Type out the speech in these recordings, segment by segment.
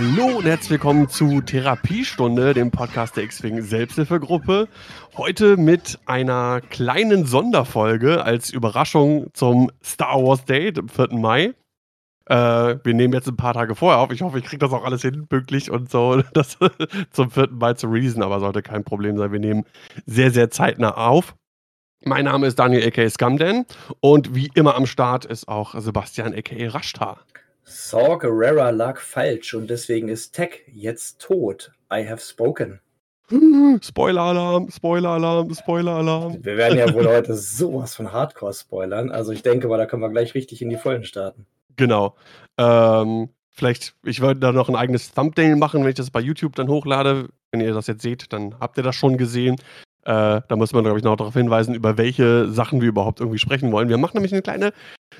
Hallo und herzlich willkommen zu Therapiestunde, dem Podcast der X-Wing Selbsthilfegruppe. Heute mit einer kleinen Sonderfolge als Überraschung zum Star Wars Day, am 4. Mai. Äh, wir nehmen jetzt ein paar Tage vorher auf. Ich hoffe, ich kriege das auch alles hin, pünktlich und so, das zum 4. Mai zu releasen, aber sollte kein Problem sein. Wir nehmen sehr, sehr zeitnah auf. Mein Name ist Daniel a.k.a. Scumden und wie immer am Start ist auch Sebastian a.k.a. Rashtar. Saw Gerrera lag falsch und deswegen ist Tech jetzt tot. I have spoken. Spoiler-Alarm, Spoiler-Alarm, Spoiler-Alarm. Wir werden ja wohl heute sowas von Hardcore spoilern. Also ich denke mal, da können wir gleich richtig in die Vollen starten. Genau. Ähm, vielleicht, ich würde da noch ein eigenes Thumbnail machen, wenn ich das bei YouTube dann hochlade. Wenn ihr das jetzt seht, dann habt ihr das schon gesehen. Äh, da muss man, glaube ich, noch darauf hinweisen, über welche Sachen wir überhaupt irgendwie sprechen wollen. Wir machen nämlich eine kleine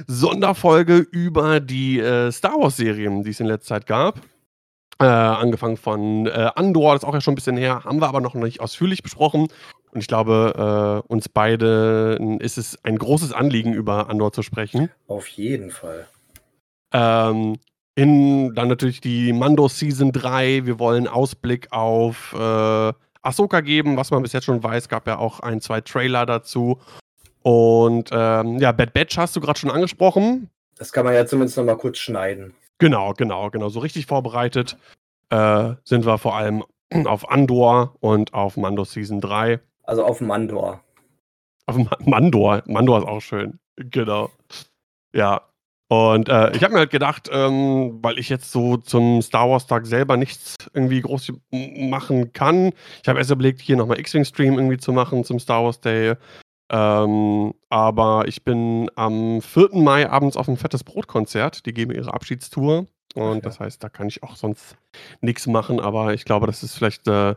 Sonderfolge über die äh, Star Wars-Serien, die es in letzter Zeit gab. Äh, angefangen von äh, Andor, das ist auch ja schon ein bisschen her, haben wir aber noch nicht ausführlich besprochen. Und ich glaube, äh, uns beide ist es ein großes Anliegen, über Andor zu sprechen. Auf jeden Fall. Ähm, in, dann natürlich die Mando Season 3. Wir wollen Ausblick auf äh, Ahsoka geben, was man bis jetzt schon weiß. Gab ja auch ein, zwei Trailer dazu. Und ähm, ja, Bad Batch hast du gerade schon angesprochen. Das kann man ja zumindest noch mal kurz schneiden. Genau, genau, genau. So richtig vorbereitet äh, sind wir vor allem auf Andor und auf Mando Season 3. Also auf Mandor. Auf Mandor. Mandor ist auch schön. Genau. Ja. Und äh, ich habe mir halt gedacht, ähm, weil ich jetzt so zum Star Wars Tag selber nichts irgendwie groß machen kann. Ich habe erst überlegt, hier nochmal X-Wing Stream irgendwie zu machen zum Star Wars Day. Ähm, aber ich bin am 4. Mai abends auf ein fettes Brotkonzert. Die geben ihre Abschiedstour. Und ja. das heißt, da kann ich auch sonst nichts machen. Aber ich glaube, das ist vielleicht äh,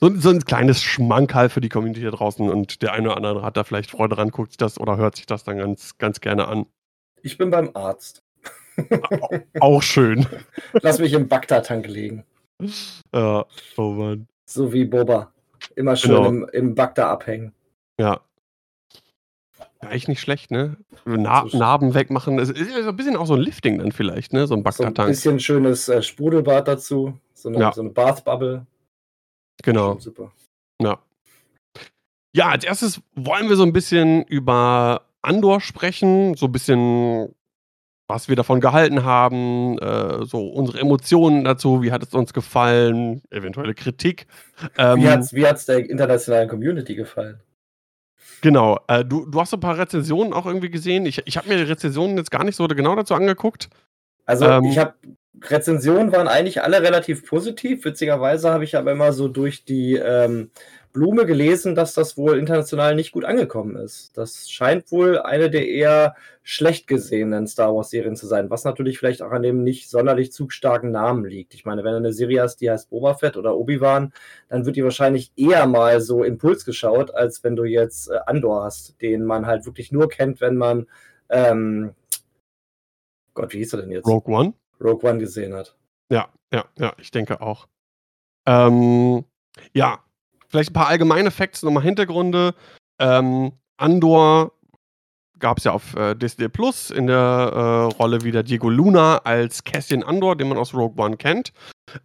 so, so, ein kleines Schmankerl für die Community da draußen. Und der eine oder andere hat da vielleicht Freude dran, guckt sich das oder hört sich das dann ganz, ganz gerne an. Ich bin beim Arzt. auch schön. Lass mich im Bagdad-Tank legen. Ja, oh Mann. So wie Boba. Immer schön genau. im, im Bagdad abhängen. Ja, ja, echt nicht schlecht, ne? Na Narben wegmachen. Ist ja so ein bisschen auch so ein Lifting dann vielleicht, ne? So ein Bagdad-Tank. So ein bisschen schönes äh, Sprudelbad dazu. So eine, ja. so eine Bathbubble. Genau. Super. Ja. Ja, als erstes wollen wir so ein bisschen über Andor sprechen. So ein bisschen, was wir davon gehalten haben. Äh, so unsere Emotionen dazu. Wie hat es uns gefallen? Eventuelle Kritik. Ähm, wie hat es der internationalen Community gefallen? Genau. Äh, du, du hast ein paar Rezensionen auch irgendwie gesehen. Ich, ich habe mir die Rezensionen jetzt gar nicht so genau dazu angeguckt. Also ähm, ich habe Rezensionen waren eigentlich alle relativ positiv. Witzigerweise habe ich aber immer so durch die ähm, Blume gelesen, dass das wohl international nicht gut angekommen ist. Das scheint wohl eine der eher schlecht gesehenen Star Wars-Serien zu sein, was natürlich vielleicht auch an dem nicht sonderlich zugstarken Namen liegt. Ich meine, wenn du eine Serie hast, die heißt Boba Fett oder Obi-Wan, dann wird die wahrscheinlich eher mal so Impuls geschaut, als wenn du jetzt äh, Andor hast, den man halt wirklich nur kennt, wenn man ähm, Gott, wie hieß er denn jetzt? Rogue One? Rogue One gesehen hat. Ja, ja, ja, ich denke auch. Ähm, ja, Vielleicht ein paar allgemeine Facts, nochmal Hintergründe. Ähm, Andor gab es ja auf äh, Disney Plus in der äh, Rolle wieder Diego Luna als Cassian Andor, den man aus Rogue One kennt.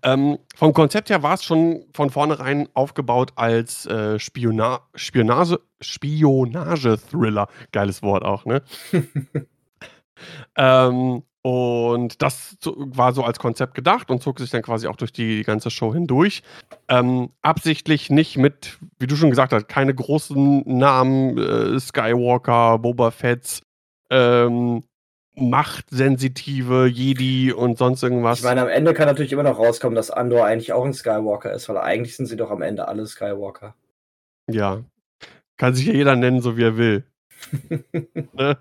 Ähm, vom Konzept her war es schon von vornherein aufgebaut als äh, Spiona Spionage, Spionage-Thriller. Geiles Wort auch, ne? ähm, und das war so als Konzept gedacht und zog sich dann quasi auch durch die ganze Show hindurch. Ähm, absichtlich nicht mit, wie du schon gesagt hast, keine großen Namen, äh, Skywalker, Boba Fetts, ähm, machtsensitive Jedi und sonst irgendwas. Ich meine, am Ende kann natürlich immer noch rauskommen, dass Andor eigentlich auch ein Skywalker ist, weil eigentlich sind sie doch am Ende alle Skywalker. Ja. Kann sich ja jeder nennen, so wie er will. ne?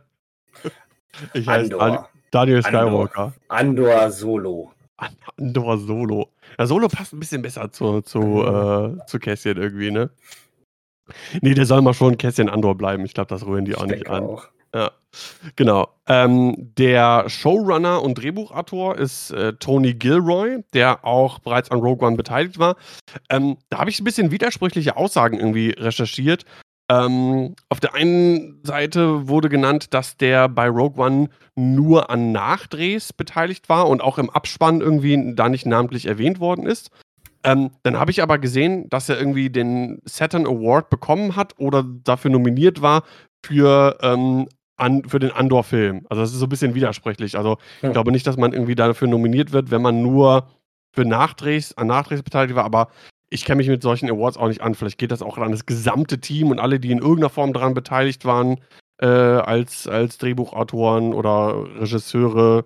Ich heiße Andor. Daniel Skywalker. Andor, Andor Solo. Andor Solo. Ja, Solo passt ein bisschen besser zu, zu, äh, zu Cassian irgendwie, ne? Nee, der soll mal schon Cassian Andor bleiben. Ich glaube, das rühren die auch ich nicht an. Auch. Ja, genau. Ähm, der Showrunner und Drehbuchautor ist äh, Tony Gilroy, der auch bereits an Rogue One beteiligt war. Ähm, da habe ich ein bisschen widersprüchliche Aussagen irgendwie recherchiert. Ähm, auf der einen Seite wurde genannt, dass der bei Rogue One nur an Nachdrehs beteiligt war und auch im Abspann irgendwie da nicht namentlich erwähnt worden ist. Ähm, dann habe ich aber gesehen, dass er irgendwie den Saturn Award bekommen hat oder dafür nominiert war für, ähm, an, für den Andor-Film. Also das ist so ein bisschen widersprüchlich. Also ich glaube nicht, dass man irgendwie dafür nominiert wird, wenn man nur für Nachdrehs, an Nachdrehs beteiligt war, aber ich kenne mich mit solchen Awards auch nicht an. Vielleicht geht das auch an das gesamte Team und alle, die in irgendeiner Form daran beteiligt waren, äh, als, als Drehbuchautoren oder Regisseure.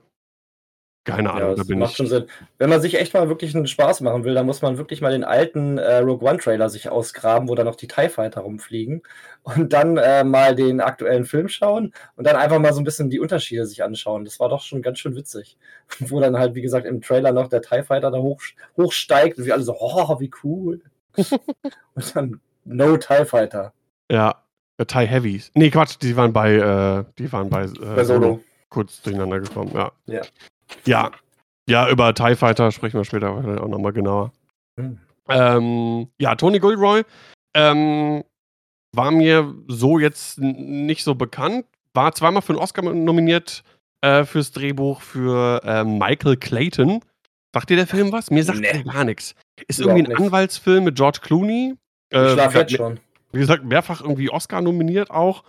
Keine Ahnung, Ja, da das bin macht ich. schon Sinn. Wenn man sich echt mal wirklich einen Spaß machen will, dann muss man wirklich mal den alten äh, Rogue One Trailer sich ausgraben, wo da noch die TIE Fighter rumfliegen und dann äh, mal den aktuellen Film schauen und dann einfach mal so ein bisschen die Unterschiede sich anschauen. Das war doch schon ganz schön witzig. Wo dann halt, wie gesagt, im Trailer noch der TIE Fighter da hoch, hochsteigt und wir alle so, oh, wie cool. und dann No TIE Fighter Ja, äh, Thai Heavies. Nee, Quatsch, die waren bei, äh, die waren bei, äh, bei Solo. kurz durcheinander gekommen, ja. Ja. Ja. Ja, über TIE Fighter sprechen wir später auch nochmal genauer. Hm. Ähm, ja, Tony Gilroy ähm, war mir so jetzt nicht so bekannt. War zweimal für einen Oscar nominiert äh, fürs Drehbuch für äh, Michael Clayton. Sagt dir der Film was? Mir sagt Nee. gar nichts. Ist Überhaupt irgendwie ein nichts. Anwaltsfilm mit George Clooney. Ich Äh, schlafe wie jetzt schon. wie gesagt, mehrfach irgendwie Oscar nominiert auch.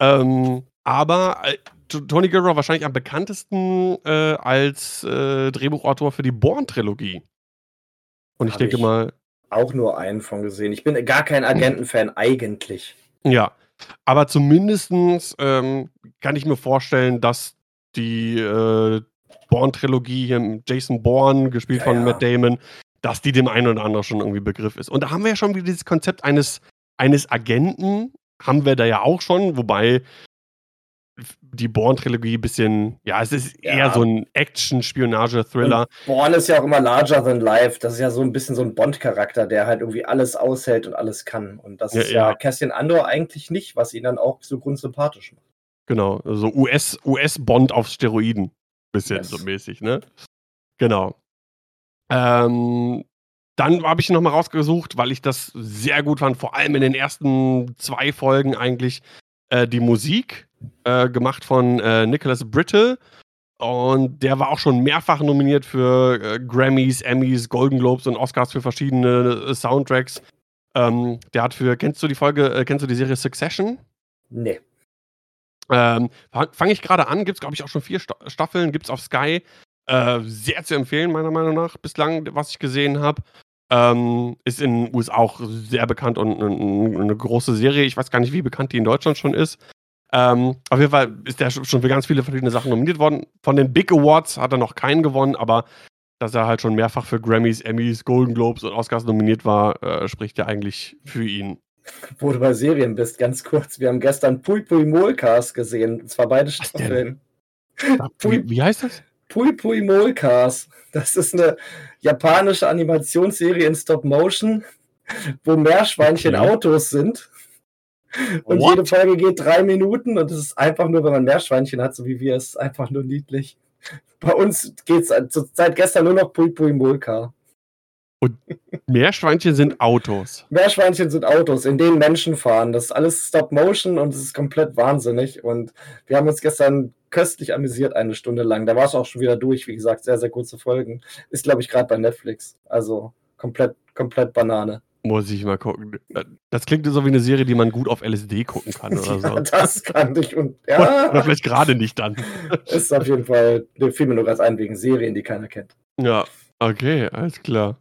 Ähm, aber äh, Tony Gilroy wahrscheinlich am bekanntesten äh, als äh, Drehbuchautor für die Bourne-Trilogie. Und ich Hab denke ich. mal, Auch nur einen von gesehen. Ich bin gar kein Agentenfan eigentlich. ja. Aber zumindestens ähm, kann ich mir vorstellen, dass die äh, Bourne-Trilogie hier Jason Bourne, gespielt Ja, von ja. Matt Damon, dass die dem einen oder anderen schon irgendwie Begriff ist. Und da haben wir ja schon wieder dieses Konzept eines, eines Agenten, haben wir da ja auch schon, wobei die Bourne-Trilogie ein bisschen, ja, es ist Ja. eher so ein Action-Spionage-Thriller. Born ist ja auch immer larger than life. Das ist ja so ein bisschen so ein Bond-Charakter, der halt irgendwie alles aushält und alles kann. Und das Ja, ist ja, ja. Cassian Andor eigentlich nicht, was ihn dann auch so grundsympathisch macht. Genau, so US, US-Bond auf Steroiden. Bisschen Yes. so mäßig, ne? Genau. Ähm, dann habe ich nochmal rausgesucht, weil ich das sehr gut fand, vor allem in den ersten zwei Folgen eigentlich, äh, die Musik, äh, gemacht von äh, Nicholas Brittle. Und der war auch schon mehrfach nominiert für äh, Grammys, Emmys, Golden Globes und Oscars für verschiedene äh, Soundtracks. Ähm, der hat für, kennst du die Folge, kennst du die Serie Succession? Nee. Ähm, Fange ich gerade an, gibt es, glaube ich, auch schon vier Sta Staffeln, gibt es auf Sky. Äh, sehr zu empfehlen, meiner Meinung nach, bislang, was ich gesehen habe. Ähm, ist in den USA auch sehr bekannt und eine, große Serie. Ich weiß gar nicht, wie bekannt die in Deutschland schon ist. Ähm, auf jeden Fall ist der schon für ganz viele verschiedene Sachen nominiert worden. Von den Big Awards hat er noch keinen gewonnen, aber dass er halt schon mehrfach für Grammys, Emmys, Golden Globes und Oscars nominiert war, äh, spricht ja eigentlich für ihn. Wo du bei Serien bist, ganz kurz. Wir haben gestern Pui Pui Molcast gesehen. Und zwar beide? Staffeln. Wie, wie heißt das? Pui Pui Molcast. Das ist eine japanische Animationsserie in Stop Motion, wo Meerschweinchen Okay. Autos sind. Und What? jede Folge geht drei Minuten und es ist einfach nur, wenn man Meerschweinchen hat, so wie wir, es ist einfach nur niedlich. Bei uns geht es seit gestern nur noch Pui Pui Molka. Meerschweinchen sind Autos. Meerschweinchen sind Autos, in denen Menschen fahren. Das ist alles Stop Motion und es ist komplett wahnsinnig. Und wir haben uns gestern köstlich amüsiert, eine Stunde lang. Da war es auch schon wieder durch, wie gesagt, sehr, sehr kurze Folgen. Ist, glaube ich, gerade bei Netflix. Also komplett, komplett Banane. Muss ich mal gucken. Das klingt so wie eine Serie, die man gut auf LSD gucken kann oder so. Ja, das kann ich und Oder ja, vielleicht gerade nicht dann. ist auf jeden Fall, fiel mir nur ganz ein wegen Serien, die keiner kennt. Ja, okay, alles klar.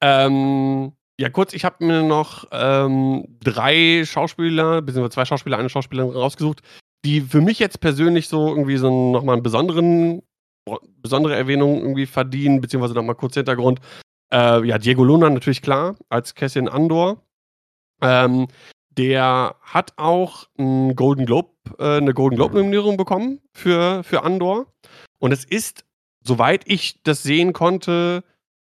Ähm, ja, kurz, ich habe mir noch ähm, drei Schauspieler, beziehungsweise zwei Schauspieler, eine Schauspielerin rausgesucht, die für mich jetzt persönlich so irgendwie so nochmal einen besonderen, besondere Erwähnung irgendwie verdienen, beziehungsweise nochmal kurz Hintergrund. Äh, ja, Diego Luna natürlich klar, als Cassian Andor. Ähm, der hat auch einen Golden Globe, äh, eine Golden Globe-Nominierung bekommen für, für Andor. Und es ist, soweit ich das sehen konnte,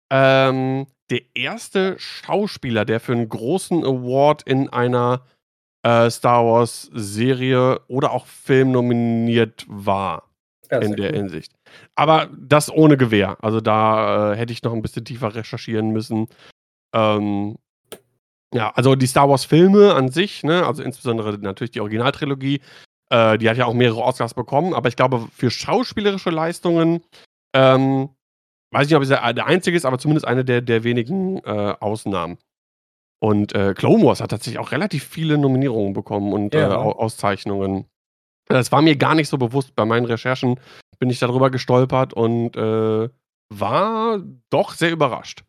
ähm, der erste Schauspieler, der für einen großen Award in einer äh, Star Wars-Serie oder auch Film nominiert war Ja, in der cool. Hinsicht. Aber das ohne Gewehr. Also da äh, hätte ich noch ein bisschen tiefer recherchieren müssen. Ähm, Ja, also die Star Wars-Filme an sich, ne, also insbesondere natürlich die Originaltrilogie, äh, die hat ja auch mehrere Oscars bekommen, aber ich glaube, für schauspielerische Leistungen, ähm, weiß ich nicht, ob es der, der einzige ist, aber zumindest eine der, der wenigen äh, Ausnahmen. Und äh, Clone Wars hat tatsächlich auch relativ viele Nominierungen bekommen und äh, Ja. Auszeichnungen. Das war mir gar nicht so bewusst. Bei meinen Recherchen bin ich darüber gestolpert und äh, war doch sehr überrascht.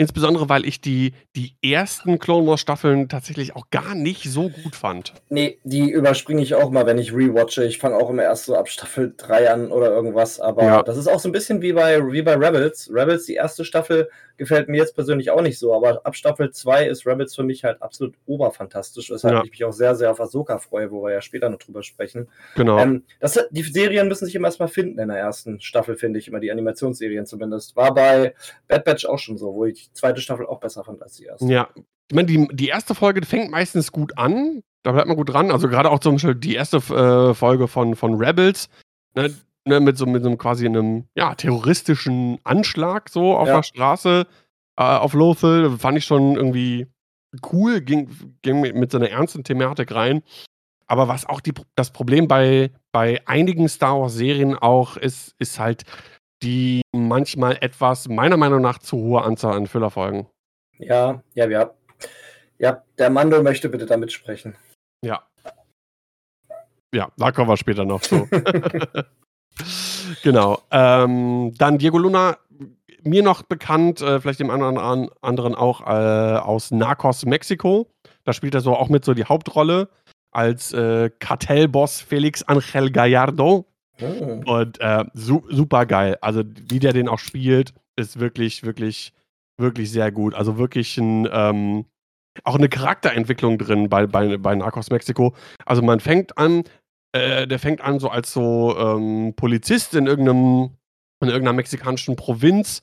Insbesondere, weil ich die, die ersten Clone Wars Staffeln tatsächlich auch gar nicht so gut fand. Nee, die überspringe ich auch mal, wenn ich rewatche. Ich fange auch immer erst so ab Staffel 3 an oder irgendwas. Aber Ja. das ist auch so ein bisschen wie bei, wie bei Rebels. Rebels, die erste Staffel, gefällt mir jetzt persönlich auch nicht so. Aber ab Staffel 2 ist Rebels für mich halt absolut oberfantastisch. Weshalb Ja. ich mich auch sehr, sehr auf Ahsoka freue, wo wir ja später noch drüber sprechen. Genau. Ähm, das, die Serien müssen sich immer erstmal finden in der ersten Staffel, finde ich immer, die Animationsserien zumindest. War bei Bad Batch auch schon so, wo ich zweite Staffel auch besser fand als die erste. Ja, ich meine, die, die erste Folge fängt meistens gut an. Da bleibt man gut dran. Also gerade auch zum Beispiel die erste äh, Folge von, von Rebels, ne, ne, mit so mit so einem quasi einem ja, terroristischen Anschlag so auf Ja. der Straße äh, auf Lothal, fand ich schon irgendwie cool, ging, ging mit, mit so einer ernsten Thematik rein. Aber was auch die, das Problem bei, bei einigen Star Wars-Serien auch ist, ist halt die manchmal etwas, meiner Meinung nach, zu hohe Anzahl an Füllerfolgen. Ja, ja, ja. Ja, der Mando möchte bitte da mitsprechen. Ja. Ja, da kommen wir später noch zu. genau. Ähm, dann Diego Luna, mir noch bekannt, äh, vielleicht dem anderen an, anderen auch äh, aus Narcos Mexiko. Da spielt er so auch mit so die Hauptrolle als äh, Kartellboss Felix Angel Gallardo. Hm. Und äh, su super geil. Also, wie der den auch spielt, ist wirklich, wirklich, wirklich sehr gut. Also wirklich ein, ähm, auch eine Charakterentwicklung drin bei, bei, bei Narcos Mexiko. Also man fängt an, äh, der fängt an so als so ähm, Polizist in irgendeinem, in irgendeiner mexikanischen Provinz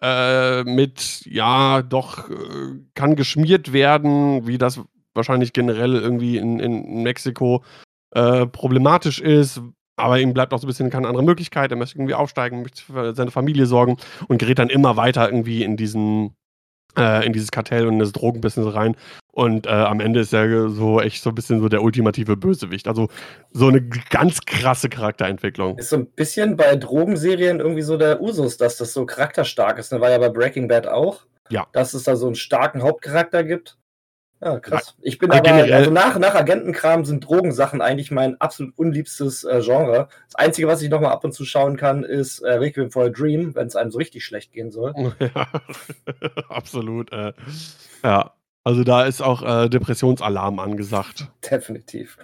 äh, mit, ja, doch, äh, kann geschmiert werden, wie das wahrscheinlich generell irgendwie in, in Mexiko äh, problematisch ist, aber ihm bleibt auch so ein bisschen keine andere Möglichkeit. Er möchte irgendwie aufsteigen, möchte für seine Familie sorgen und gerät dann immer weiter irgendwie in diesen, äh, in dieses Kartell und in das Drogenbusiness rein. Und äh, am Ende ist er so echt so ein bisschen so der ultimative Bösewicht. Also so eine ganz krasse Charakterentwicklung. Ist so ein bisschen bei Drogenserien irgendwie so der Usus, dass das so charakterstark ist. Ne? War ja bei Breaking Bad auch. Ja. Dass es da so einen starken Hauptcharakter gibt. Ja, krass. Ich bin Also aber, also nach, nach Agentenkram sind Drogensachen eigentlich mein absolut unliebstes äh, Genre. Das Einzige, was ich nochmal ab und zu schauen kann, ist äh, Requiem for a Dream, wenn es einem so richtig schlecht gehen soll. Ja, absolut. Äh, ja, also da ist auch äh, Depressionsalarm angesagt. Definitiv.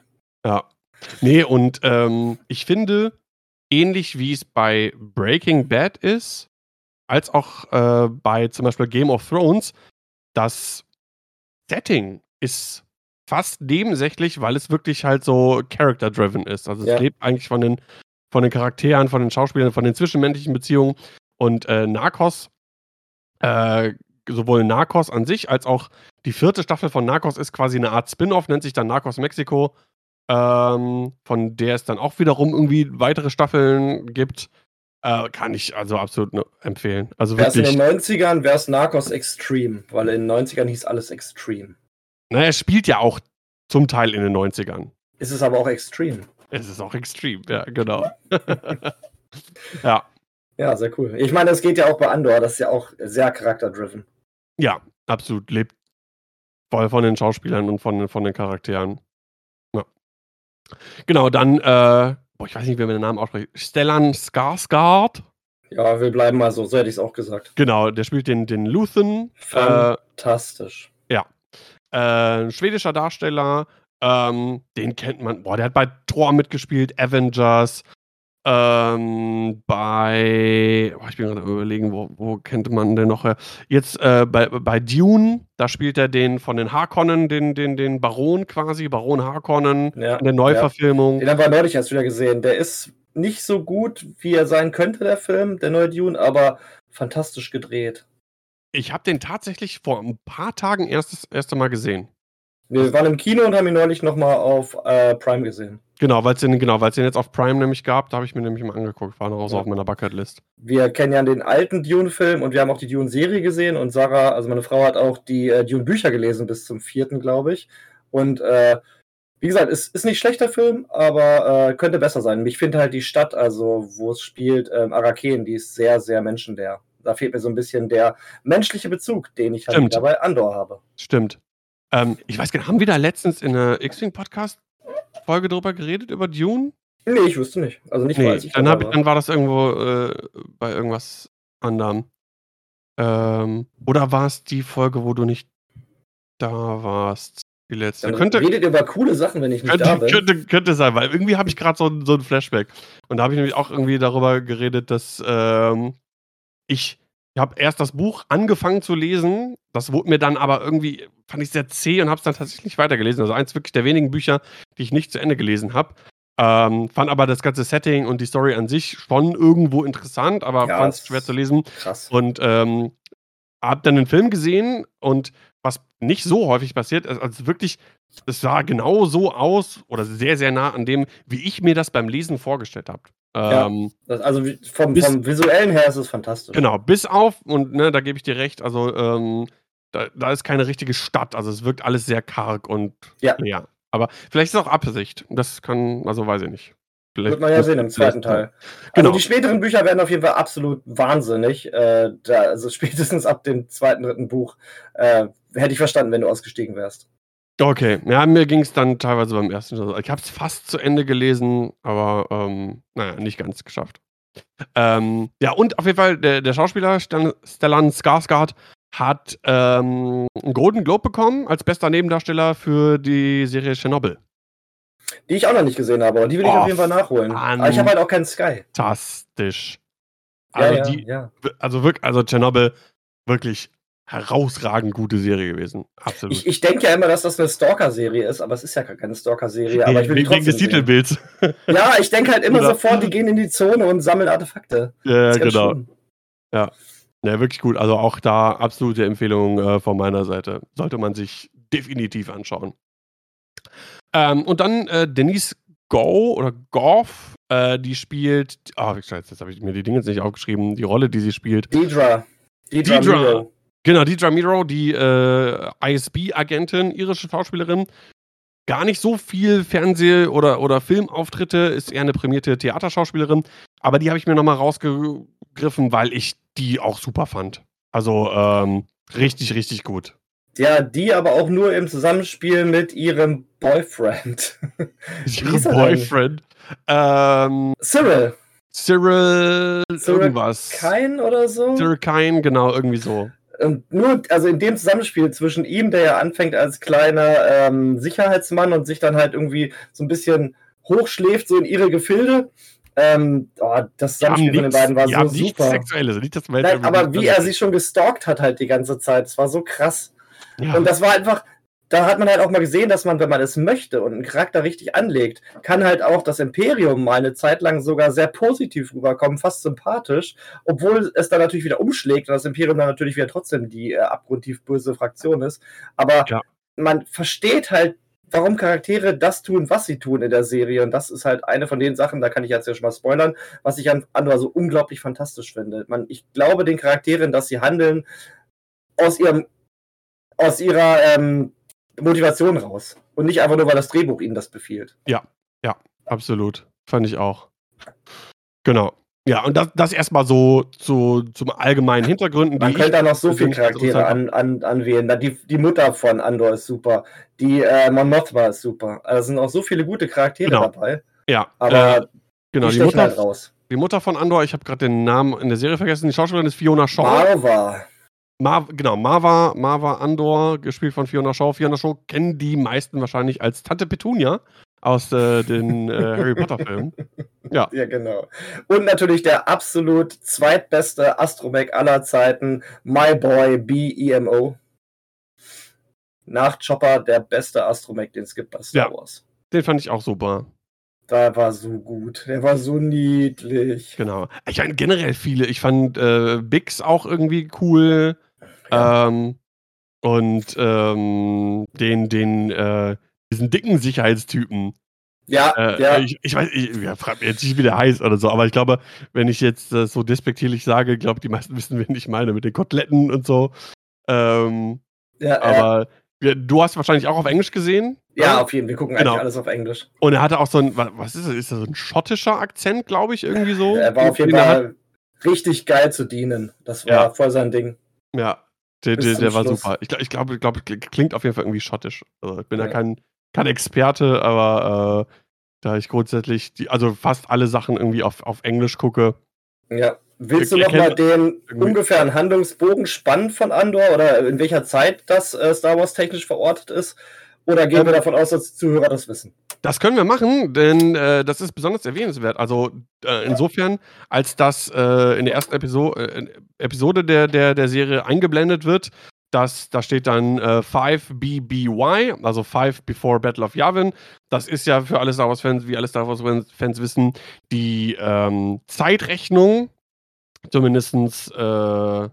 Ja. Nee, und ähm, ich finde, ähnlich wie es bei Breaking Bad ist, als auch äh, bei zum Beispiel Game of Thrones, das Setting ist fast nebensächlich, weil es wirklich halt so character-driven ist. Also es Ja. lebt eigentlich von den, von den Charakteren, von den Schauspielern, von den zwischenmenschlichen Beziehungen. Und äh, Narcos, äh, sowohl Narcos an sich als auch die vierte Staffel von Narcos ist quasi eine Art Spin-off, nennt sich dann Narcos Mexiko, ähm, von der es dann auch wiederum irgendwie weitere Staffeln gibt. Äh, kann ich also absolut nur empfehlen. Also Wäre es in wirklich. den 90ern, wäre es Narcos Extreme, weil in den 90ern hieß alles Extreme. Na, er spielt ja auch zum Teil in den 90ern. Ist es aber auch Extreme. Es ist auch extrem, ja, genau. ja, Ja, sehr cool. Ich meine, das geht ja auch bei Andor, das ist ja auch sehr charakterdriven. ja, absolut. Lebt voll von den Schauspielern und von, von den Charakteren. Ja. Genau, dann, äh, boah, ich weiß nicht, wie man den Namen ausspricht. Stellan Skarsgård. Ja, wir bleiben mal so, so hätte ich es auch gesagt. Genau, der spielt den, den Luthen. Äh, Fantastisch. äh, ein schwedischer Darsteller. Ähm, den kennt man. Boah, der hat bei Thor mitgespielt, Avengers. Ähm, bei. Ich bin gerade am überlegen, wo, wo kennt man den noch? her? Jetzt äh, bei, bei Dune, da spielt er den von den Harkonnen, den, den, den Baron quasi, Baron Harkonnen Ja, in der Neuverfilmung. Den haben wir neulich erst wieder gesehen. Der ist nicht so gut, wie er sein könnte, der Film, der neue Dune, aber fantastisch gedreht. Ich habe den tatsächlich vor ein paar Tagen erst das erste Mal gesehen. Wir waren im Kino und haben ihn neulich nochmal auf äh, Prime gesehen. Genau, weil es den, genau, den jetzt auf Prime nämlich gab, da habe ich mir nämlich mal angeguckt, war noch ja. so auf meiner Bucketlist. Wir kennen ja den alten Dune-Film und wir haben auch die Dune-Serie gesehen und Sarah, also meine Frau hat auch die äh, Dune-Bücher gelesen bis zum vierten, glaube ich. Und äh, wie gesagt, ist, ist nicht schlechter Film, aber äh, könnte besser sein. Ich finde halt die Stadt, also wo es spielt, ähm, Araken, die ist sehr, sehr menschenleer. Da fehlt mir so ein bisschen der menschliche Bezug, den ich halt dabei Andor habe. Stimmt. Ähm, ich weiß gar nicht, haben wir da letztens in einer X-Wing-Podcast-Folge drüber geredet, über Dune? Nee, ich wüsste nicht. Also nicht, nee, weil ich dann, hab, dann war das irgendwo äh, bei irgendwas anderem. Ähm, oder war es die Folge, wo du nicht da warst? Die letzte. Dann könnte, redet über coole Sachen, wenn ich nicht könnte, da bin. Könnte, könnte sein, weil irgendwie habe ich gerade so, so ein Flashback. Und da habe ich nämlich auch irgendwie darüber geredet, dass ähm, ich ich habe erst das Buch angefangen zu lesen. Das wurde mir dann aber irgendwie, fand ich sehr zäh und habe es dann tatsächlich nicht weitergelesen. Also eins wirklich der wenigen Bücher, die ich nicht zu Ende gelesen habe. Ähm, fand aber das ganze Setting und die Story an sich schon irgendwo interessant, aber ja, fand es schwer zu lesen. Krass. Und ähm, habe dann den Film gesehen und was nicht so häufig passiert, also wirklich, es sah genau so aus oder sehr, sehr nah an dem, wie ich mir das beim Lesen vorgestellt habe. Ähm, ja, also vom, bis, vom, visuellen her ist es fantastisch. Genau, bis auf, und ne, da gebe ich dir recht, also ähm, da, da, ist keine richtige Stadt, also es wirkt alles sehr karg und ja. ja. Aber vielleicht ist es auch Absicht. Das kann, also weiß ich nicht. Vielleicht Wird man ja sehen im zweiten Teil. Also genau. Also die späteren Bücher werden auf jeden Fall absolut wahnsinnig. Äh, da, also spätestens ab dem zweiten, dritten Buch äh, hätte ich verstanden, wenn du ausgestiegen wärst. Okay, ja, mir ging es dann teilweise beim ersten so. Ich habe es fast zu Ende gelesen, aber ähm, naja, nicht ganz geschafft. Ähm, ja, und auf jeden Fall, der, der Schauspieler Stellan Skarsgård hat ähm, einen Golden Globe bekommen als bester Nebendarsteller für die Serie Chernobyl. Die ich auch noch nicht gesehen habe, aber die will ich oh, auf jeden Fall nachholen. Aber ich habe halt auch keinen Sky. Fantastisch. Also, ja, ja, die, ja. also wirklich, also Chernobyl, wirklich herausragend gute Serie gewesen. Absolut. Ich, ich denke ja immer, dass das eine Stalker-Serie ist, aber es ist ja gar keine Stalker-Serie. Aber ich will Wegen des Titelbilds. Ja, ich denke halt immer Oder? sofort, die gehen in die Zone und sammeln Artefakte. Ja, genau. Schön. Ja. Ja, wirklich gut. Also auch da absolute Empfehlung äh, von meiner Seite. Sollte man sich definitiv anschauen. Ähm, und dann äh, Denise Go oder Goff, äh, die spielt. Ah, oh, scheiße, jetzt habe ich mir die Dinge jetzt nicht aufgeschrieben. Die Rolle, die sie spielt. Deidre. Deidre. Deidre. Genau, Deidre Miro, die äh, ISB-Agentin, irische Schauspielerin. Gar nicht so viel Fernseh- oder, oder Filmauftritte, ist eher eine prämierte Theaterschauspielerin. Aber die habe ich mir nochmal rausgegriffen, weil ich die auch super fand. Also ähm, richtig, richtig gut. Ja, die aber auch nur im Zusammenspiel mit ihrem Boyfriend. Ihrem Boyfriend? Ähm, Cyril. Cyril, Cyril irgendwas. Kein oder so? Cyril Kein, genau, irgendwie so. Und nur, also in dem Zusammenspiel zwischen ihm, der ja anfängt als kleiner ähm, Sicherheitsmann und sich dann halt irgendwie so ein bisschen hochschläft, so in ihre Gefilde. Ähm, oh, das Zusammenspiel von den beiden war so super. Sexuelles, nicht das Nein, aber wie er sie schon gestalkt hat halt die ganze Zeit, das war so krass. Ja. Und das war einfach, da hat man halt auch mal gesehen, dass man, wenn man es möchte und einen Charakter richtig anlegt, kann halt auch das Imperium mal eine Zeit lang sogar sehr positiv rüberkommen, fast sympathisch, obwohl es dann natürlich wieder umschlägt und das Imperium dann natürlich wieder trotzdem die äh, abgrundtief böse Fraktion ist. Aber ja. man versteht halt, warum Charaktere das tun, was sie tun in der Serie. Und das ist halt eine von den Sachen, da kann ich jetzt ja schon mal spoilern, was ich an Andor so unglaublich fantastisch finde. Man, ich glaube den Charakteren, dass sie handeln aus ihrem aus ihrer ähm, Motivation raus. Und nicht einfach nur, weil das Drehbuch ihnen das befiehlt. Ja, ja, absolut. Fand ich auch. Genau. Ja, und das, das erstmal so zu, zum allgemeinen Hintergründen. Man könnte da noch so viele Charaktere an, an, anwählen. Die, die Mutter von Andor ist super. Die äh, Mon Mothma ist super. Also sind auch so viele gute Charaktere genau. dabei. Ja. Aber äh, genau, die, die Mutter, halt raus. Die Mutter von Andor, ich habe gerade den Namen in der Serie vergessen. Die Schauspielerin ist Fiona Shaw. Marva. Mar genau, Marva, Marva Andor, gespielt von Fiona Shaw. Fiona Shaw kennen die meisten wahrscheinlich als Tante Petunia aus äh, den äh, Harry Potter-Filmen. Ja. ja, genau. Und natürlich der absolut zweitbeste Astromech aller Zeiten, My Boy BEMO. Nach Chopper der beste Astromech, den es gibt bei Star ja, Wars. Den fand ich auch super. Der war so gut. Der war so niedlich. Genau. Ich meine, generell viele. Ich fand äh, Bix auch irgendwie cool. Ja. Ähm, und ähm, den, den, äh, diesen dicken Sicherheitstypen. Ja, Äh, ja. ich, ich weiß, ich ja, frag mich jetzt nicht, wie der heißt oder so, aber ich glaube, wenn ich jetzt äh, so despektierlich sage, glaube die meisten wissen, wen ich meine, mit den Koteletten und so. Ähm, ja, ja. aber ja, du hast wahrscheinlich auch auf Englisch gesehen. Ja, ne? auf jeden Fall. Wir gucken Genau. eigentlich alles auf Englisch. Und er hatte auch so ein, wa- was ist das? Ist das so ein schottischer Akzent, glaube ich, irgendwie so? er war auf jeden? Fall richtig geil zu dienen. Das war Ja. voll sein Ding. Ja, der, der, der war Schluss. super. Ich glaube, ich glaube, ich glaube, klingt auf jeden Fall irgendwie schottisch. Also ich bin Ja. da kein, kein Experte, aber äh, da ich grundsätzlich, die, also fast alle Sachen irgendwie auf, auf Englisch gucke. Ja. Willst du Ich noch mal erkenne- den irgendwie- ungefähren Handlungsbogen spannen von Andor oder in welcher Zeit das äh, Star Wars technisch verortet ist? Oder gehen wir Ähm, davon aus, dass die Zuhörer das wissen? Das können wir machen, denn äh, das ist besonders erwähnenswert. Also äh, insofern, als das äh, in der ersten Episo äh, Episode der, der, der Serie eingeblendet wird, das, da steht dann äh, 5BBY, also 5 Before Battle of Yavin. Das ist ja für alle Star Wars-Fans, wie alle Star Wars-Fans wissen, die ähm, Zeitrechnung, zumindestens äh,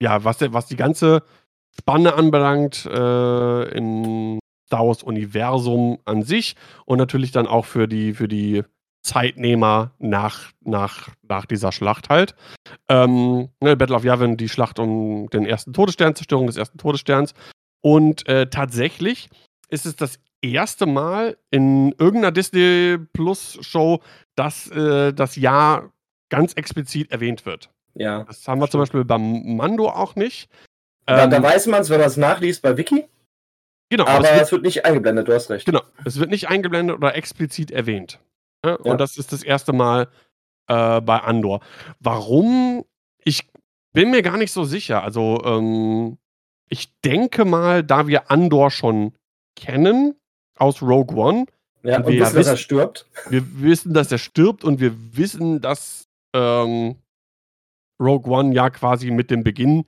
ja, was, was die ganze Spanne anbelangt äh, im Star Wars-Universum an sich und natürlich dann auch für die, für die Zeitnehmer nach, nach, nach dieser Schlacht halt. Ähm, ne, Battle of Yavin, die Schlacht um den ersten Todesstern, Zerstörung des ersten Todessterns. Und äh, tatsächlich ist es das erste Mal in irgendeiner Disney Plus Show, dass äh, das Jahr ganz explizit erwähnt wird. Ja. Das haben wir zum Beispiel beim Mando auch nicht. Da, Ähm, da weiß man es, wenn man es nachliest bei Wiki, genau, aber es wird, es wird nicht eingeblendet, du hast recht. genau, es wird nicht eingeblendet oder explizit erwähnt. Ja, Ja. Und das ist das erste Mal äh, bei Andor. Warum? Ich bin mir gar nicht so sicher. Also, ähm, ich denke mal, da wir Andor schon kennen aus Rogue One, Ja, Und und wir wissen, dass er stirbt. wir wissen, dass er stirbt und wir wissen, dass ähm, Rogue One ja quasi mit dem Beginn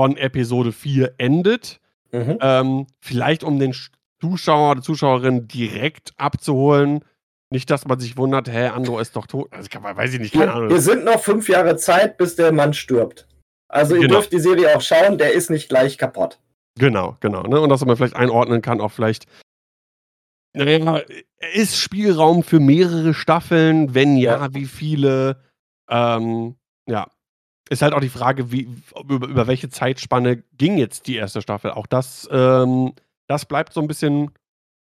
von Episode 4 endet. Mhm. Ähm, vielleicht um den Sch- Zuschauer oder Zuschauerin direkt abzuholen. Nicht, dass man sich wundert, hä, Andor ist doch tot. Also, kann, weiß ich nicht, keine Ahnung. hier sind noch fünf Jahre Zeit, bis der Mann stirbt. Also ihr Genau. dürft die Serie auch schauen, der ist nicht gleich kaputt. Genau, genau. Ne? Und dass man vielleicht einordnen kann, auch vielleicht. Naja, ist Spielraum für mehrere Staffeln? Wenn ja, Ja. wie viele? Ähm, ja. Ist halt auch die Frage, wie, über, über welche Zeitspanne ging jetzt die erste Staffel? Auch das, ähm, das bleibt so ein bisschen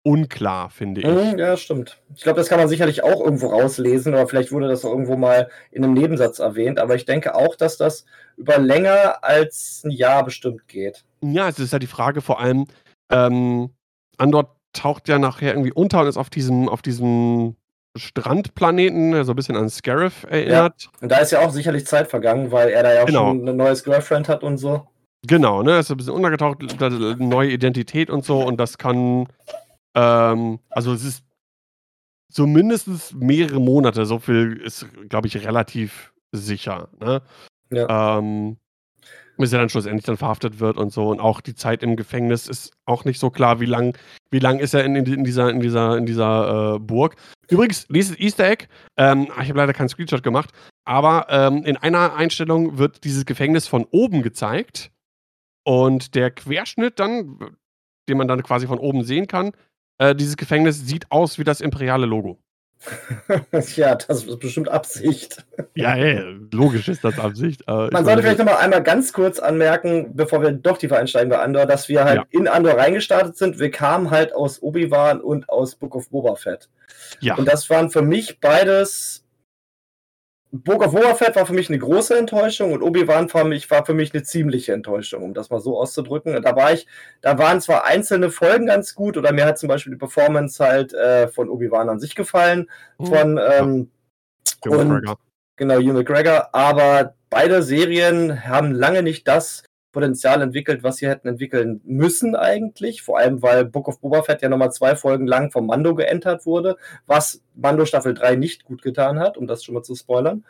unklar, finde ich. Mhm, ja, stimmt. Ich glaube, das kann man sicherlich auch irgendwo rauslesen, oder vielleicht wurde das auch irgendwo mal in einem Nebensatz erwähnt, aber ich denke auch, dass das über länger als ein Jahr bestimmt geht. Ja, es ist halt die Frage vor allem, ähm, Andor taucht ja nachher irgendwie unter und ist auf diesem, auf diesem Strandplaneten, der so ein bisschen an Scarif erinnert. Und da ist ja auch sicherlich Zeit vergangen, weil er da ja auch Genau. schon ein neues Girlfriend hat und so. Genau, ne, ist so ein bisschen untergetaucht, neue Identität und so und das kann, ähm, also es ist zumindest mehrere Monate, so viel ist, glaube ich, relativ sicher, ne? Ja. Ähm, bis er dann schlussendlich dann verhaftet wird und so. Und auch die Zeit im Gefängnis ist auch nicht so klar, wie lang, wie lang ist er in, in, dieser, in dieser, in dieser äh, Burg. Übrigens, dieses Easter Egg, ähm, ich habe leider keinen Screenshot gemacht, aber ähm, in einer Einstellung wird dieses Gefängnis von oben gezeigt und der Querschnitt dann, den man dann quasi von oben sehen kann, äh, dieses Gefängnis sieht aus wie das imperiale Logo. ja, das ist bestimmt Absicht. Ja, ey, logisch ist das Absicht. ich Man sollte meine, vielleicht noch mal einmal ganz kurz anmerken, bevor wir doch tiefer einsteigen bei Andor, dass wir halt Ja. in Andor reingestartet sind. Wir kamen halt aus Obi-Wan und aus Book of Boba Fett. Ja, Und das waren für mich beides. Book of Fett war für mich eine große Enttäuschung und Obi-Wan mich war für mich eine ziemliche Enttäuschung, um das mal so auszudrücken. Da war ich, da waren zwar einzelne Folgen ganz gut, oder mir hat zum Beispiel die Performance halt äh, von Obi-Wan an sich gefallen, von ähm, Ewan und- genau Hugh McGregor, aber beide Serien haben lange nicht das Potenzial entwickelt, was sie hätten entwickeln müssen eigentlich. Vor allem, weil Book of Boba Fett ja nochmal zwei Folgen lang vom Mando geentert wurde, was Mando Staffel 3 nicht gut getan hat, um das schon mal zu spoilern.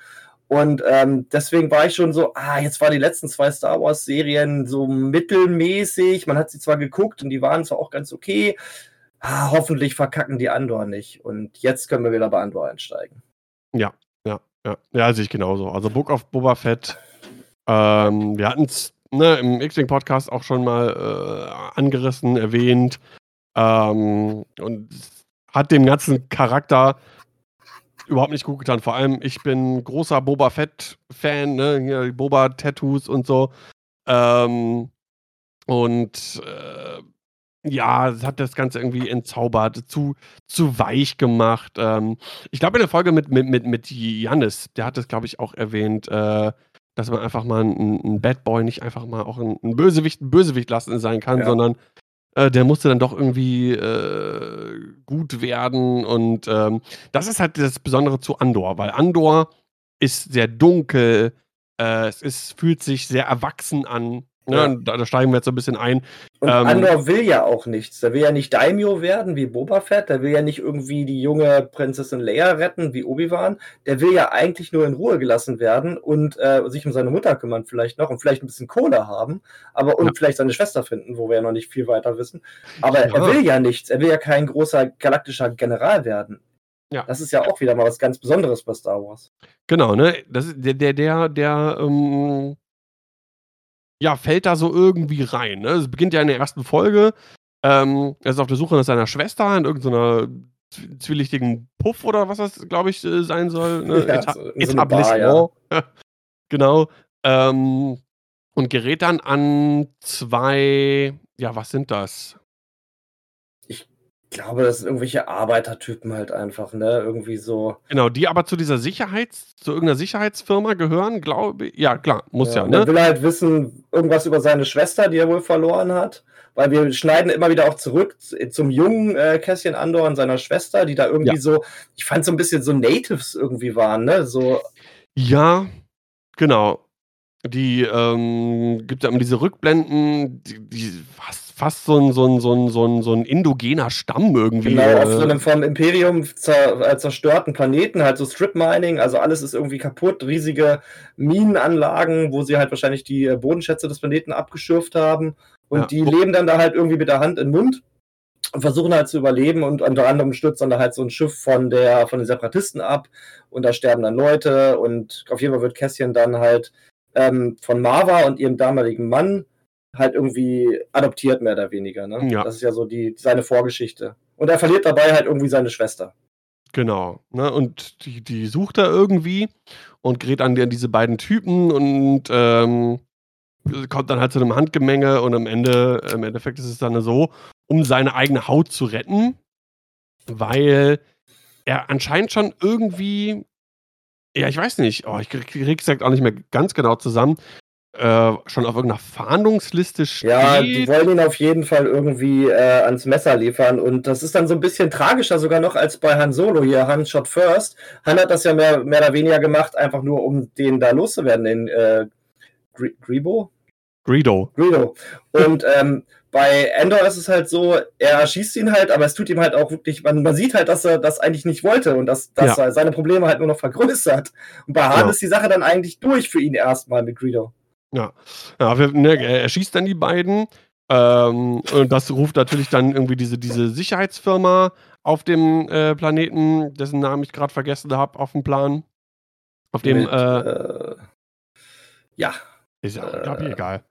Und ähm, deswegen war ich schon so, ah, jetzt waren die letzten zwei Star Wars Serien so mittelmäßig. Man hat sie zwar geguckt und die waren zwar auch ganz okay. Ah, hoffentlich verkacken die Andor nicht. Und jetzt können wir wieder bei Andor einsteigen. Ja, ja, ja, sehe ich genauso. Also Book of Boba Fett, ähm, wir hatten es ne, im X-Wing-Podcast auch schon mal äh, angerissen, erwähnt. Ähm, und hat dem ganzen Charakter überhaupt nicht gut getan. Vor allem, ich bin großer Boba Fett-Fan, ne? Boba-Tattoos und so. Ähm, und äh, ja, es hat das Ganze irgendwie entzaubert, zu, zu weich gemacht. Ähm, ich glaube, in der Folge mit, mit, mit, mit Jannis, der hat es, glaube ich, auch erwähnt, äh, dass man einfach mal ein, Bad Boy nicht einfach mal auch ein, ein Bösewicht, ein Bösewicht lassen sein kann, ja. sondern äh, der musste dann doch irgendwie äh, gut werden. Und ähm, das ist halt das Besondere zu Andor, weil Andor ist sehr dunkel, äh, es ist, fühlt sich sehr erwachsen an. Ne? Ja. Da, da, steigen wir jetzt so ein bisschen ein. Und ähm, Andor will ja auch nichts. Der will ja nicht Daimyo werden wie Boba Fett. Der will ja nicht irgendwie die junge Prinzessin Leia retten wie Obi-Wan. Der will ja eigentlich nur in Ruhe gelassen werden und äh, sich um seine Mutter kümmern vielleicht noch und vielleicht ein bisschen Kohle haben. Aber und ja. vielleicht seine Schwester finden, wo wir ja noch nicht viel weiter wissen. Aber ja. er will ja nichts. Er will ja kein großer galaktischer General werden. Ja. Das ist ja auch wieder mal was ganz Besonderes bei Star Wars. Genau, ne? Das ist der, der, der, der ähm, ja, fällt da so irgendwie rein. Ne? Es beginnt ja in der ersten Folge. Ähm, er ist auf der Suche nach seiner Schwester in irgendeiner zwielichtigen Puff oder was das, glaube ich, äh, sein soll. Ne? Ja, Eta so Etablissement. Ja. genau. Ähm, und gerät dann an zwei, ja, was sind das? Ich glaube, das sind irgendwelche Arbeitertypen halt einfach, ne? Irgendwie so. Genau, die aber zu dieser Sicherheits-, zu irgendeiner Sicherheitsfirma gehören, glaube ich. Ja, klar, muss ja, ja ne? Er will halt wissen, irgendwas über seine Schwester, die er wohl verloren hat. Weil wir schneiden immer wieder auch zurück zum jungen äh, Cassian Andor und seiner Schwester, die da irgendwie ja. so, ich fand so ein bisschen so Natives irgendwie waren, ne? So. Ja, genau. Die ähm, gibt ja immer diese Rückblenden, die, die was fast so ein, so ein, so ein, so ein, so ein indogener Stamm irgendwie. Genau, auf so einem vom Imperium zer äh, zerstörten Planeten, halt so Strip Mining, also alles ist irgendwie kaputt, riesige Minenanlagen, wo sie halt wahrscheinlich die äh, Bodenschätze des Planeten abgeschürft haben. Und ja. die leben dann da halt irgendwie mit der Hand im Mund und versuchen halt zu überleben und unter anderem stürzt dann da halt so ein Schiff von der von den Separatisten ab und da sterben dann Leute und auf jeden Fall wird Cassian dann halt ähm, von Marva und ihrem damaligen Mann halt irgendwie adoptiert, mehr oder weniger. Ne? Ja. Das ist ja so die, seine Vorgeschichte. Und er verliert dabei halt irgendwie seine Schwester. Genau. Ne? Und die, die sucht er irgendwie und gerät an, an diese beiden Typen und ähm, kommt dann halt zu einem Handgemenge und am Ende, im Endeffekt ist es dann so, um seine eigene Haut zu retten, weil er anscheinend schon irgendwie, ja, ich weiß nicht, oh, ich kriege gesagt auch nicht mehr ganz genau zusammen, äh, schon auf irgendeiner Fahndungsliste steht. Ja, die wollen ihn auf jeden Fall irgendwie äh, ans Messer liefern. Und das ist dann so ein bisschen tragischer sogar noch als bei Han Solo hier, Han Shot First. Han hat das ja mehr, mehr oder weniger gemacht, einfach nur um den da loszuwerden, den äh, Gribo? Greedo. Greedo. Und ähm, bei Endor ist es halt so, er schießt ihn halt, aber es tut ihm halt auch wirklich, man, man sieht halt, dass er das eigentlich nicht wollte und dass, dass ja. er seine Probleme halt nur noch vergrößert. Und bei Han ja. ist die Sache dann eigentlich durch für ihn erstmal mit Greedo. Ja, ja ne, er schießt dann die beiden. Ähm, und das ruft natürlich dann irgendwie diese, diese Sicherheitsfirma auf dem äh, Planeten, dessen Namen ich gerade vergessen habe, auf dem Plan. Auf dem. Mit, äh, äh, ja. Ist ja, ich, egal.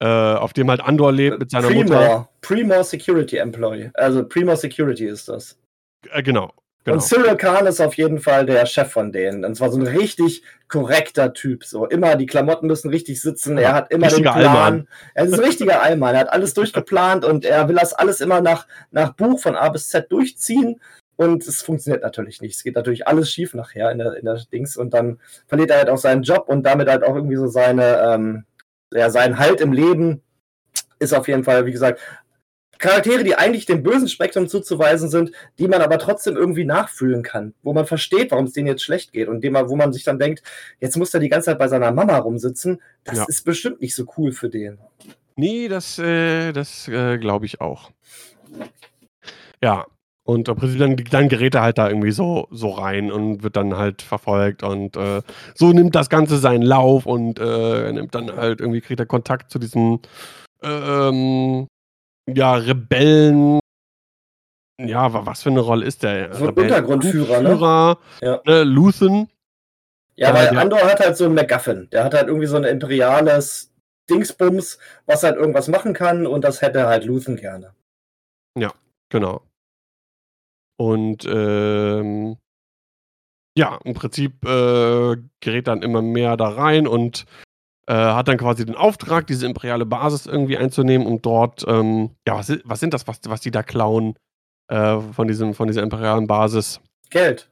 Äh, auf dem halt Andor lebt mit seiner Primor, Mutter. Primor Security Employee. Also Primor Security ist das. Äh, genau. Genau. Und Cyril Khan ist auf jeden Fall der Chef von denen. Und zwar so ein richtig korrekter Typ. So immer, die Klamotten müssen richtig sitzen. Er hat immer den Plan. Allmann. Er ist ein richtiger Allmann. Er hat alles durchgeplant und er will das alles immer nach, nach Buch von A bis Z durchziehen. Und es funktioniert natürlich nicht. Es geht natürlich alles schief nachher in der, in der Dings. Und dann verliert er halt auch seinen Job und damit halt auch irgendwie so seine, ähm, ja, seinen Halt im Leben. Ist auf jeden Fall, wie gesagt, Charaktere, die eigentlich dem bösen Spektrum zuzuweisen sind, die man aber trotzdem irgendwie nachfühlen kann, wo man versteht, warum es denen jetzt schlecht geht und dem, wo man sich dann denkt, jetzt muss er die ganze Zeit bei seiner Mama rumsitzen, das ja. ist bestimmt nicht so cool für den. Nee, das, äh, das äh, glaube ich auch. Ja, und im Prinzip dann, dann gerät er halt da irgendwie so, so rein und wird dann halt verfolgt und äh, so nimmt das Ganze seinen Lauf und äh, er nimmt dann halt irgendwie, kriegt er Kontakt zu diesem ähm, ja, Rebellen. Ja, was für eine Rolle ist der? So ein Untergrundführer, ne? Führer, ja. ne? Luthen. Ja, weil Andor hat halt so einen MacGuffin. Der hat halt irgendwie so ein imperiales Dingsbums, was halt irgendwas machen kann und das hätte halt Luthen gerne. Ja, genau. Und ähm, ja, im Prinzip äh, gerät dann immer mehr da rein und äh, hat dann quasi den Auftrag, diese imperiale Basis irgendwie einzunehmen und dort, ähm, ja, was, was, sind das, was, was die da klauen äh, von, diesem, von dieser imperialen Basis? Geld.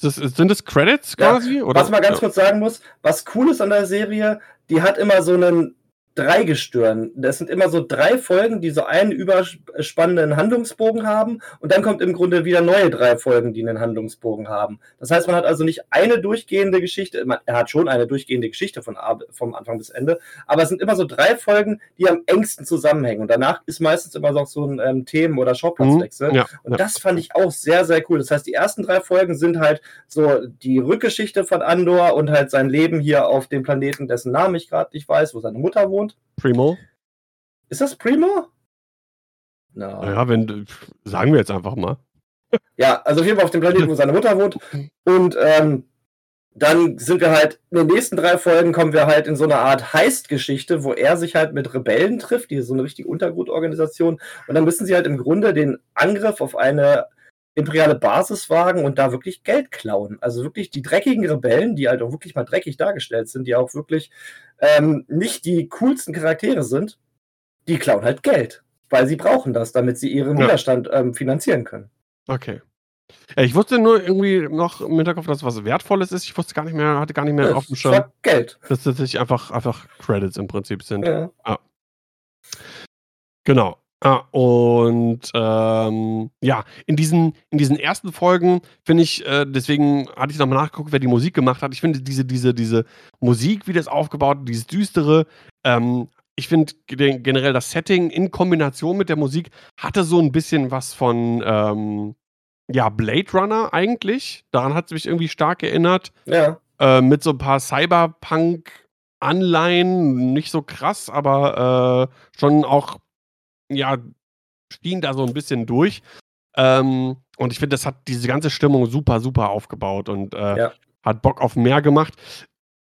Das, sind das Credits quasi? Ja, oder? Was man ganz ja. kurz sagen muss, was cool ist an der Serie, die hat immer so einen Dreigestirn. Das sind immer so drei Folgen, die so einen überspannenden Handlungsbogen haben und dann kommt im Grunde wieder neue drei Folgen, die einen Handlungsbogen haben. Das heißt, man hat also nicht eine durchgehende Geschichte, man, er hat schon eine durchgehende Geschichte von vom Anfang bis Ende, aber es sind immer so drei Folgen, die am engsten zusammenhängen und danach ist meistens immer noch so ein ähm, Themen- oder Schauplatzwechsel. Mhm, ja, und ja. das fand ich auch sehr, sehr cool. Das heißt, die ersten drei Folgen sind halt so die Rückgeschichte von Andor und halt sein Leben hier auf dem Planeten, dessen Namen ich gerade nicht weiß, wo seine Mutter wohnt. Primo. Ist das Primo? No. Ja, wenn, sagen wir jetzt einfach mal. Ja, also auf jeden Fall auf dem Planeten, wo seine Mutter wohnt. Und ähm, dann sind wir halt, in den nächsten drei Folgen kommen wir halt in so eine Art Heist-Geschichte, wo er sich halt mit Rebellen trifft, die ist so eine richtige Untergrundorganisation. Und dann müssen sie halt im Grunde den Angriff auf eine imperiale Basis wagen und da wirklich Geld klauen. Also wirklich die dreckigen Rebellen, die halt auch wirklich mal dreckig dargestellt sind, die auch wirklich ähm, nicht die coolsten Charaktere sind, die klauen halt Geld, weil sie brauchen das, damit sie ihren ja. Widerstand ähm, finanzieren können. Okay. Ja, ich wusste nur irgendwie noch im Hinterkopf, dass was Wertvolles ist. Ich wusste gar nicht mehr, hatte gar nicht mehr ja, auf dem Schirm. Geld. Dass das sich einfach, einfach Credits im Prinzip sind. Ja. Ah. Genau. Ah, und ähm, ja, in diesen, in diesen ersten Folgen finde ich, äh, deswegen hatte ich nochmal nachgeguckt, wer die Musik gemacht hat. Ich finde diese, diese, diese Musik, wie das aufgebaut, dieses Düstere, ähm, ich finde generell das Setting in Kombination mit der Musik hatte so ein bisschen was von ähm, ja, Blade Runner eigentlich. Daran hat es mich irgendwie stark erinnert. Ja. Äh, mit so ein paar Cyberpunk-Anleihen, nicht so krass, aber äh, schon auch ja, stehen da so ein bisschen durch. Ähm, und ich finde, das hat diese ganze Stimmung super, super aufgebaut und äh, ja. hat Bock auf mehr gemacht.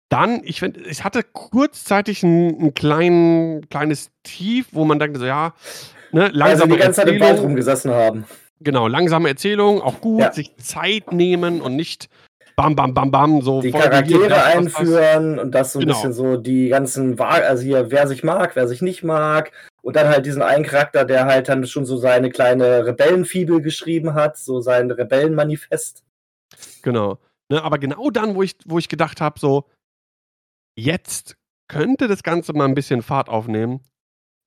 Dann, ich finde, ich hatte kurzzeitig ein, ein klein, kleines Tief, wo man dachte, so, ja, ne, langsam. Also die ganze Zeit im Wald rumgesessen haben. Genau, langsame Erzählung, auch gut, ja. sich Zeit nehmen und nicht bam, bam, bam, bam, so. Die Charaktere das, einführen und das so ein genau. bisschen so die ganzen, also hier, wer sich mag, wer sich nicht mag. Und dann halt diesen einen Charakter, der halt dann schon so seine kleine Rebellenfibel geschrieben hat, so sein Rebellenmanifest. Genau. Ne, aber genau dann, wo ich, wo ich gedacht habe, so, jetzt könnte das Ganze mal ein bisschen Fahrt aufnehmen.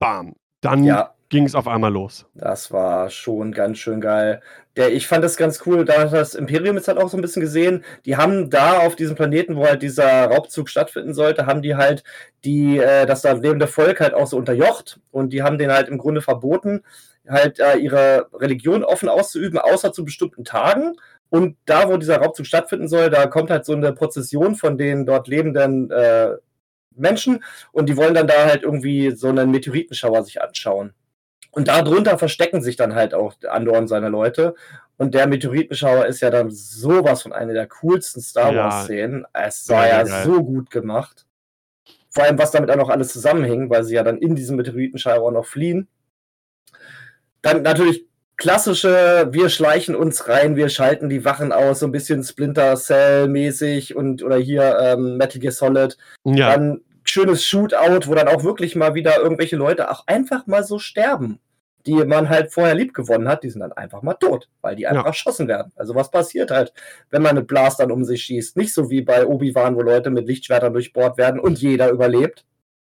Bam. Dann ja ging es auf einmal los. Das war schon ganz schön geil. Der, ich fand das ganz cool, da hat das Imperium jetzt halt auch so ein bisschen gesehen. Die haben da auf diesem Planeten, wo halt dieser Raubzug stattfinden sollte, haben die halt die, äh, das da lebende Volk halt auch so unterjocht und die haben den halt im Grunde verboten, halt äh, ihre Religion offen auszuüben, außer zu bestimmten Tagen. Und da, wo dieser Raubzug stattfinden soll, da kommt halt so eine Prozession von den dort lebenden äh, Menschen und die wollen dann da halt irgendwie so einen Meteoritenschauer sich anschauen. Und darunter verstecken sich dann halt auch Andor und seine Leute. Und der Meteoritenschauer ist ja dann sowas von einer der coolsten Star Wars-Szenen. Ja, es war ja geil. so gut gemacht. Vor allem, was damit auch noch alles zusammenhing, weil sie ja dann in diesem Meteoritenschauer noch fliehen. Dann natürlich klassische, wir schleichen uns rein, wir schalten die Wachen aus, so ein bisschen Splinter Cell-mäßig und oder hier ähm, Metal Gear Solid. Ja. Dann schönes Shootout, wo dann auch wirklich mal wieder irgendwelche Leute auch einfach mal so sterben, die man halt vorher lieb gewonnen hat, die sind dann einfach mal tot, weil die einfach ja. erschossen werden. Also was passiert halt, wenn man mit Blastern um sich schießt? Nicht so wie bei Obi-Wan, wo Leute mit Lichtschwertern durchbohrt werden und jeder überlebt.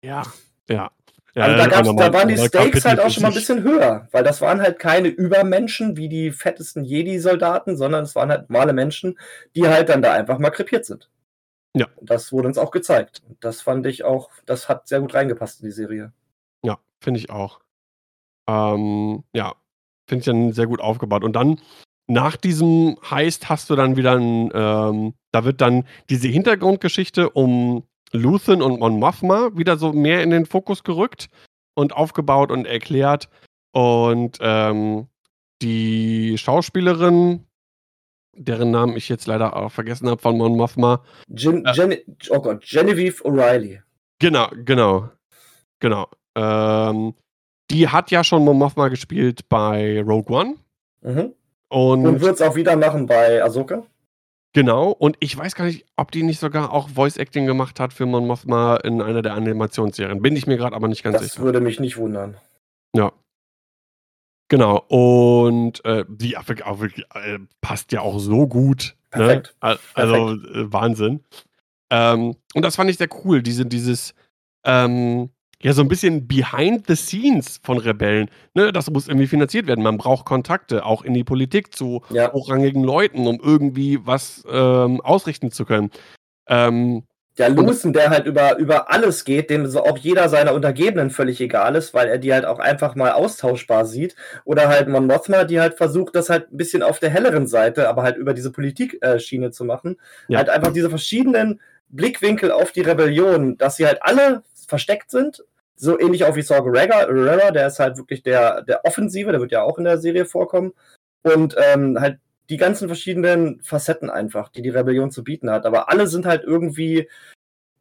Ja, ja. Ja, also da, gab's, da waren die Stakes halt auch schon mal ein bisschen höher, weil das waren halt keine Übermenschen wie die fettesten Jedi-Soldaten, sondern es waren halt normale Menschen, die halt dann da einfach mal krepiert sind. Ja. Das wurde uns auch gezeigt. Das fand ich auch, das hat sehr gut reingepasst in die Serie. Ja, finde ich auch. Ähm, ja, finde ich dann sehr gut aufgebaut. Und dann nach diesem Heist hast du dann wieder ein, ähm, da wird dann diese Hintergrundgeschichte um Luthen und Mon Mothma wieder so mehr in den Fokus gerückt und aufgebaut und erklärt. Und ähm, die Schauspielerin, deren Namen ich jetzt leider auch vergessen habe von Mon Mothma. Gen, äh, Gen oh Gott, Genevieve O'Reilly. Genau, genau. genau. Ähm, die hat ja schon Mon Mothma gespielt bei Rogue One. Mhm. Und, Und wird es auch wieder machen bei Ahsoka? genau, und ich weiß gar nicht, ob die nicht sogar auch Voice Acting gemacht hat für Mon Mothma in einer der Animationsserien. Bin ich mir gerade aber nicht ganz Das sicher. würde mich nicht wundern. Ja. Genau. Und äh, die wirklich, äh, passt ja auch so gut. Perfekt. Ne? Al- Also äh, Wahnsinn. Ähm, und das fand ich sehr cool, diese, dieses, ähm, ja, so ein bisschen behind the scenes von Rebellen. Ne? Das muss irgendwie finanziert werden. Man braucht Kontakte, auch in die Politik zu Ja. hochrangigen Leuten, um irgendwie was ähm, ausrichten zu können. Ähm, Der Lucen, der halt über, über alles geht, dem so auch jeder seiner Untergebenen völlig egal ist, weil er die halt auch einfach mal austauschbar sieht. Oder halt Mon Mothma, die halt versucht, das halt ein bisschen auf der helleren Seite, aber halt über diese Politik-Schiene zu machen. Ja. Halt einfach diese verschiedenen Blickwinkel auf die Rebellion, dass sie halt alle versteckt sind. So ähnlich auch wie Saw Gerrera, der ist halt wirklich der, der Offensive, der wird ja auch in der Serie vorkommen. Und ähm, halt die ganzen verschiedenen Facetten einfach, die die Rebellion zu bieten hat. Aber alle sind halt irgendwie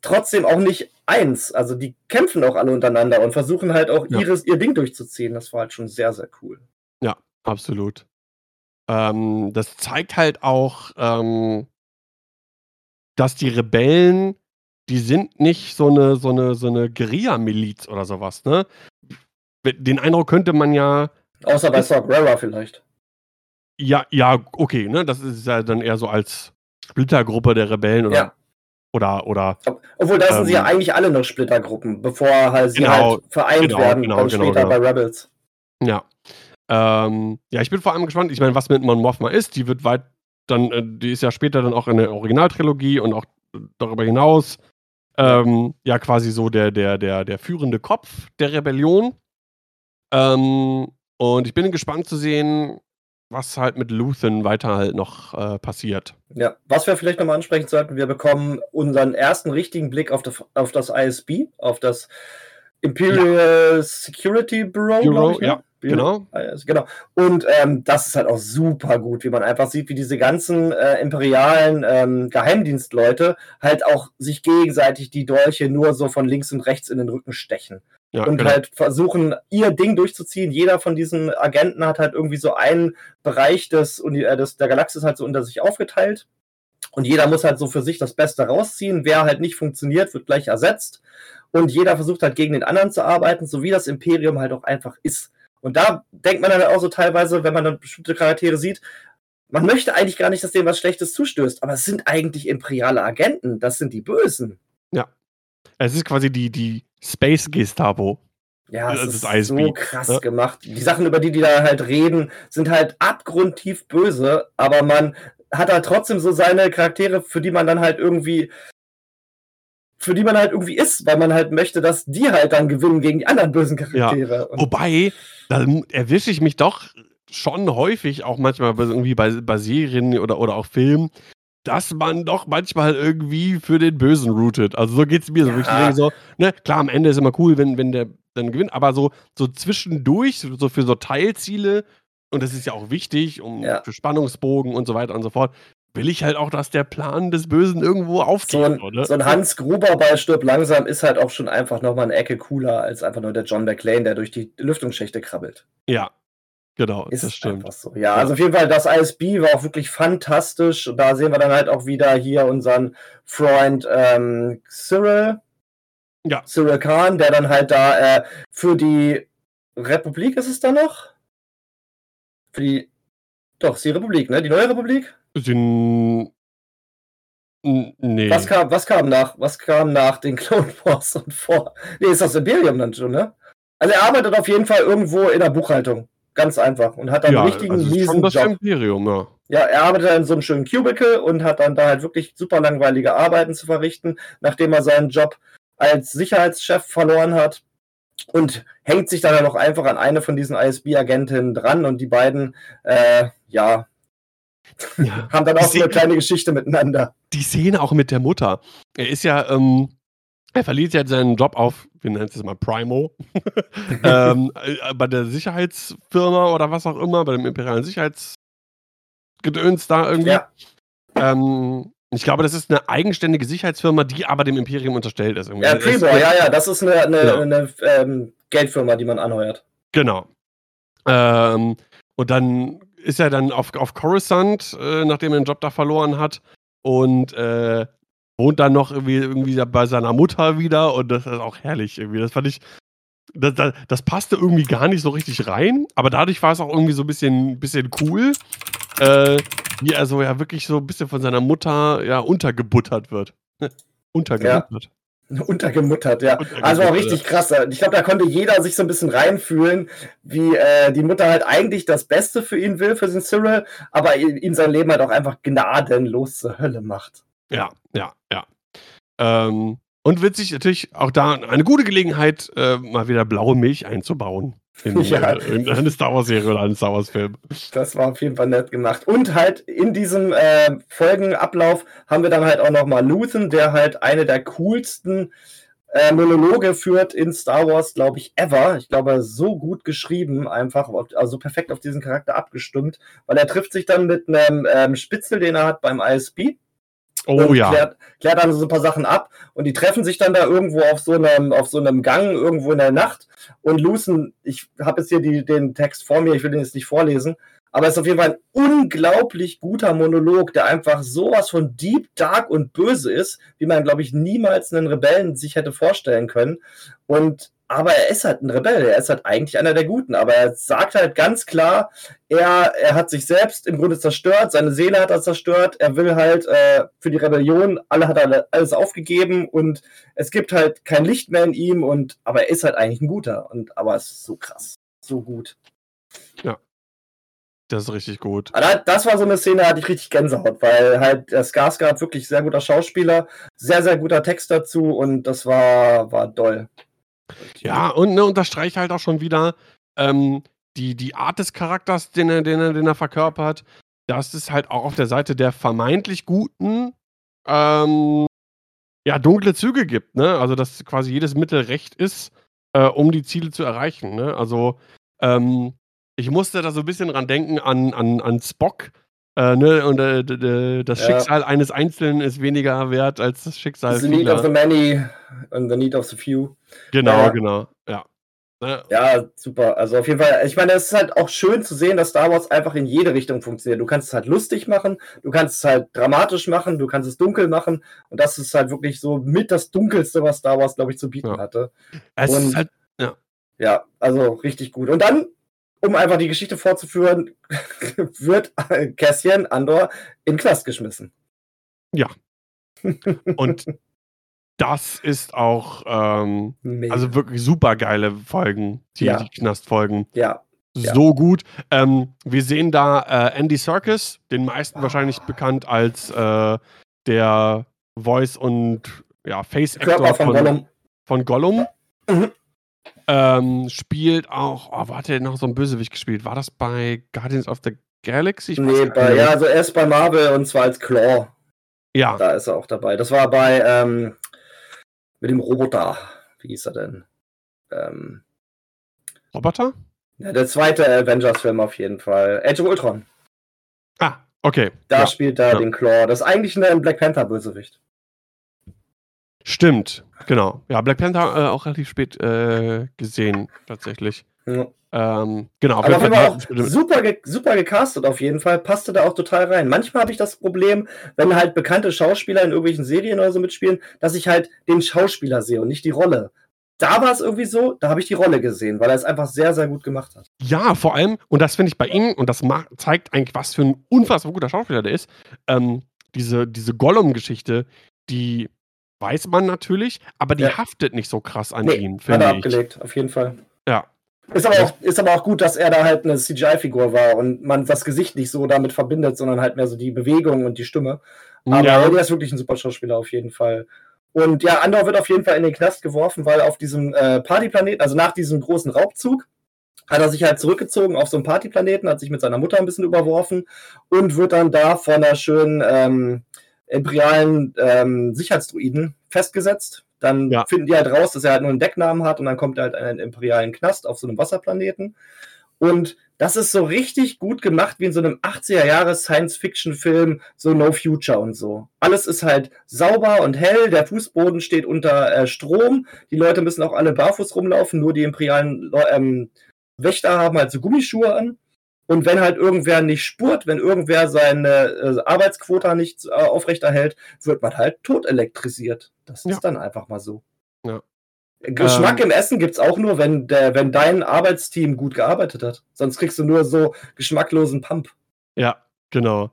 trotzdem auch nicht eins. Also die kämpfen auch alle untereinander und versuchen halt auch Ja. ihres, ihr Ding durchzuziehen. Das war halt schon sehr, sehr cool. Absolut. Ähm, das zeigt halt auch, ähm, dass die Rebellen, die sind nicht so eine, so eine, so eine Guerilla-Miliz oder sowas, ne? Den Eindruck könnte man ja, Außer bei Saw Gerrera vielleicht. Ja, ja, okay, ne? Das ist ja dann eher so als Splittergruppe der Rebellen oder, Ja. oder, oder, Ob- Obwohl, da sind sie ja Ähm, eigentlich alle noch Splittergruppen, bevor halt sie Genau, halt vereint genau, werden, genau, dann genau, später genau. bei Rebels. ja. Ähm, ja, ich bin vor allem gespannt, ich meine, was mit Mon Mothma ist, die wird weit, dann, äh, die ist ja später dann auch in der Originaltrilogie und auch darüber hinaus ähm, ja quasi so der, der, der, der führende Kopf der Rebellion. Ähm, und ich bin gespannt zu sehen, was halt mit Luthen weiter halt noch äh, passiert. Ja, was wir vielleicht nochmal ansprechen sollten, wir bekommen unseren ersten richtigen Blick auf, das- auf das ISB, auf das Imperial Security Bureau, Bureau, ich, ne? ja, genau. Genau. Und ähm, das ist halt auch super gut, wie man einfach sieht, wie diese ganzen äh, imperialen ähm, Geheimdienstleute halt auch sich gegenseitig die Dolche nur so von links und rechts in den Rücken stechen. Ja, und genau. halt versuchen, ihr Ding durchzuziehen. Jeder von diesen Agenten hat halt irgendwie so einen Bereich des, äh, des der Galaxis halt so unter sich aufgeteilt. Und jeder muss halt so für sich das Beste rausziehen. Wer halt nicht funktioniert, wird gleich ersetzt. Und jeder versucht halt gegen den anderen zu arbeiten, so wie das Imperium halt auch einfach ist. Und da denkt man dann auch so teilweise, wenn man dann bestimmte Charaktere sieht, man möchte eigentlich gar nicht, dass denen was Schlechtes zustößt, aber es sind eigentlich imperiale Agenten, das sind die Bösen. Es ist quasi die, die Space Gestapo. Ja, es Das ist so krass ne? gemacht. Die Sachen, über die die da halt reden, sind halt abgrundtief böse, aber man hat halt trotzdem so seine Charaktere, für die man dann halt irgendwie, für die man halt irgendwie ist, weil man halt möchte, dass die halt dann gewinnen gegen die anderen bösen Charaktere. Und Wobei, da erwische ich mich doch schon häufig, auch manchmal bei- irgendwie bei, bei Serien oder, oder auch Filmen, dass man doch manchmal irgendwie für den Bösen routet. Also so geht es mir so. Ja. so, ne, klar, am Ende ist immer cool, wenn, wenn der dann gewinnt, aber so, so zwischendurch, so so für so Teilziele, und das ist ja auch wichtig, um Ja. für Spannungsbogen und so weiter und so fort, will ich halt auch, dass der Plan des Bösen irgendwo aufgeht. so ein, oder? so ein Hans Gruber bei Stirb langsam ist halt auch schon einfach nochmal eine Ecke cooler als einfach nur der John McClane, der durch die Lüftungsschächte krabbelt. Ja, genau, Ist das stimmt. einfach so. Ja, also auf jeden Fall, das ISB war auch wirklich fantastisch. Und da sehen wir dann halt auch wieder hier unseren Freund ähm, Cyril. Ja. Cyril Khan, der dann halt da äh, für die Republik ist es da noch? Für die. Doch, ist die Republik, ne? Die neue Republik? N- Nee. Was kam, was kam nach? Was kam nach den Clone Wars und vor? Nee, ist das Imperium dann schon, ne? Also er arbeitet auf jeden Fall irgendwo in der Buchhaltung. Ganz einfach. Und hat dann einen richtigen also schon das Job. Imperium, ja. Ja, er arbeitet in so einem schönen Cubicle und hat dann da halt wirklich super langweilige Arbeiten zu verrichten, nachdem er seinen Job als Sicherheitschef verloren hat. Und hängt sich dann noch einfach an eine von diesen ISB-Agentinnen dran und die beiden, äh, ja, ja. haben dann auch so eine kleine Geschichte miteinander. Die Szene auch mit der Mutter. Er ist ja, ähm, er verliert ja seinen Job auf, wir nennen es jetzt mal Primo, ähm, äh, bei der Sicherheitsfirma oder was auch immer, bei dem imperialen Sicherheitsgedöns da irgendwie. Ja, Ähm, Ich glaube, das ist eine eigenständige Sicherheitsfirma, die aber dem Imperium unterstellt ist. Ja, Tribor, ja, ja, das ist eine, eine, genau. eine ähm, Geldfirma, die man anheuert. Genau. Ähm, und dann ist er dann auf, auf Coruscant, äh, nachdem er den Job da verloren hat. Und äh, wohnt dann noch irgendwie, irgendwie bei seiner Mutter wieder. Und das ist auch herrlich irgendwie. Das fand ich. Das, das, das passte irgendwie gar nicht so richtig rein, aber dadurch war es auch irgendwie so ein bisschen, bisschen cool, äh, wie er so ja wirklich so ein bisschen von seiner Mutter ja untergebuttert wird. untergebuttert. Ja. Untergemuttert, ja. Untergemuttert, also auch richtig krass. Ich glaube, da konnte jeder sich so ein bisschen reinfühlen, wie äh, die Mutter halt eigentlich das Beste für ihn will, für den Cyril, aber ihm sein Leben halt auch einfach gnadenlos zur Hölle macht. Ja, ja, ja. Ähm, und witzig natürlich auch da eine gute Gelegenheit, äh, mal wieder blaue Milch einzubauen. In, ja. äh, in eine Star Wars-Serie oder einen Star Wars-Film. Das war auf jeden Fall nett gemacht. Und halt in diesem äh, Folgenablauf haben wir dann halt auch nochmal Luthen, der halt eine der coolsten äh, Monologe führt in Star Wars, glaube ich, ever. Ich glaube, so gut geschrieben, einfach, also perfekt auf diesen Charakter abgestimmt, weil er trifft sich dann mit einem ähm, Spitzel, den er hat beim ISB Oh ja. Klärt, klärt dann so ein paar Sachen ab und die treffen sich dann da irgendwo auf so einem, auf so einem Gang, irgendwo in der Nacht. Und Lucen, ich habe jetzt hier die, den Text vor mir, ich will den jetzt nicht vorlesen, aber es ist auf jeden Fall ein unglaublich guter Monolog, der einfach sowas von deep, dark und böse ist, wie man, glaube ich, niemals einen Rebellen sich hätte vorstellen können. Und aber er ist halt ein Rebell, er ist halt eigentlich einer der Guten, aber er sagt halt ganz klar, er, er hat sich selbst im Grunde zerstört, seine Seele hat er zerstört, er will halt äh, für die Rebellion, alle hat er alles aufgegeben und es gibt halt kein Licht mehr in ihm und aber er ist halt eigentlich ein Guter und aber es ist so krass, so gut. Ja. Das ist richtig gut. Aber das war so eine Szene, da hatte ich richtig Gänsehaut, weil halt der Skarsgård wirklich sehr guter Schauspieler, sehr, sehr guter Text dazu und das war, war doll. Ja, und ne, unterstreicht halt auch schon wieder ähm, die, die Art des Charakters, den er, den, er, den er verkörpert, dass es halt auch auf der Seite der vermeintlich Guten ähm, ja, dunkle Züge gibt, ne? Also, dass quasi jedes Mittel recht ist, äh, um die Ziele zu erreichen, ne? Also, ähm, ich musste da so ein bisschen dran denken an, an, an Spock, äh, ne, und äh, das ja. Schicksal eines Einzelnen ist weniger wert als das Schicksal vieler. The need of the many and the need of the few. Genau, ja. genau, ja. Ne? Ja, super. Also auf jeden Fall, ich meine, es ist halt auch schön zu sehen, dass Star Wars einfach in jede Richtung funktioniert. Du kannst es halt lustig machen, du kannst es halt dramatisch machen, du kannst es dunkel machen. Und das ist halt wirklich so mit das Dunkelste, was Star Wars, glaube ich, zu bieten ja. hatte. Es und, ist halt, ja. Ja, also richtig gut. Und dann um einfach die Geschichte fortzuführen, wird Cassian Andor in Knast geschmissen. Ja. Und das ist auch ähm, also wirklich super geile Folgen, die, ja. die Knastfolgen. Ja. So ja. gut. Ähm, wir sehen da äh, Andy Serkis, den meisten ah. wahrscheinlich bekannt als äh, der Voice und ja, Face Actor von, von Gollum. Von Gollum. Mhm. Ähm, spielt auch, oh, wo hat er noch so ein Bösewicht gespielt? War das bei Guardians of the Galaxy? Ich nee, bei, ja, also erst bei Marvel und zwar als Claw. Ja. Da ist er auch dabei. Das war bei, ähm, mit dem Roboter. Wie hieß er denn? Ähm, Roboter? Ja, der zweite Avengers-Film auf jeden Fall. Age of Ultron. Ah, okay. Da ja. spielt er ja. den Claw. Das ist eigentlich ein Black Panther-Bösewicht. Stimmt, genau. Ja, Black Panther äh, auch relativ spät äh, gesehen, tatsächlich. Ja. Ähm, genau. Aber auf jeden Fall auch super, ge super gecastet auf jeden Fall, passte da auch total rein. Manchmal habe ich das Problem, wenn halt bekannte Schauspieler in irgendwelchen Serien oder so mitspielen, dass ich halt den Schauspieler sehe und nicht die Rolle. Da war es irgendwie so, da habe ich die Rolle gesehen, weil er es einfach sehr, sehr gut gemacht hat. Ja, vor allem, und das finde ich bei ihm, und das zeigt eigentlich, was für ein unfassbar guter Schauspieler der ist, ähm, diese, diese Gollum-Geschichte, die weiß man natürlich, aber die ja. haftet nicht so krass an nee, ihn, finde ich. abgelegt, auf jeden Fall. Ja. Ist aber, auch, ist aber auch gut, dass er da halt eine CGI-Figur war und man das Gesicht nicht so damit verbindet, sondern halt mehr so die Bewegung und die Stimme. Aber ja. er ist wirklich ein super Schauspieler auf jeden Fall. Und ja, Andor wird auf jeden Fall in den Knast geworfen, weil auf diesem äh, Partyplaneten, also nach diesem großen Raubzug, hat er sich halt zurückgezogen auf so einen Partyplaneten, hat sich mit seiner Mutter ein bisschen überworfen und wird dann da von einer schönen ähm, imperialen ähm, Sicherheitsdruiden festgesetzt. Dann ja. finden die halt raus, dass er halt nur einen Decknamen hat und dann kommt er halt in einen imperialen Knast auf so einem Wasserplaneten. Und das ist so richtig gut gemacht wie in so einem 80er Jahre Science-Fiction-Film, so No Future und so. Alles ist halt sauber und hell, der Fußboden steht unter äh, Strom, die Leute müssen auch alle barfuß rumlaufen, nur die imperialen ähm, Wächter haben halt so Gummischuhe an. Und wenn halt irgendwer nicht spurt, wenn irgendwer seine äh, Arbeitsquota nicht äh, aufrechterhält, wird man halt tot elektrisiert. Das ist ja. dann einfach mal so. Ja. Geschmack ähm, im Essen gibt es auch nur, wenn, der, wenn dein Arbeitsteam gut gearbeitet hat. Sonst kriegst du nur so geschmacklosen Pump. Ja, genau.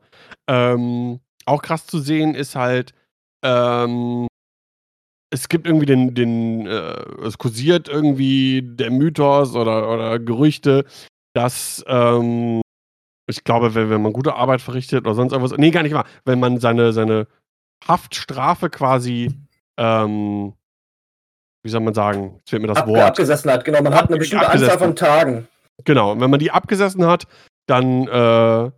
Ähm, auch krass zu sehen ist halt, ähm, es gibt irgendwie den, den äh, es kursiert irgendwie der Mythos oder, oder Gerüchte, dass, ähm, ich glaube, wenn, wenn man gute Arbeit verrichtet oder sonst irgendwas, nee, gar nicht wahr, wenn man seine, seine Haftstrafe quasi ähm, wie soll man sagen, jetzt fehlt mir das Ab, Wort. Abgesessen hat, genau. Man hat eine bestimmte Anzahl von Tagen. Genau, und wenn man die abgesessen hat, dann, äh,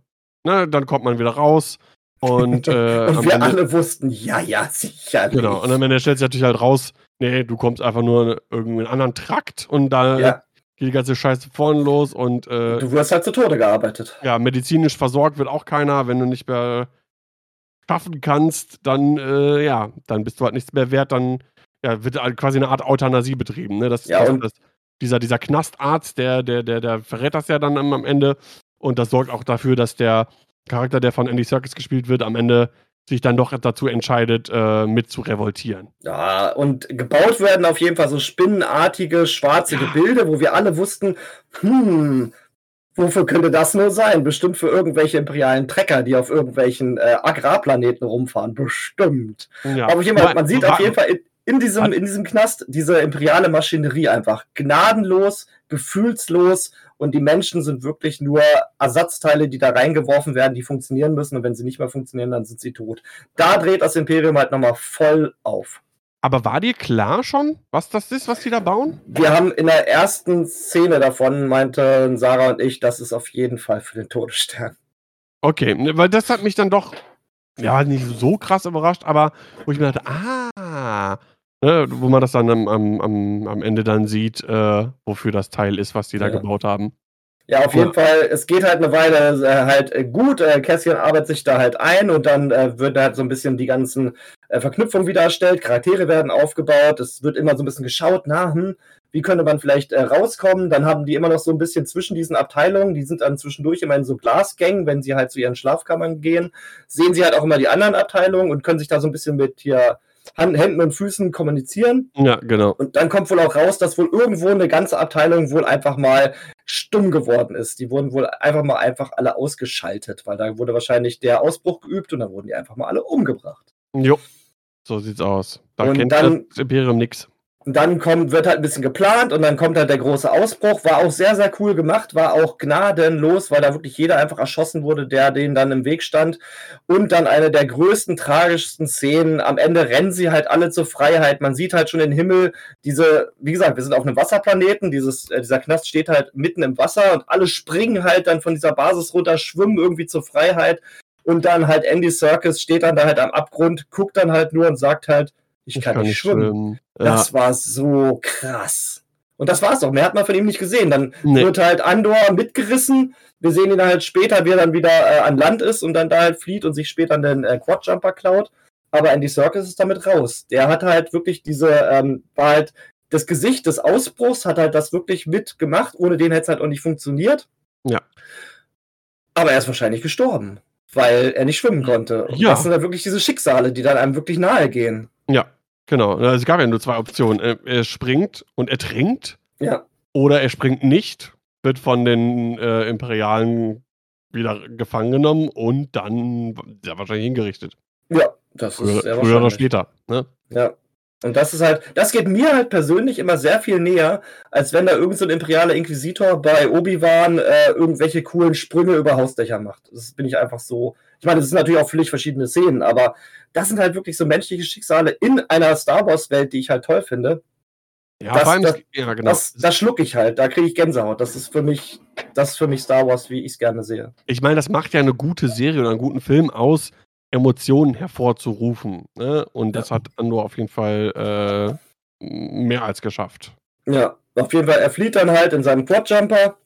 ne, dann kommt man wieder raus. Und, äh, und wir Ende, alle wussten, ja, ja, sicher. Genau, und am Ende stellt sich natürlich halt raus, nee, du kommst einfach nur in einen anderen Trakt und da ja. Geht die ganze Scheiße vorne los und äh, Du wirst halt zu Tode gearbeitet. Ja, medizinisch versorgt wird auch keiner, wenn du nicht mehr schaffen kannst, dann, äh, ja, dann bist du halt nichts mehr wert, dann ja, wird quasi eine Art Euthanasie betrieben. Ne? Das, ja, das, dieser, dieser Knastarzt, der, der, der, der verrät das ja dann am Ende. Und das sorgt auch dafür, dass der Charakter, der von Andy Serkis gespielt wird, am Ende sich dann doch dazu entscheidet, äh, mit zu revoltieren. Ja, und gebaut werden auf jeden Fall so spinnenartige, schwarze ja. Gebilde, wo wir alle wussten, hm, wofür könnte das nur sein? Bestimmt für irgendwelche imperialen Trecker, die auf irgendwelchen äh, Agrarplaneten rumfahren. Bestimmt. Ja. Aber jemand, man sieht auf jeden Fall in diesem, in diesem Knast diese imperiale Maschinerie einfach gnadenlos, gefühlslos und die Menschen sind wirklich nur Ersatzteile, die da reingeworfen werden, die funktionieren müssen und wenn sie nicht mehr funktionieren, dann sind sie tot. Da dreht das Imperium halt nochmal voll auf. Aber war dir klar schon, was das ist, was die da bauen? Wir haben in der ersten Szene davon, meinten Sarah und ich, das ist auf jeden Fall für den Todesstern. Okay, weil das hat mich dann doch ja, nicht so krass überrascht, aber wo ich mir dachte, ah, Ne, wo man das dann am, am, am Ende dann sieht, äh, wofür das Teil ist, was die da gebaut haben. Ja, auf jeden Fall, es geht halt eine Weile äh, halt äh, gut. Äh, Cassian arbeitet sich da halt ein und dann äh, wird halt so ein bisschen die ganzen äh, Verknüpfungen wieder erstellt, Charaktere werden aufgebaut, es wird immer so ein bisschen geschaut, na, hm, wie könnte man vielleicht äh, rauskommen? Dann haben die immer noch so ein bisschen zwischen diesen Abteilungen, die sind dann zwischendurch immer in so Glasgängen, wenn sie halt zu ihren Schlafkammern gehen, sehen sie halt auch immer die anderen Abteilungen und können sich da so ein bisschen mit hier Hand, Händen und Füßen kommunizieren. Ja, genau. Und dann kommt wohl auch raus, dass wohl irgendwo eine ganze Abteilung wohl einfach mal stumm geworden ist. Die wurden wohl einfach mal einfach alle ausgeschaltet, weil da wurde wahrscheinlich der Ausbruch geübt und dann wurden die einfach mal alle umgebracht. Jo, so sieht's aus. Da und kennt dann, das Imperium nix. Und dann kommt, wird halt ein bisschen geplant und dann kommt halt der große Ausbruch. War auch sehr, sehr cool gemacht, war auch gnadenlos, weil da wirklich jeder einfach erschossen wurde, der denen dann im Weg stand. Und dann eine der größten, tragischsten Szenen. Am Ende rennen sie halt alle zur Freiheit. Man sieht halt schon den Himmel. Diese, wie gesagt, wir sind auf einem Wasserplaneten. Dieses, äh, dieser Knast steht halt mitten im Wasser und alle springen halt dann von dieser Basis runter, schwimmen irgendwie zur Freiheit. Und dann halt Andy Serkis steht dann da halt am Abgrund, guckt dann halt nur und sagt halt, ich, ich kann, kann, nicht schwimmen. schwimmen. Das ja. war so krass. Und das war's doch. Mehr hat man von ihm nicht gesehen. Dann nee. wird halt Andor mitgerissen. Wir sehen ihn halt später, wie er dann wieder äh, an Land ist und dann da halt flieht und sich später den äh, Quadjumper klaut. Aber Andy Serkis ist damit raus. Der hat halt wirklich diese, ähm, war halt das Gesicht des Ausbruchs, hat halt das wirklich mitgemacht. Ohne den hätte es halt auch nicht funktioniert. Ja. Aber er ist wahrscheinlich gestorben, weil er nicht schwimmen konnte. Und ja. das sind dann wirklich diese Schicksale, die dann einem wirklich nahe gehen. Ja, genau. Also, es gab ja nur zwei Optionen. Er springt und ertrinkt. Ja. Oder er springt nicht, wird von den äh, Imperialen wieder gefangen genommen und dann ja, wahrscheinlich hingerichtet. Ja, das früher, ist sehr Früher oder später. Ne? Ja. Und das ist halt, das geht mir halt persönlich immer sehr viel näher, als wenn da irgendein so imperialer Inquisitor bei Obi-Wan äh, irgendwelche coolen Sprünge über Hausdächer macht. Das bin ich einfach so. Ich meine, das sind natürlich auch völlig verschiedene Szenen, aber das sind halt wirklich so menschliche Schicksale in einer Star Wars-Welt, die ich halt toll finde. Ja, das, allem, das, ja, genau. das, das schlucke ich halt, da kriege ich Gänsehaut. Das ist für mich, das ist für mich Star Wars, wie ich es gerne sehe. Ich meine, das macht ja eine gute Serie oder einen guten Film aus, Emotionen hervorzurufen. Ne? Und das hat Andor auf jeden Fall äh, mehr als geschafft. Ja, auf jeden Fall, er flieht dann halt in seinem Quadjumper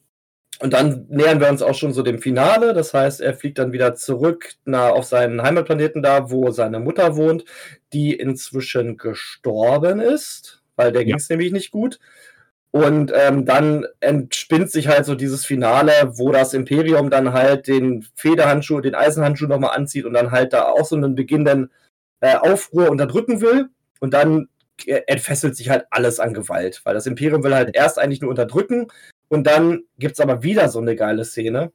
Und dann nähern wir uns auch schon so dem Finale. Das heißt, er fliegt dann wieder zurück nach, auf seinen Heimatplaneten da, wo seine Mutter wohnt, die inzwischen gestorben ist, weil der ja. ging es nämlich nicht gut. Und ähm, dann entspinnt sich halt so dieses Finale, wo das Imperium dann halt den Federhandschuh, den Eisenhandschuh nochmal anzieht und dann halt da auch so einen beginnenden äh, Aufruhr unterdrücken will. Und dann entfesselt sich halt alles an Gewalt, weil das Imperium will halt erst eigentlich nur unterdrücken und dann gibt es aber wieder so eine geile Szene,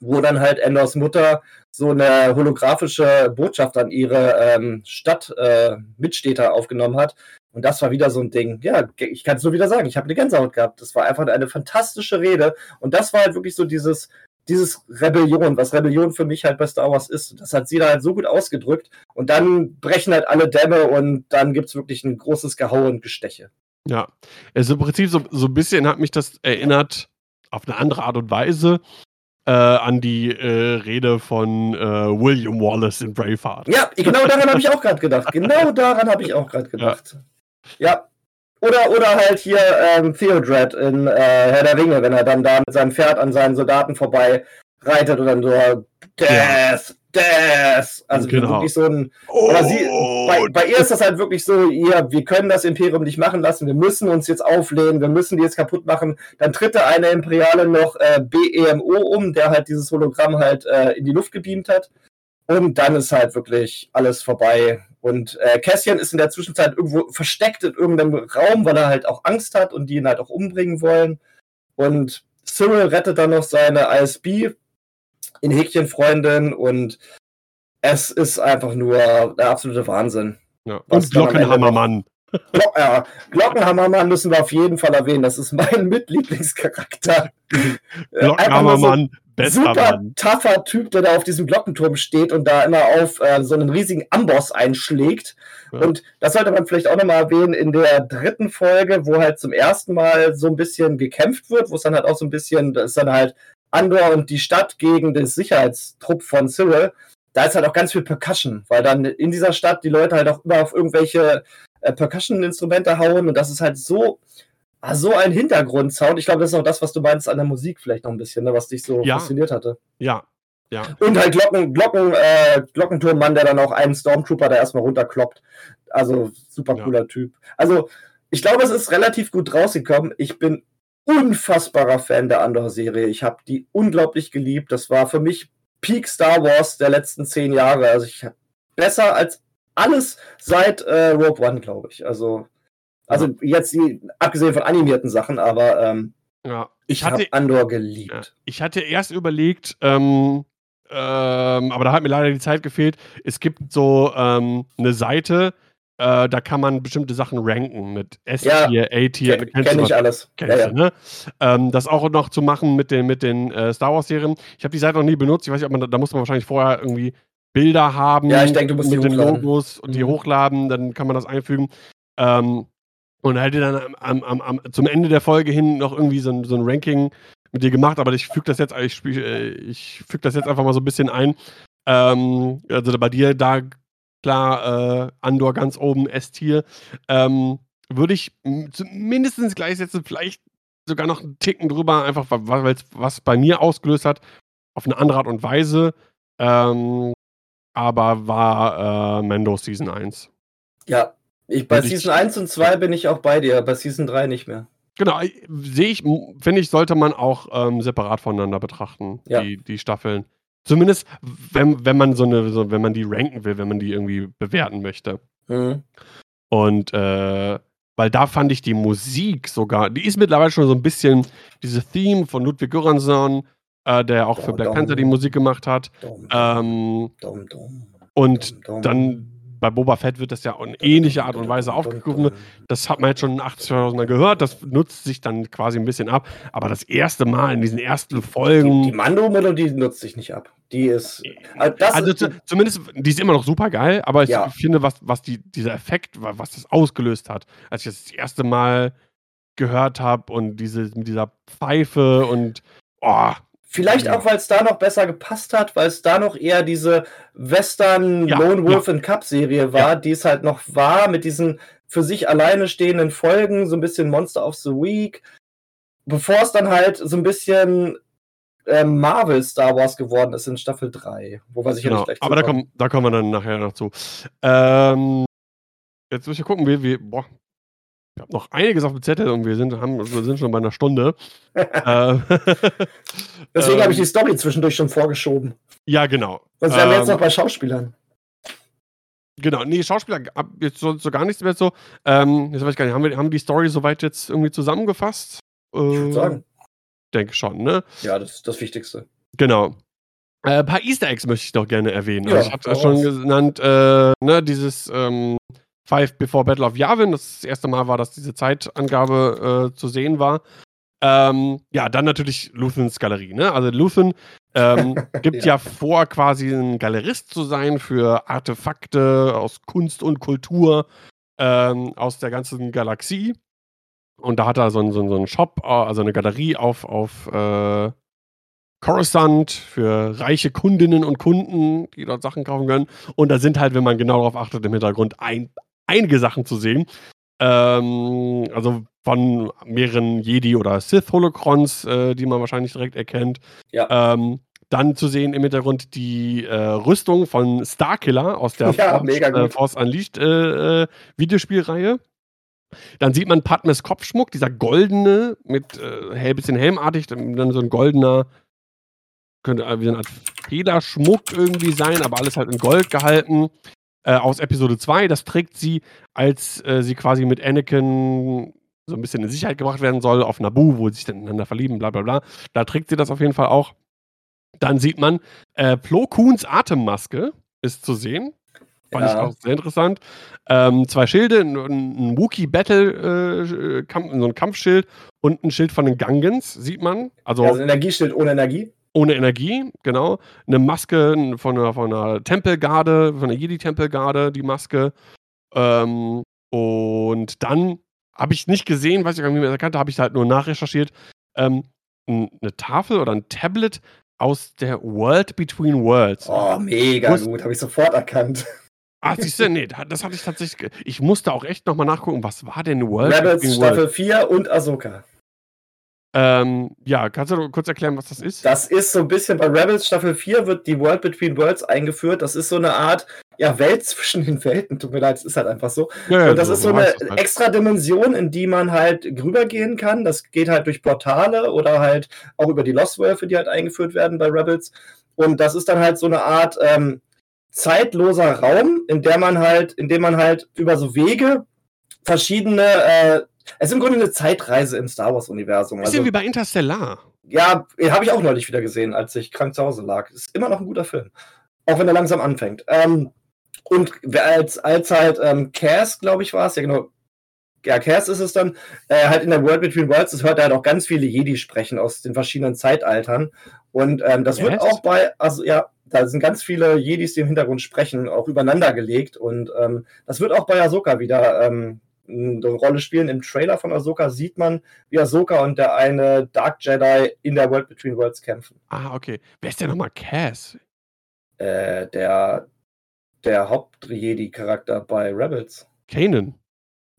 wo dann halt Endors Mutter so eine holographische Botschaft an ihre ähm, Stadt-Mitstädter äh, aufgenommen hat. Und das war wieder so ein Ding. Ja, ich kann es nur wieder sagen, ich habe eine Gänsehaut gehabt. Das war einfach eine fantastische Rede. Und das war halt wirklich so dieses, dieses Rebellion, was Rebellion für mich halt bei Star Wars ist. Das hat sie da halt so gut ausgedrückt. Und dann brechen halt alle Dämme und dann gibt es wirklich ein großes Gehaue und Gesteche. Ja, also im Prinzip so, so ein bisschen hat mich das erinnert, auf eine andere Art und Weise, äh, an die äh, Rede von äh, William Wallace in Braveheart. Ja, genau daran habe ich auch gerade gedacht. Genau daran habe ich auch gerade gedacht. Ja. ja. Oder, oder halt hier ähm, Theodred in äh, Herr der Ringe, wenn er dann da mit seinem Pferd an seinen Soldaten vorbei reitet und dann so Death. Death. Also genau. wirklich so ein. Oh. Sie, bei, bei, ihr ist das halt wirklich so, ihr, wir können das Imperium nicht machen lassen, wir müssen uns jetzt auflehnen, wir müssen die jetzt kaputt machen. Dann tritt da eine Imperiale noch äh, BEMO um, der halt dieses Hologramm halt äh, in die Luft gebeamt hat. Und dann ist halt wirklich alles vorbei. Und äh, Cassian ist in der Zwischenzeit irgendwo versteckt in irgendeinem Raum, weil er halt auch Angst hat und die ihn halt auch umbringen wollen. Und Cyril rettet dann noch seine ISB in Häkchenfreundin und es ist einfach nur der absolute Wahnsinn. Ja. Und Glockenhammermann. Glock, ja, Glockenhammermann müssen wir auf jeden Fall erwähnen. Das ist mein Mitlieblingscharakter. Glockenhammermann, bester super Mann. tougher Typ, der da auf diesem Glockenturm steht und da immer auf äh, so einen riesigen Amboss einschlägt. Ja. Und das sollte man vielleicht auch nochmal erwähnen in der dritten Folge, wo halt zum ersten Mal so ein bisschen gekämpft wird, wo es dann halt auch so ein bisschen, das ist dann halt Andor und die Stadt gegen den Sicherheitstrupp von Cyril, da ist halt auch ganz viel Percussion, weil dann in dieser Stadt die Leute halt auch immer auf irgendwelche äh, Percussion-Instrumente hauen und das ist halt so, ah, so ein Hintergrundsound. Ich glaube, das ist auch das, was du meinst an der Musik vielleicht noch ein bisschen, ne, was dich so ja. fasziniert hatte. Ja. Ja. Und halt Glocken, Glocken, äh, Glockenturmmann, der dann auch einen Stormtrooper da erstmal runterkloppt. Also super cooler ja. Typ. Also ich glaube, es ist relativ gut rausgekommen. Ich bin unfassbarer Fan der Andor-Serie. Ich habe die unglaublich geliebt. Das war für mich Peak Star Wars der letzten zehn Jahre. Also ich besser als alles seit äh, Rogue One, glaube ich. Also, also ja. jetzt die, abgesehen von animierten Sachen, aber ähm, ja. ich, ich habe Andor geliebt. Ja. Ich hatte erst überlegt, ähm, ähm, aber da hat mir leider die Zeit gefehlt. Es gibt so ähm, eine Seite, äh, da kann man bestimmte Sachen ranken mit S-Tier, ja, A-Tier. Kenn, kenn ich alles. Kennst ja, du, ne? Ähm, das auch noch zu machen mit den, mit den äh, Star Wars-Serien. Ich habe die Seite noch nie benutzt. Ich weiß nicht, ob man, da muss man wahrscheinlich vorher irgendwie Bilder haben. Ja, ich denke, du musst mit den Logos und die mhm. hochladen, dann kann man das einfügen. Ähm, und hätte dann am, am, am, zum Ende der Folge hin noch irgendwie so ein, so ein Ranking mit dir gemacht, aber ich füge das jetzt, ich, äh, ich füge das jetzt einfach mal so ein bisschen ein. Ähm, also bei dir, da klar, äh, Andor ganz oben, S-Tier, ähm, würde ich mindestens gleichsetzen, vielleicht sogar noch einen Ticken drüber, einfach weil es was bei mir ausgelöst hat, auf eine andere Art und Weise. Ähm, aber war äh, Mando Season 1. Ja, ich, bei Season ich, 1 und 2 bin ich auch bei dir, bei Season 3 nicht mehr. Genau, sehe ich, finde ich, sollte man auch ähm, separat voneinander betrachten, ja. die, die Staffeln. Zumindest, wenn, wenn man so eine, so, wenn man die ranken will, wenn man die irgendwie bewerten möchte. Mhm. Und äh, weil da fand ich die Musik sogar, die ist mittlerweile schon so ein bisschen diese Theme von Ludwig Göransson, äh, der auch für Black Panther die Musik gemacht hat. Ähm, und dann bei Boba Fett wird das ja in ähnlicher Art und Weise aufgegriffen. Das hat man jetzt schon 80.000 Mal gehört. Das nutzt sich dann quasi ein bisschen ab. Aber das erste Mal in diesen ersten Folgen. Die, die Mando-Melodie nutzt sich nicht ab. Die ist. Also, also ist, zumindest, die ist immer noch super geil. Aber ich ja. finde, was, was die, dieser Effekt, was das ausgelöst hat, als ich das, das erste Mal gehört habe und diese, mit dieser Pfeife und. Oh, Vielleicht auch, weil es da noch besser gepasst hat, weil es da noch eher diese Western ja, Lone Wolf ja. and Cup Serie war, die es halt noch war, mit diesen für sich alleine stehenden Folgen, so ein bisschen Monster of the Week. bevor es dann halt so ein bisschen ähm, Marvel Star Wars geworden ist in Staffel 3, wo wir sicherlich Genau. gleich Aber da kommen, da kommen wir dann nachher noch zu. Ähm, jetzt muss ich gucken, wie, wie boah, ich habe noch einiges auf dem Zettel und wir sind, haben, wir sind schon bei einer Stunde. äh, Deswegen habe ich die ähm, Story zwischendurch schon vorgeschoben. Ja, genau. Sonst wären wir jetzt Ähm, noch bei Schauspielern. Genau, nee, Schauspieler ab jetzt so, so gar nichts mehr so. Ähm, jetzt weiß ich gar nicht, haben wir haben die Story soweit jetzt irgendwie zusammengefasst? Ich würde Äh, sagen. Denke schon, ne? Ja, das ist das Wichtigste. Genau. Äh, ein paar Easter Eggs möchte ich doch gerne erwähnen. Ja, also ich ja hau schon genannt, äh, ne, dieses ähm, Five Before Battle of Yavin. Das, das erste Mal war, dass diese Zeitangabe äh, zu sehen war. Ähm, ja, dann natürlich Luthens Galerie. Ne? Also Luthen ähm, gibt ja. Ja. vor, quasi ein Galerist zu sein für Artefakte aus Kunst und Kultur ähm, aus der ganzen Galaxie. Und da hat er so einen, so einen, so einen Shop, äh, also eine Galerie auf, auf äh, Coruscant für reiche Kundinnen und Kunden, die dort Sachen kaufen können. Und da sind halt, wenn man genau darauf achtet, im Hintergrund ein, einige Sachen zu sehen. Ähm, also von mehreren Jedi- oder Sith-Holocrons, äh, die man wahrscheinlich direkt erkennt. Ja. Ähm, dann zu sehen im Hintergrund die äh, Rüstung von Starkiller aus der Ja, Force, äh. Force Unleashed äh, äh, Videospielreihe. Dann sieht man Padmes Kopfschmuck, dieser goldene, mit äh, bisschen helmartig, dann dann so ein goldener, könnte äh, wie eine Art Federschmuck irgendwie sein, aber alles halt in Gold gehalten. Äh, aus Episode 2. Das trägt sie, als äh, sie quasi mit Anakin so ein bisschen in Sicherheit gebracht werden soll auf Naboo, wo sie sich dann ineinander verlieben, bla bla bla. Da trägt sie das auf jeden Fall auch. Dann sieht man, äh, Plo Koons Atemmaske ist zu sehen. Fand ich Ja. auch sehr interessant. Ähm, zwei Schilde, ein, ein Wookiee Battle, äh, so ein Kampfschild und ein Schild von den Gungans, sieht man. Also Also Energieschild ohne Energie. Ohne Energie, genau. Eine Maske von einer, von einer Tempelgarde, von einer Jedi-Tempelgarde, die Maske. Ähm, und dann habe ich nicht gesehen, weiß ich gar nicht mehr erkannt, habe ich halt nur nachrecherchiert. Ähm, eine Tafel oder ein Tablet aus der World Between Worlds. Oh, mega Muss- gut. Habe ich sofort erkannt. Ah, siehst du, nee, da- das hatte ich tatsächlich. Ich musste auch echt nochmal nachgucken, was war denn World Rebels Between Staffel Worlds? 4 und Ahsoka. Ähm, ja, kannst du kurz erklären, was das ist? Das ist so ein bisschen bei Rebels Staffel 4 wird die World Between Worlds eingeführt. Das ist so eine Art ja, Welt zwischen den Welten. Tut mir leid, es ist halt einfach so. ja, Und das ist so eine halt. extra Dimension, in die man halt rübergehen kann. Das geht halt durch Portale oder halt auch über die Lostwölfe, die halt eingeführt werden bei Rebels. Und das ist dann halt so eine Art ähm, zeitloser Raum, in der man halt, in dem man halt über so Wege verschiedene, äh, es ist im Grunde eine Zeitreise im Star Wars-Universum. Bisschen Also, wie bei Interstellar. ja, habe ich auch neulich wieder gesehen, als ich krank zu Hause lag. Ist immer noch ein guter Film. Auch wenn er langsam anfängt. Ähm, und als, als halt ähm, Cass, glaube ich, war es, ja genau. Ja, Cass ist es dann, äh, halt in der World Between Worlds, das hört er halt auch ganz viele Jedi sprechen aus den verschiedenen Zeitaltern. Und ähm, das wird Echt? auch bei, also ja, da sind ganz viele Jedis, die im Hintergrund sprechen, auch übereinander gelegt. Und ähm, das wird auch bei Ahsoka wieder ähm, eine Rolle spielen. Im Trailer von Ahsoka sieht man, wie Ahsoka und der eine Dark Jedi in der World Between Worlds kämpfen. Ah, okay. Wer ist denn nochmal Cass? Äh, der der Haupt-Jedi-Charakter bei Rebels. Kanan.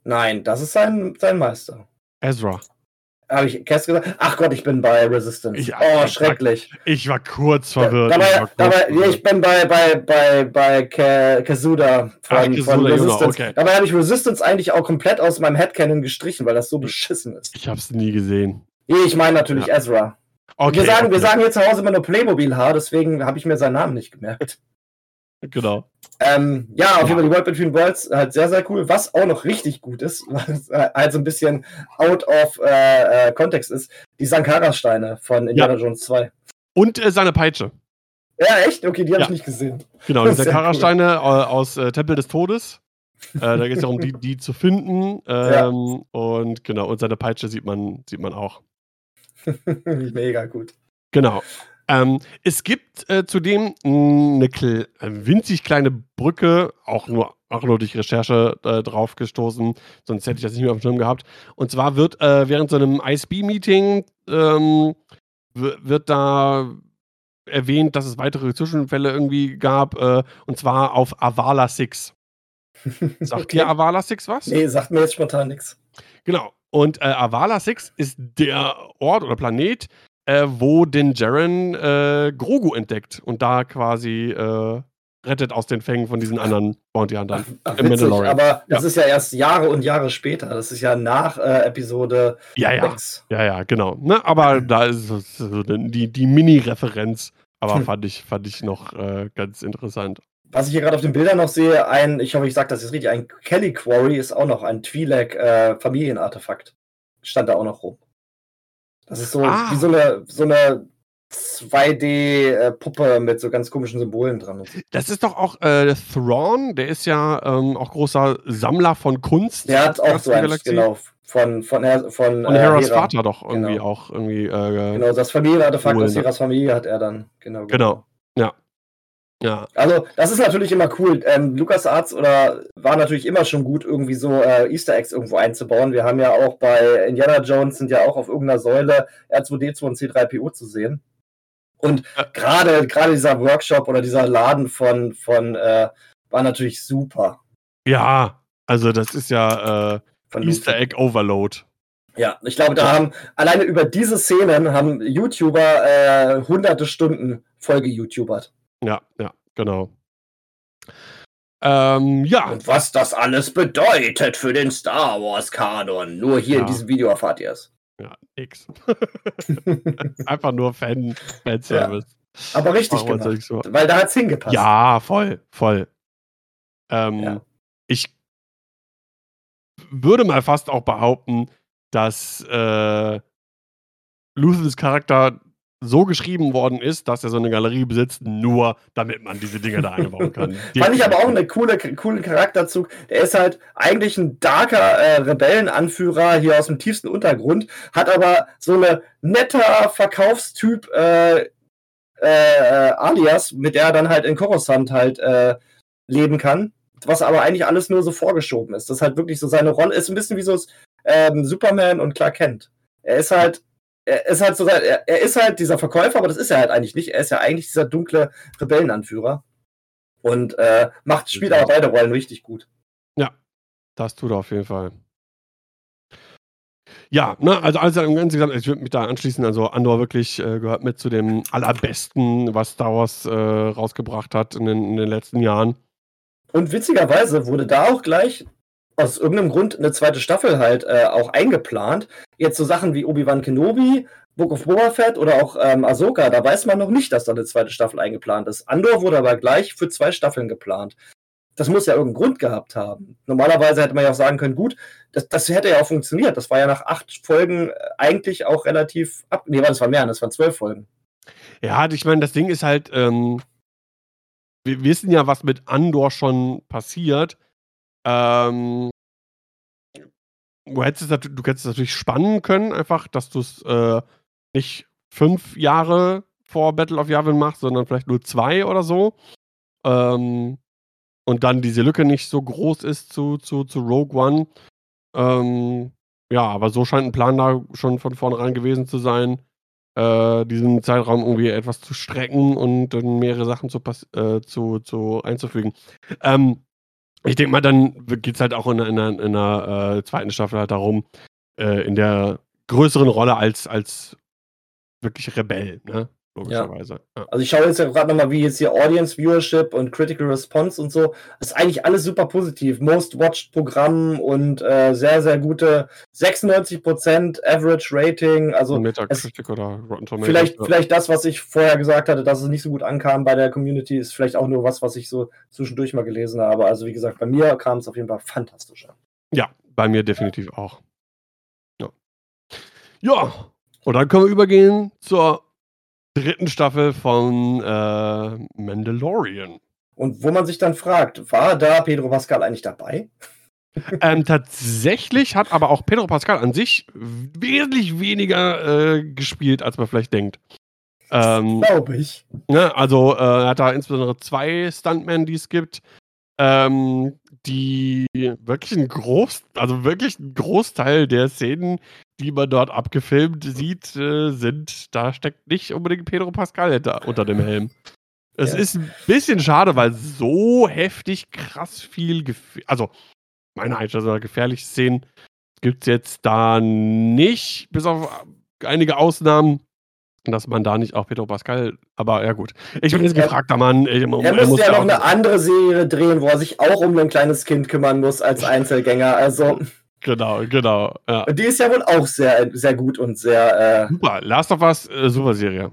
Nein, das ist sein, sein Meister. Ezra. Habe ich Cass gesagt? Ach Gott, ich bin bei Resistance. Ich- oh, ich- schrecklich. Ich war kurz verwirrt. dabei, ich war kurz dabei, verwirrt. ich bin bei, bei, bei, bei Ka Ah, Kazuda von, Kazuda, von Resistance. okay. Dabei habe ich Resistance eigentlich auch komplett aus meinem Headcanon gestrichen, weil das so beschissen ist. Ich hab's nie gesehen. Ich meine natürlich Ja. Ezra. Okay. wir, sagen, wir okay. sagen hier zu Hause immer nur Playmobil-Haar, deswegen habe ich mir seinen Namen nicht gemerkt. Genau. Ähm, ja, auf Ja. jeden Fall die World Between Worlds halt sehr, sehr cool. Was auch noch richtig gut ist, was äh, halt so ein bisschen out of äh, äh, Kontext ist, die Sankara-Steine von Indiana Jones 2. Und äh, seine Peitsche. Ja, echt? Okay, die habe Ja. ich nicht gesehen. Genau, die Sankara-Steine äh, aus äh, Tempel des Todes. Äh, da geht es darum, die, die zu finden. Ähm, Und genau, und seine Peitsche sieht man, sieht man auch. Mega gut. Genau. Ähm, es gibt äh, zudem eine kle eine winzig kleine Brücke, auch nur, auch nur durch Recherche äh, drauf gestoßen, sonst hätte ich das nicht mehr auf dem Schirm gehabt. Und zwar wird äh, während so einem ISB-Meeting ähm, wird da erwähnt, dass es weitere Zwischenfälle irgendwie gab, äh, und zwar auf Avala 6. Sagt Okay. dir Avala 6 was? Nee, sagt mir jetzt spontan nichts. Genau. Und äh, Avala 6 ist der Ort oder Planet, äh, wo den Jaren äh, Grogu entdeckt und da quasi äh, rettet aus den Fängen von diesen anderen Bounty Huntern. Ach, ach, witzig, aber das ist ja erst Jahre und Jahre später. Das ist ja nach äh, Episode ja, ja. 6. Ja, ja, genau. Ne, aber da ist so die, die Mini-Referenz. Aber hm. fand, ich, fand ich noch äh, ganz interessant. Was ich hier gerade auf den Bildern noch sehe, ein, ich hoffe, ich sage das jetzt richtig, ein Kelly Quarry ist auch noch ein Twi'lek äh, Familienartefakt. Stand da auch noch rum. Das ist so ah. wie so eine, so eine 2D-Puppe mit so ganz komischen Symbolen dran. Das ist doch auch äh, Thrawn, der ist ja ähm, auch großer Sammler von Kunst. Der hat auch so ein, genau, von, von, von, von Und äh, Heras Hera. Vater doch irgendwie genau. auch irgendwie. Äh, genau, das Familienartefakt aus Heras Familie hat er dann. Genau. Genau, ja. Ja. Also, das ist natürlich immer cool. Ähm, Lukas Arzt oder war natürlich immer schon gut, irgendwie so äh, Easter Eggs irgendwo einzubauen. Wir haben ja auch bei Indiana Jones sind ja auch auf irgendeiner Säule R2D2 und C3PO zu sehen. Und gerade gerade dieser Workshop oder dieser Laden von, von äh, war natürlich super. Ja, also das ist ja äh, Easter Egg Overload. Ja, ich glaube, da haben alleine über diese Szenen haben YouTuber äh, hunderte Stunden Folge YouTubert. Ja, ja, genau. Ähm, ja. Und was das alles bedeutet für den Star Wars Kanon. Nur hier ja. in diesem Video erfahrt ihr es. Ja, nix. Einfach nur Fan, Fanservice. Ja. Aber richtig gemacht, so. weil da hat es hingepasst. Ja, voll, voll. Ähm, ja. Ich würde mal fast auch behaupten, dass äh, Luthens Charakter so geschrieben worden ist, dass er so eine Galerie besitzt, nur damit man diese Dinge da einbauen kann. Fand ich aber auch einen coole, coolen Charakterzug. Der ist halt eigentlich ein darker äh, Rebellenanführer hier aus dem tiefsten Untergrund, hat aber so eine netter Verkaufstyp äh, äh, äh, alias, mit der er dann halt in Coruscant halt äh, leben kann. Was aber eigentlich alles nur so vorgeschoben ist. Das ist halt wirklich so seine Rolle ist ein bisschen wie so ähm, Superman und Clark Kent. Er ist halt er ist halt so, er, er, ist halt dieser Verkäufer, aber das ist er halt eigentlich nicht. Er ist ja eigentlich dieser dunkle Rebellenanführer. Und äh, macht, spielt aber beide Rollen richtig gut. Ja, das tut er auf jeden Fall. Ja, ne, also alles insgesamt, ich würde mich da anschließen. Also Andor wirklich äh, gehört mit zu dem allerbesten, was Star Wars äh, rausgebracht hat in den, in den letzten Jahren. Und witzigerweise wurde da auch gleich aus irgendeinem Grund eine zweite Staffel halt äh, auch eingeplant. Jetzt so Sachen wie Obi-Wan Kenobi, Book of Boba Fett oder auch ähm, Ahsoka, da weiß man noch nicht, dass da eine zweite Staffel eingeplant ist. Andor wurde aber gleich für zwei Staffeln geplant. Das muss ja irgendeinen Grund gehabt haben. Normalerweise hätte man ja auch sagen können, gut, das, das hätte ja auch funktioniert. Das war ja nach acht Folgen äh, eigentlich auch relativ ab. Nee, das war mehr, das waren zwölf Folgen. Ja, ich meine, das Ding ist halt, ähm, wir wissen ja, was mit Andor schon passiert. Ähm, du hättest es, du hättest es natürlich spannen können, einfach, dass du es äh, nicht fünf Jahre vor Battle of Yavin machst, sondern vielleicht nur zwei oder so. Ähm, und dann diese Lücke nicht so groß ist zu, zu, zu Rogue One. Ähm, ja, aber so scheint ein Plan da schon von vornherein gewesen zu sein, äh, diesen Zeitraum irgendwie etwas zu strecken und dann mehrere Sachen zu, äh, zu, zu einzufügen. Ähm, ich denke mal, dann geht es halt auch in, in, in einer äh, zweiten Staffel halt darum, äh, in der größeren Rolle als, als wirklich Rebell, ne? Logischerweise. Ja. Also ich schaue jetzt ja gerade nochmal, wie jetzt hier Audience Viewership und Critical Response und so. Das ist eigentlich alles super positiv. Most Watched Programm und äh, sehr, sehr gute 96% Average Rating. Also Metacritic oder Rotten Tomatoes. Vielleicht, ja. vielleicht das, was ich vorher gesagt hatte, dass es nicht so gut ankam bei der Community, ist vielleicht auch nur was, was ich so zwischendurch mal gelesen habe. Also wie gesagt, bei mir kam es auf jeden Fall fantastisch an. Ja, bei mir definitiv auch. Ja. Ja, und dann können wir übergehen zur dritten Staffel von äh, Mandalorian. Und wo man sich dann fragt, war da Pedro Pascal eigentlich dabei? ähm, tatsächlich hat aber auch Pedro Pascal an sich wesentlich weniger äh, gespielt, als man vielleicht denkt. Ähm, Glaube ich. Ne, also äh, er hat da insbesondere zwei Stuntmen, die es gibt, ähm, die wirklich ein Groß, also wirklich ein Großteil der Szenen, die man dort abgefilmt sieht, äh, sind, da steckt nicht unbedingt Pedro Pascal hinter, unter dem Helm. Es ja. ist ein bisschen schade, weil so heftig krass viel, also meine Einstellung gefährliche Szenen gibt es jetzt da nicht, bis auf einige Ausnahmen, dass man da nicht auch Pedro Pascal, aber ja gut. Ich bin jetzt Er- gefragter Mann. Ich, Er müsste ja ja noch eine andere Serie drehen, wo er sich auch um ein kleines Kind kümmern muss als Einzelgänger. Also, Genau, genau. Ja. die ist ja wohl auch sehr, sehr gut und sehr, äh, Super, Last of Us, äh, super Serie.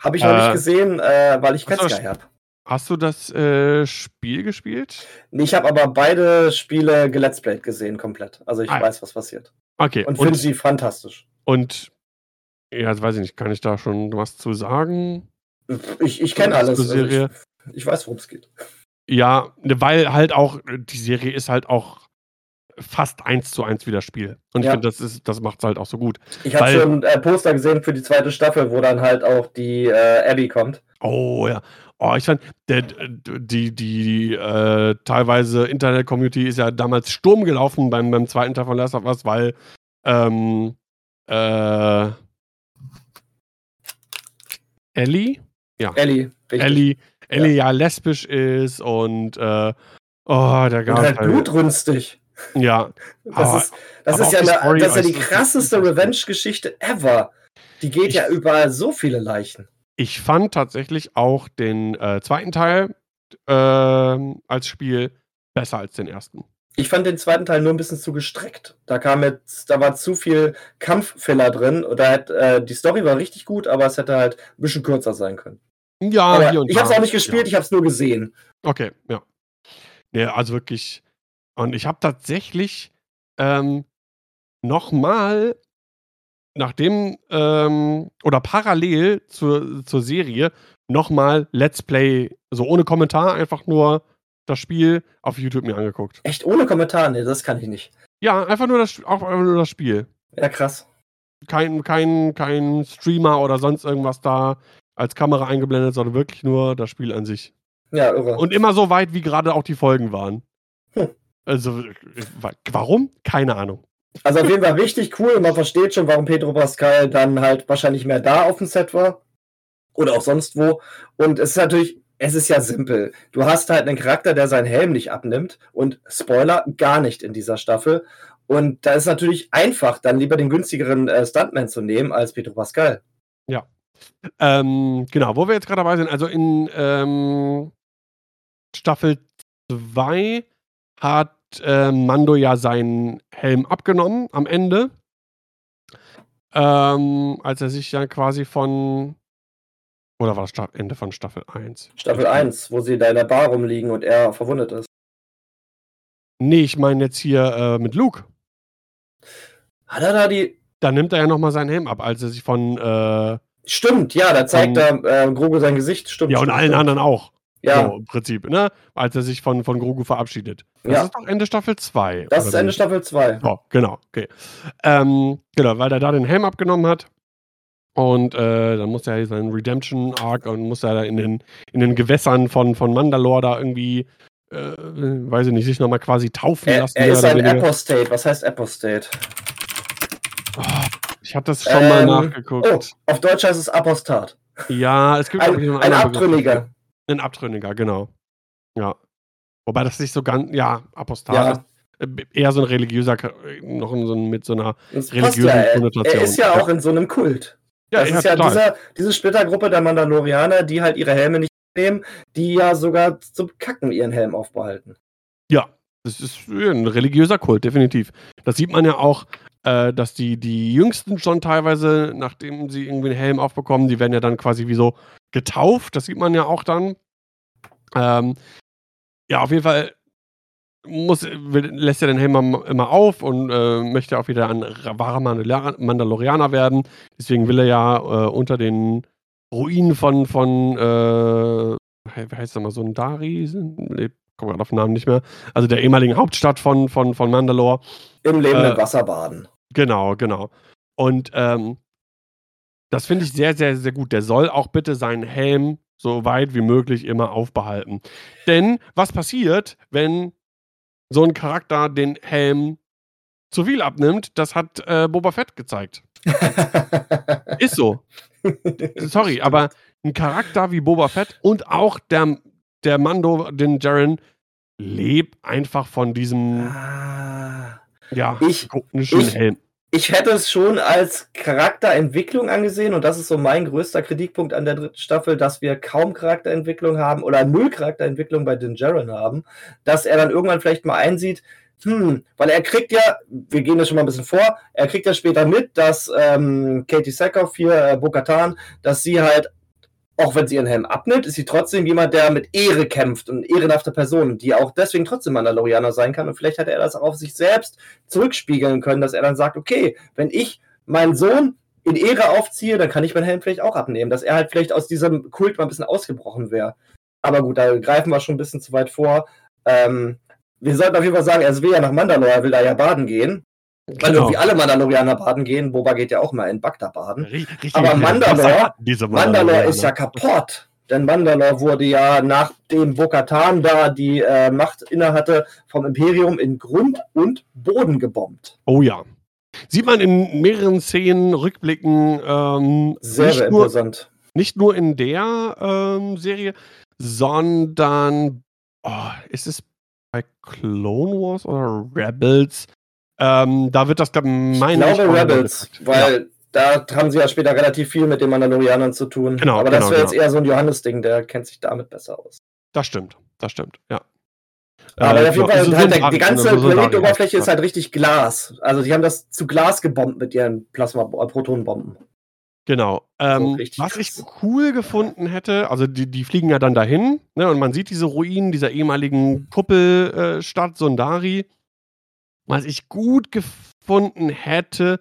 habe ich noch Äh, nicht gesehen, äh, weil ich Sky habe. Hast du das äh, Spiel gespielt? Nee, ich habe aber beide Spiele geletsplayt gesehen, komplett. Also ich Ah, weiß, was passiert. Okay, Und finde sie fantastisch. und ja, jetzt weiß ich nicht, kann ich da schon was zu sagen? Ich, ich kenne alles. Also Serie. ich, ich weiß, worum es geht. Ja, weil halt auch, die Serie ist halt auch fast eins zu eins wie das Spiel. Und ich Ja. finde, das, ist- das macht es halt auch so gut. Ich habe schon äh, Poster gesehen für die zweite Staffel, wo dann halt auch die äh, Abby kommt. Oh ja. Oh, ich fand, der, die, die äh, teilweise Internet-Community ist ja damals Sturm gelaufen beim, beim zweiten Teil von Last of Us, weil ähm, äh, Ellie? Ellie, richtig. Ellie, Ellie ja. lesbisch ist und äh, oh, der Und gab halt blutrünstig. Ja, Das Aber- ist, das ist ja, die eine, Story das ist ja die krasseste Revenge-Geschichte ever. Die geht Ich- ja über so viele Leichen. ich fand tatsächlich auch den äh, zweiten Teil ähm, als Spiel besser als den ersten. Ich fand den zweiten Teil nur ein bisschen zu gestreckt. Da kam jetzt, da war zu viel Kampffiller drin. Oder hat, äh, die Story war richtig gut, aber es hätte halt ein bisschen kürzer sein können. Ja, aber hier und ich habe es da. auch nicht gespielt, ich habe es nur gesehen. Okay, ja. Nee, also wirklich. Und ich habe tatsächlich ähm, nochmal, nachdem, ähm, oder parallel zur, zur Serie, nochmal Let's Play, so ohne Kommentar, einfach nur das Spiel auf YouTube mir angeguckt. Echt ohne Kommentar? Nee, das kann ich nicht. Ja, einfach nur das, auch einfach nur das Spiel. Ja, krass. Kein, kein, kein Streamer oder sonst irgendwas da als Kamera eingeblendet, sondern wirklich nur das Spiel an sich. Ja, irre. Und immer so weit, wie gerade auch die Folgen waren. Hm. Also, wa- warum? Keine Ahnung. Also auf jeden Fall richtig cool. Man versteht schon, warum Pedro Pascal dann halt wahrscheinlich mehr da auf dem Set war. Oder auch sonst wo. Und es ist natürlich, es ist ja simpel. Du hast halt einen Charakter, der seinen Helm nicht abnimmt. Und Spoiler, gar nicht in dieser Staffel. Und da ist natürlich einfach, dann lieber den günstigeren äh, Stuntman zu nehmen als Pedro Pascal. Ähm, genau, wo wir jetzt gerade dabei sind, also in ähm, Staffel 2 hat äh, Mando ja seinen Helm abgenommen am Ende. Ähm, als er sich ja quasi von. Oder war das Ende von Staffel 1? Staffel 1, wo sie da in der Bar rumliegen und er verwundet ist. Nee, ich meine jetzt hier äh, mit Luke. Hat er da die. Da nimmt er ja nochmal seinen Helm ab, als er sich von. Äh, Stimmt, ja, da zeigt er äh, Grogu sein Gesicht. Stimmt. ja, und stimmt, allen stimmt. anderen auch. Ja, So, im Prinzip, ne? Als er sich von, von Grogu verabschiedet. Das Ja. ist doch Ende Staffel 2. das ist Ende wie? Staffel 2. Oh, genau, okay. Ähm, genau, weil er da den Helm abgenommen hat. Und äh, dann muss er seinen Redemption-Arc und muss er da in den, in den Gewässern von, von Mandalore da irgendwie, äh, weiß ich nicht, sich nochmal quasi taufen Er, lassen. er ist ein. Apostate. Was heißt Apostate? Oh, ich habe das schon mal Ähm, nachgeguckt. Oh, auf Deutsch heißt es Apostat. Ja, es gibt Ein, noch ein Begriff Abtrünniger. dafür. Ein Abtrünniger, genau. Ja. Wobei das nicht so ganz, ja, Apostat Ja. ist eher so ein religiöser, noch so ein, mit so einer, Das religiösen ja. Konnotation. er ist Ja. auch in so einem Kult. Ja, das ist ja total. dieser, diese Splittergruppe der Mandalorianer, die halt ihre Helme nicht nehmen, die ja sogar zum Kacken ihren Helm aufbehalten. Ja, das ist ein religiöser Kult, definitiv. Das sieht man ja auch, äh, dass die, die Jüngsten schon teilweise, nachdem sie irgendwie einen Helm aufbekommen, die werden ja dann quasi wie so getauft. Das sieht man ja auch dann. Ähm, ja, auf jeden Fall muss, will, lässt er den Helm immer auf und äh, möchte auch wieder ein wahrer Mandalorianer werden. Deswegen will er ja äh, unter den Ruinen von, von äh, wie heißt das mal, so ein Dari? Nee, komme gerade auf den Namen nicht mehr. Also der ehemaligen Hauptstadt von, von, von Mandalore. Im lebenden Äh, Wasser baden. Genau, genau. Und ähm, das finde ich sehr, sehr, sehr gut. Der soll auch bitte seinen Helm so weit wie möglich immer aufbehalten. Denn was passiert, wenn so ein Charakter den Helm zu viel abnimmt? Das hat äh, Boba Fett gezeigt. Ist so. Sorry, aber ein Charakter wie Boba Fett und auch der, der Mando, den Jaren, lebt einfach von diesem Ah. Ja, Ich- ich- Helm. Ich hätte es schon als Charakterentwicklung angesehen und das ist so mein größter Kritikpunkt an der dritten Staffel, dass wir kaum Charakterentwicklung haben oder null Charakterentwicklung bei Din Djarin haben, dass er dann irgendwann vielleicht mal einsieht, hm, weil er kriegt ja, wir gehen das schon mal ein bisschen vor, er kriegt ja später mit, dass ähm, Katie Sackhoff hier, äh, Bo-Katan, dass sie halt, auch wenn sie ihren Helm abnimmt, ist sie trotzdem jemand, der mit Ehre kämpft und ehrenhafte Person, die auch deswegen trotzdem Mandalorianer sein kann und vielleicht hat er das auch auf sich selbst zurückspiegeln können, dass er dann sagt, okay, wenn ich meinen Sohn in Ehre aufziehe, dann kann ich meinen Helm vielleicht auch abnehmen, dass er halt vielleicht aus diesem Kult mal ein bisschen ausgebrochen wäre. Aber gut, da greifen wir schon ein bisschen zu weit vor. Ähm, wir sollten auf jeden Fall sagen, er will ja nach Mandalore, er will da ja baden gehen. Weil Genau. irgendwie alle Mandalorianer baden gehen. Boba geht ja auch mal in Bagdad baden. Ri- Richtig Aber Mandalore- Mandalore ist ja kaputt. Denn Mandalore wurde ja, nachdem Bo-Katan da die äh, Macht innehatte, vom Imperium in Grund und Boden gebombt. Oh ja. Sieht man in mehreren Szenen, Rückblicken, ähm, Sehr, sehr nur, imposant. nicht nur in der ähm, Serie, sondern oh, ist es bei Clone Wars oder Rebels? Ähm, da wird das, glaub, Ich meine glaube auch noch Rebels, weil da haben sie ja später relativ viel mit den Mandalorianern zu tun. Genau, Aber das genau, wäre jetzt genau. eher so ein Johannes-Ding, der kennt sich damit besser aus. Das stimmt, das stimmt, ja. Aber Äh, auf jeden Fall, so- so halt, der- die ganze so- so Planetoberfläche ist halt richtig Glas. Also die haben das zu Glas gebombt mit ihren Plasma-Protonenbomben. Genau. Ähm, richtig was ich cool gefunden hätte, also die, die fliegen ja dann dahin, ne, und man sieht diese Ruinen dieser ehemaligen Kuppelstadt äh, Stadt Sondari. Was ich gut gefunden hätte,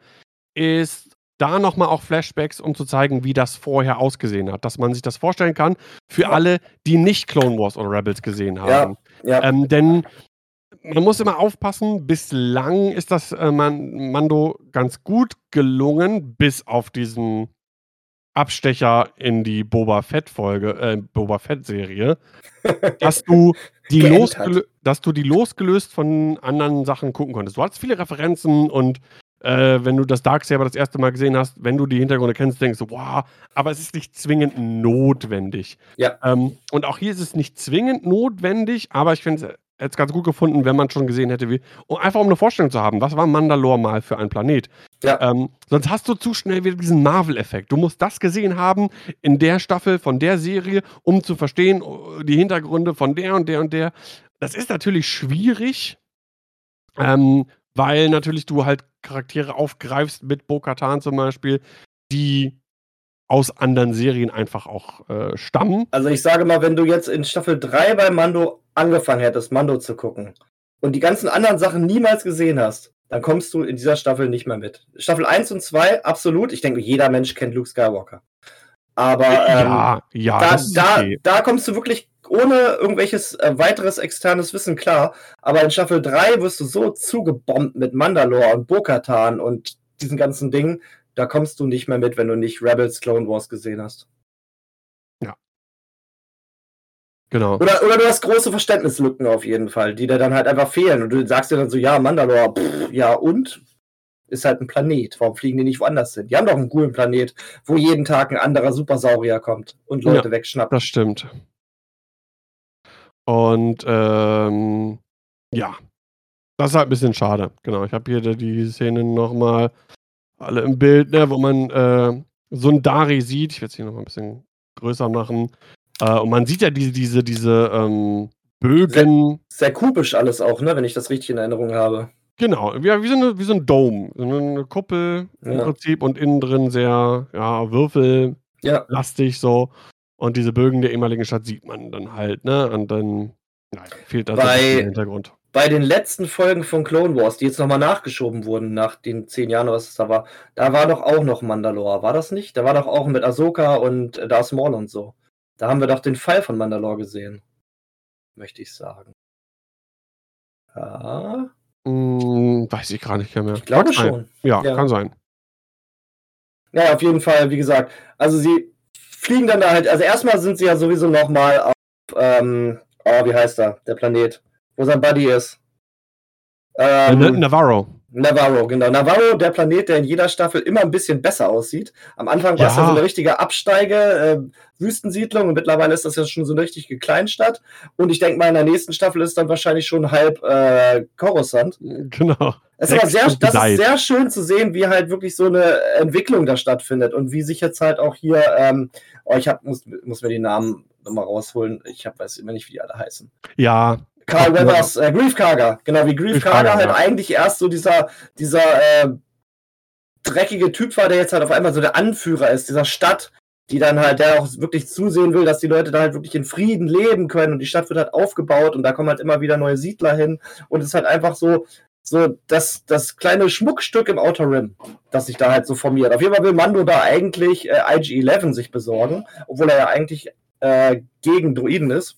ist da nochmal auch Flashbacks, um zu zeigen, wie das vorher ausgesehen hat. Dass man sich das vorstellen kann für alle, die nicht Clone Wars oder Rebels gesehen haben. Ja, Ähm, denn man muss immer aufpassen, bislang ist das äh, Man Mando ganz gut gelungen, bis auf diesen Abstecher in die Boba Fett-Folge, äh, Boba Fett-Serie, dass du die losgelö dass du die losgelöst von anderen Sachen gucken konntest. Du hattest viele Referenzen und äh, wenn du das Darksaber das erste Mal gesehen hast, wenn du die Hintergründe kennst, denkst du, wow, aber es ist nicht zwingend notwendig. Ja. Ähm, und auch hier ist es nicht zwingend notwendig, aber ich finde es jetzt ganz gut gefunden, wenn man schon gesehen hätte, wie, um, einfach um eine Vorstellung zu haben, was war Mandalore mal für ein Planet? Ja. Ähm, sonst hast du zu schnell wieder diesen Marvel-Effekt. Du musst das gesehen haben in der Staffel von der Serie, um zu verstehen, oh, die Hintergründe von der und der und der. Das ist natürlich schwierig, ähm, weil natürlich du halt Charaktere aufgreifst mit Bo-Katan zum Beispiel, die aus anderen Serien einfach auch äh, stammen. Also ich sage mal, wenn du jetzt in Staffel 3 bei Mando angefangen hättest, Mando zu gucken und die ganzen anderen Sachen niemals gesehen hast, dann kommst du in dieser Staffel nicht mehr mit. Staffel 1 und 2, absolut. Ich denke, jeder Mensch kennt Luke Skywalker. Aber ähm, ja, ja, da, da, okay. da kommst du wirklich ohne irgendwelches äh, weiteres externes Wissen klar. Aber in Staffel 3 wirst du so zugebombt mit Mandalore und Bo-Katan und diesen ganzen Dingen, da kommst du nicht mehr mit, wenn du nicht Rebels Clone Wars gesehen hast. Genau. Oder, oder du hast große Verständnislücken auf jeden Fall, die dir dann halt einfach fehlen. Und du sagst dir dann so, ja, Mandalore, pff, ja und? Ist halt ein Planet. Warum fliegen die nicht woanders hin? Die haben doch einen coolen Planet, wo jeden Tag ein anderer Supersaurier kommt und Leute wegschnappt. Das stimmt. Und ähm, ja, das ist halt ein bisschen schade. Genau, ich habe hier die- Szenen nochmal alle im Bild, ne, wo man äh, so ein Dari sieht. Ich werde es hier nochmal ein bisschen größer machen. Äh, und man sieht ja diese, diese, diese ähm, Bögen. Sehr kubisch alles auch, ne, wenn ich das richtig in Erinnerung habe. Genau, wie, wie, so eine, wie so ein Dome. So eine Kuppel im Ja. Prinzip und innen drin sehr ja, Würfel, Ja, lastig so. Und diese Bögen der ehemaligen Stadt sieht man dann halt, ne? Und dann naja, fehlt da Bei- der Hintergrund. Bei den letzten Folgen von Clone Wars, die jetzt nochmal nachgeschoben wurden, nach den zehn Jahren, was es da war, da war doch auch noch Mandalore, war das nicht? Da war doch auch mit Ahsoka und Darth Maul und so. Da haben wir doch den Fall von Mandalore gesehen. Möchte ich sagen. Ja, Hm, weiß ich gar nicht mehr. ich glaube schon. Ja, Ja. kann sein. Ja, auf jeden Fall, wie gesagt. Also sie fliegen dann da halt, also erstmal sind sie ja sowieso nochmal auf, ähm, oh, wie heißt er, der Planet, wo sein Buddy ist. Äh, Ähm, Na- Navarro. Navarro, genau. Navarro, der Planet, der in jeder Staffel immer ein bisschen besser aussieht. Am Anfang war es ja so eine richtige Absteige, äh, Wüstensiedlung und mittlerweile ist das ja schon so eine richtige Kleinstadt. Und ich denke mal, in der nächsten Staffel ist dann wahrscheinlich schon halb äh, Coruscant. Genau. Es ist aber sehr, das ist sehr schön zu sehen, wie halt wirklich so eine Entwicklung da stattfindet und wie sich jetzt halt auch hier, ähm, oh, ich hab, muss, muss mir die Namen nochmal rausholen. Ich hab, weiß immer nicht, wie die alle heißen. Ja, Carl Weathers, äh, Grief Karger, genau wie Grief, Grief Karger halt ja. eigentlich erst so dieser, dieser äh, dreckige Typ war, der jetzt halt auf einmal so der Anführer ist, dieser Stadt, die dann halt, der auch wirklich zusehen will, dass die Leute da halt wirklich in Frieden leben können und die Stadt wird halt aufgebaut und da kommen halt immer wieder neue Siedler hin und es ist halt einfach so, so das, das kleine Schmuckstück im Outer Rim, das sich da halt so formiert. Auf jeden Fall will Mando da eigentlich äh, IG-11 sich besorgen, obwohl er ja eigentlich äh, gegen Druiden ist.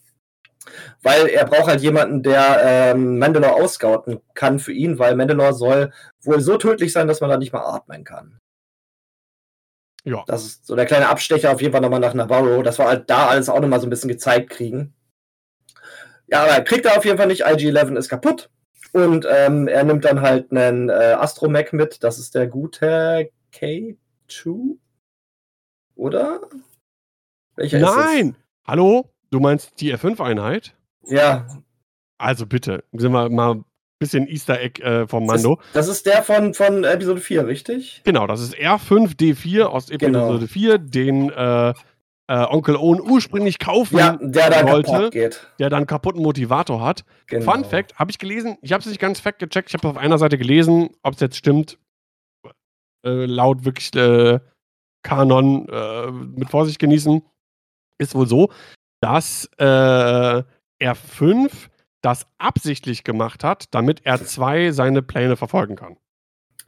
Weil er braucht halt jemanden, der ähm, Mandalore ausscouten kann für ihn, weil Mandalore soll wohl so tödlich sein, dass man da nicht mal atmen kann. Ja. Das ist so der kleine Abstecher auf jeden Fall nochmal nach Navarro. Das war halt da alles auch nochmal so ein bisschen gezeigt kriegen. Ja, aber er kriegt er auf jeden Fall nicht. IG-11 ist kaputt. Und ähm, er nimmt dann halt einen äh, Astromech mit. Das ist der gute K2. Oder? Welcher Nein! Hallo? Du meinst die R5-Einheit? Ja. Also bitte, sind wir mal ein bisschen Easter Egg äh, vom Mando. Das ist, das ist, der von, von Episode 4, richtig? Genau, das ist R5D4 aus Episode genau. 4, den äh, äh, Onkel Owen ursprünglich kaufen ja, der dann wollte, geht. der dann kaputten Motivator hat. Genau. Fun Fact, habe ich gelesen, ich habe es nicht ganz fact gecheckt, ich habe auf einer Seite gelesen, ob es jetzt stimmt, äh, laut wirklich äh, Kanon äh, mit Vorsicht genießen, ist wohl so, dass äh, R5 das absichtlich gemacht hat, damit R2 seine Pläne verfolgen kann.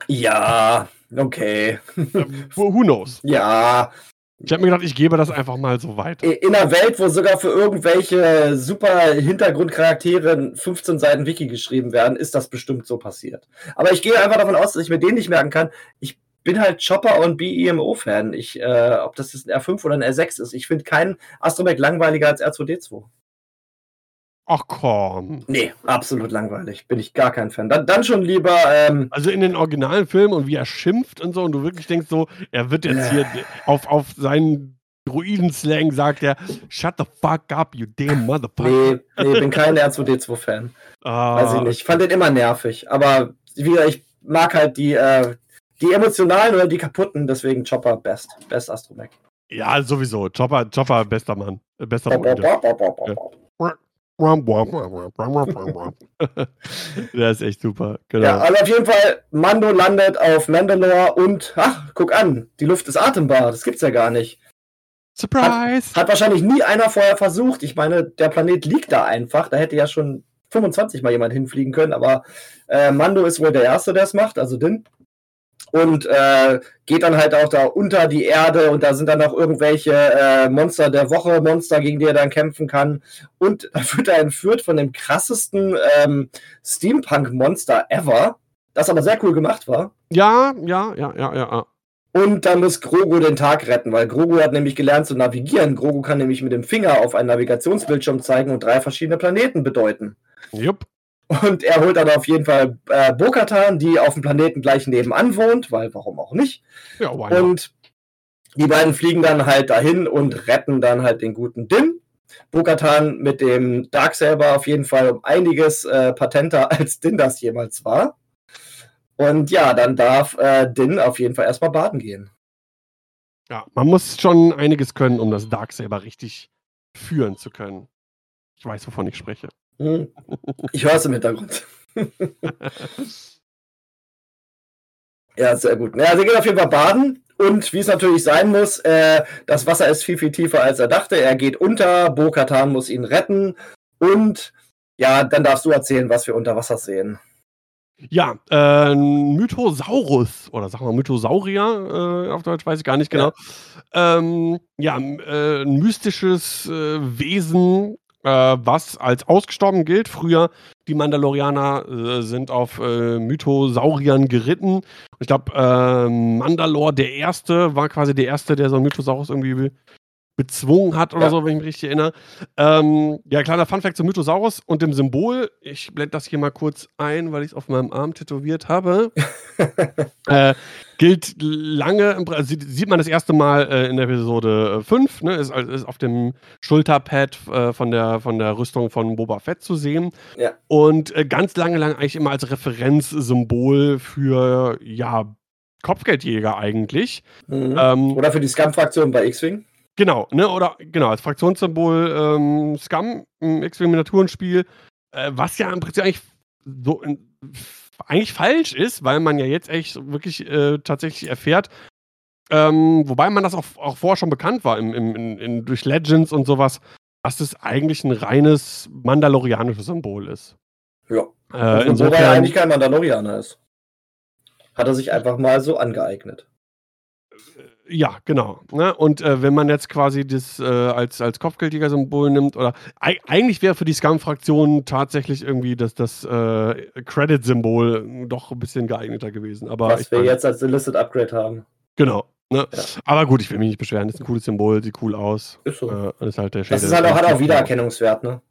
Ja, okay. Äh, who knows? Ja. Ich habe mir gedacht, ich gebe das einfach mal so weiter. In einer Welt, wo sogar für irgendwelche super Hintergrundcharaktere 15 Seiten Wiki geschrieben werden, ist das bestimmt so passiert. Aber ich gehe einfach davon aus, dass ich mir den nicht merken kann. Ich bin halt Chopper und BEMO-Fan. Ich, äh, ob das jetzt ein R5 oder ein R6 ist. Ich finde keinen Astromech langweiliger als R2D2. Ach komm. Nee, absolut langweilig. Bin ich gar kein Fan. Dann, dann schon lieber. Ähm, also in den originalen Filmen und wie er schimpft und so und du wirklich denkst so, er wird jetzt hier auf, auf seinen Druiden-Slang sagt er, shut the fuck up, you damn motherfucker. Nee, nee, bin kein R2D2-Fan. Ah. Weiß ich nicht. Ich fand den immer nervig. Aber wieder, ich mag halt die, äh, die emotionalen oder die kaputten, deswegen Chopper best. Best Astromech. Ja, sowieso. Chopper, Chopper bester Mann. Bester Mann. Der ist echt super. Genau. Ja, aber auf jeden Fall, Mando landet auf Mandalore und, ach, guck an, die Luft ist atembar. Das gibt's ja gar nicht. Surprise! Hat, hat wahrscheinlich nie einer vorher versucht. Ich meine, der Planet liegt da einfach. Da hätte ja schon 25 mal jemand hinfliegen können, aber äh, Mando ist wohl der Erste, der es macht, also Din und äh, geht dann halt auch da unter die Erde und da sind dann auch irgendwelche äh, Monster der Woche, Monster, gegen die er dann kämpfen kann. Und da wird er entführt von dem krassesten ähm, Steampunk-Monster ever, das aber sehr cool gemacht war. Ja, ja, ja, ja, ja. Und dann muss Grogu den Tag retten, weil Grogu hat nämlich gelernt zu navigieren. Grogu kann nämlich mit dem Finger auf einen Navigationsbildschirm zeigen und drei verschiedene Planeten bedeuten. Jupp. Und er holt dann auf jeden Fall äh, Bokatan, die auf dem Planeten gleich nebenan wohnt, weil warum auch nicht. Ja, und die beiden fliegen dann halt dahin und retten dann halt den guten Din. Bokatan mit dem Darksaber auf jeden Fall um einiges äh, patenter als Din das jemals war. Und ja, dann darf äh, Din auf jeden Fall erstmal baden gehen. Ja, man muss schon einiges können, um das Darksaber richtig führen zu können. Ich weiß, wovon ich spreche. Hm. Ich höre es im Hintergrund. ja, sehr gut. Ja, sie geht auf jeden Fall baden. Und wie es natürlich sein muss, äh, das Wasser ist viel, viel tiefer, als er dachte. Er geht unter, Bo-Katan muss ihn retten. Und ja, dann darfst du erzählen, was wir unter Wasser sehen. Ja, äh, Mythosaurus oder sagen wir Mythosaurier, äh, auf Deutsch weiß ich gar nicht genau. Ja, ähm, ja äh, ein mystisches äh, Wesen, was als ausgestorben gilt. Früher, die Mandalorianer äh, sind auf äh, Mythosauriern geritten. Ich glaube, äh, Mandalore, der Erste, war quasi der Erste, der so einen Mythosaurus irgendwie bezwungen hat oder Ja. so, wenn ich mich richtig erinnere. Ähm, ja, kleiner Funfact zum Mythosaurus und dem Symbol. Ich blende das hier mal kurz ein, weil ich es auf meinem Arm tätowiert habe. äh, gilt lange, Pr- sieht, man das erste Mal äh, in der Episode 5, ne, ist, ist auf dem Schulterpad äh, von, der, von der Rüstung von Boba Fett zu sehen. Ja. Und äh, ganz lange, lange eigentlich immer als Referenzsymbol für, ja, Kopfgeldjäger eigentlich. Mhm. Ähm, Oder für die Scum-Fraktion bei X-Wing. Genau, ne, oder genau, als Fraktionssymbol ähm, Scum im X-Wing-Miniaturenspiel, äh, was ja im Prinzip eigentlich so in, eigentlich falsch ist, weil man ja jetzt echt wirklich äh, tatsächlich erfährt, ähm, wobei man das auch, auch vorher schon bekannt war, im, im, in, in, durch Legends und sowas, dass es eigentlich ein reines mandalorianisches Symbol ist. Ja. Äh, Obwohl er insofern, eigentlich kein Mandalorianer ist. Hat er sich einfach mal so angeeignet. Ja, genau. Ne? Und äh, wenn man jetzt quasi das äh, als, als Kopfgeldjäger-Symbol nimmt, oder eig- eigentlich wäre für die Scum-Fraktion tatsächlich irgendwie das, das äh, Credit-Symbol doch ein bisschen geeigneter gewesen. Aber was wir jetzt als Illicit Upgrade haben. Genau. Ne? Ja. Aber gut, ich will mich nicht beschweren. Das ist ein cooles Symbol, sieht cool aus. Ist so. Äh, ist halt der das ist halt auch, hat auch Wiedererkennungswert, ne?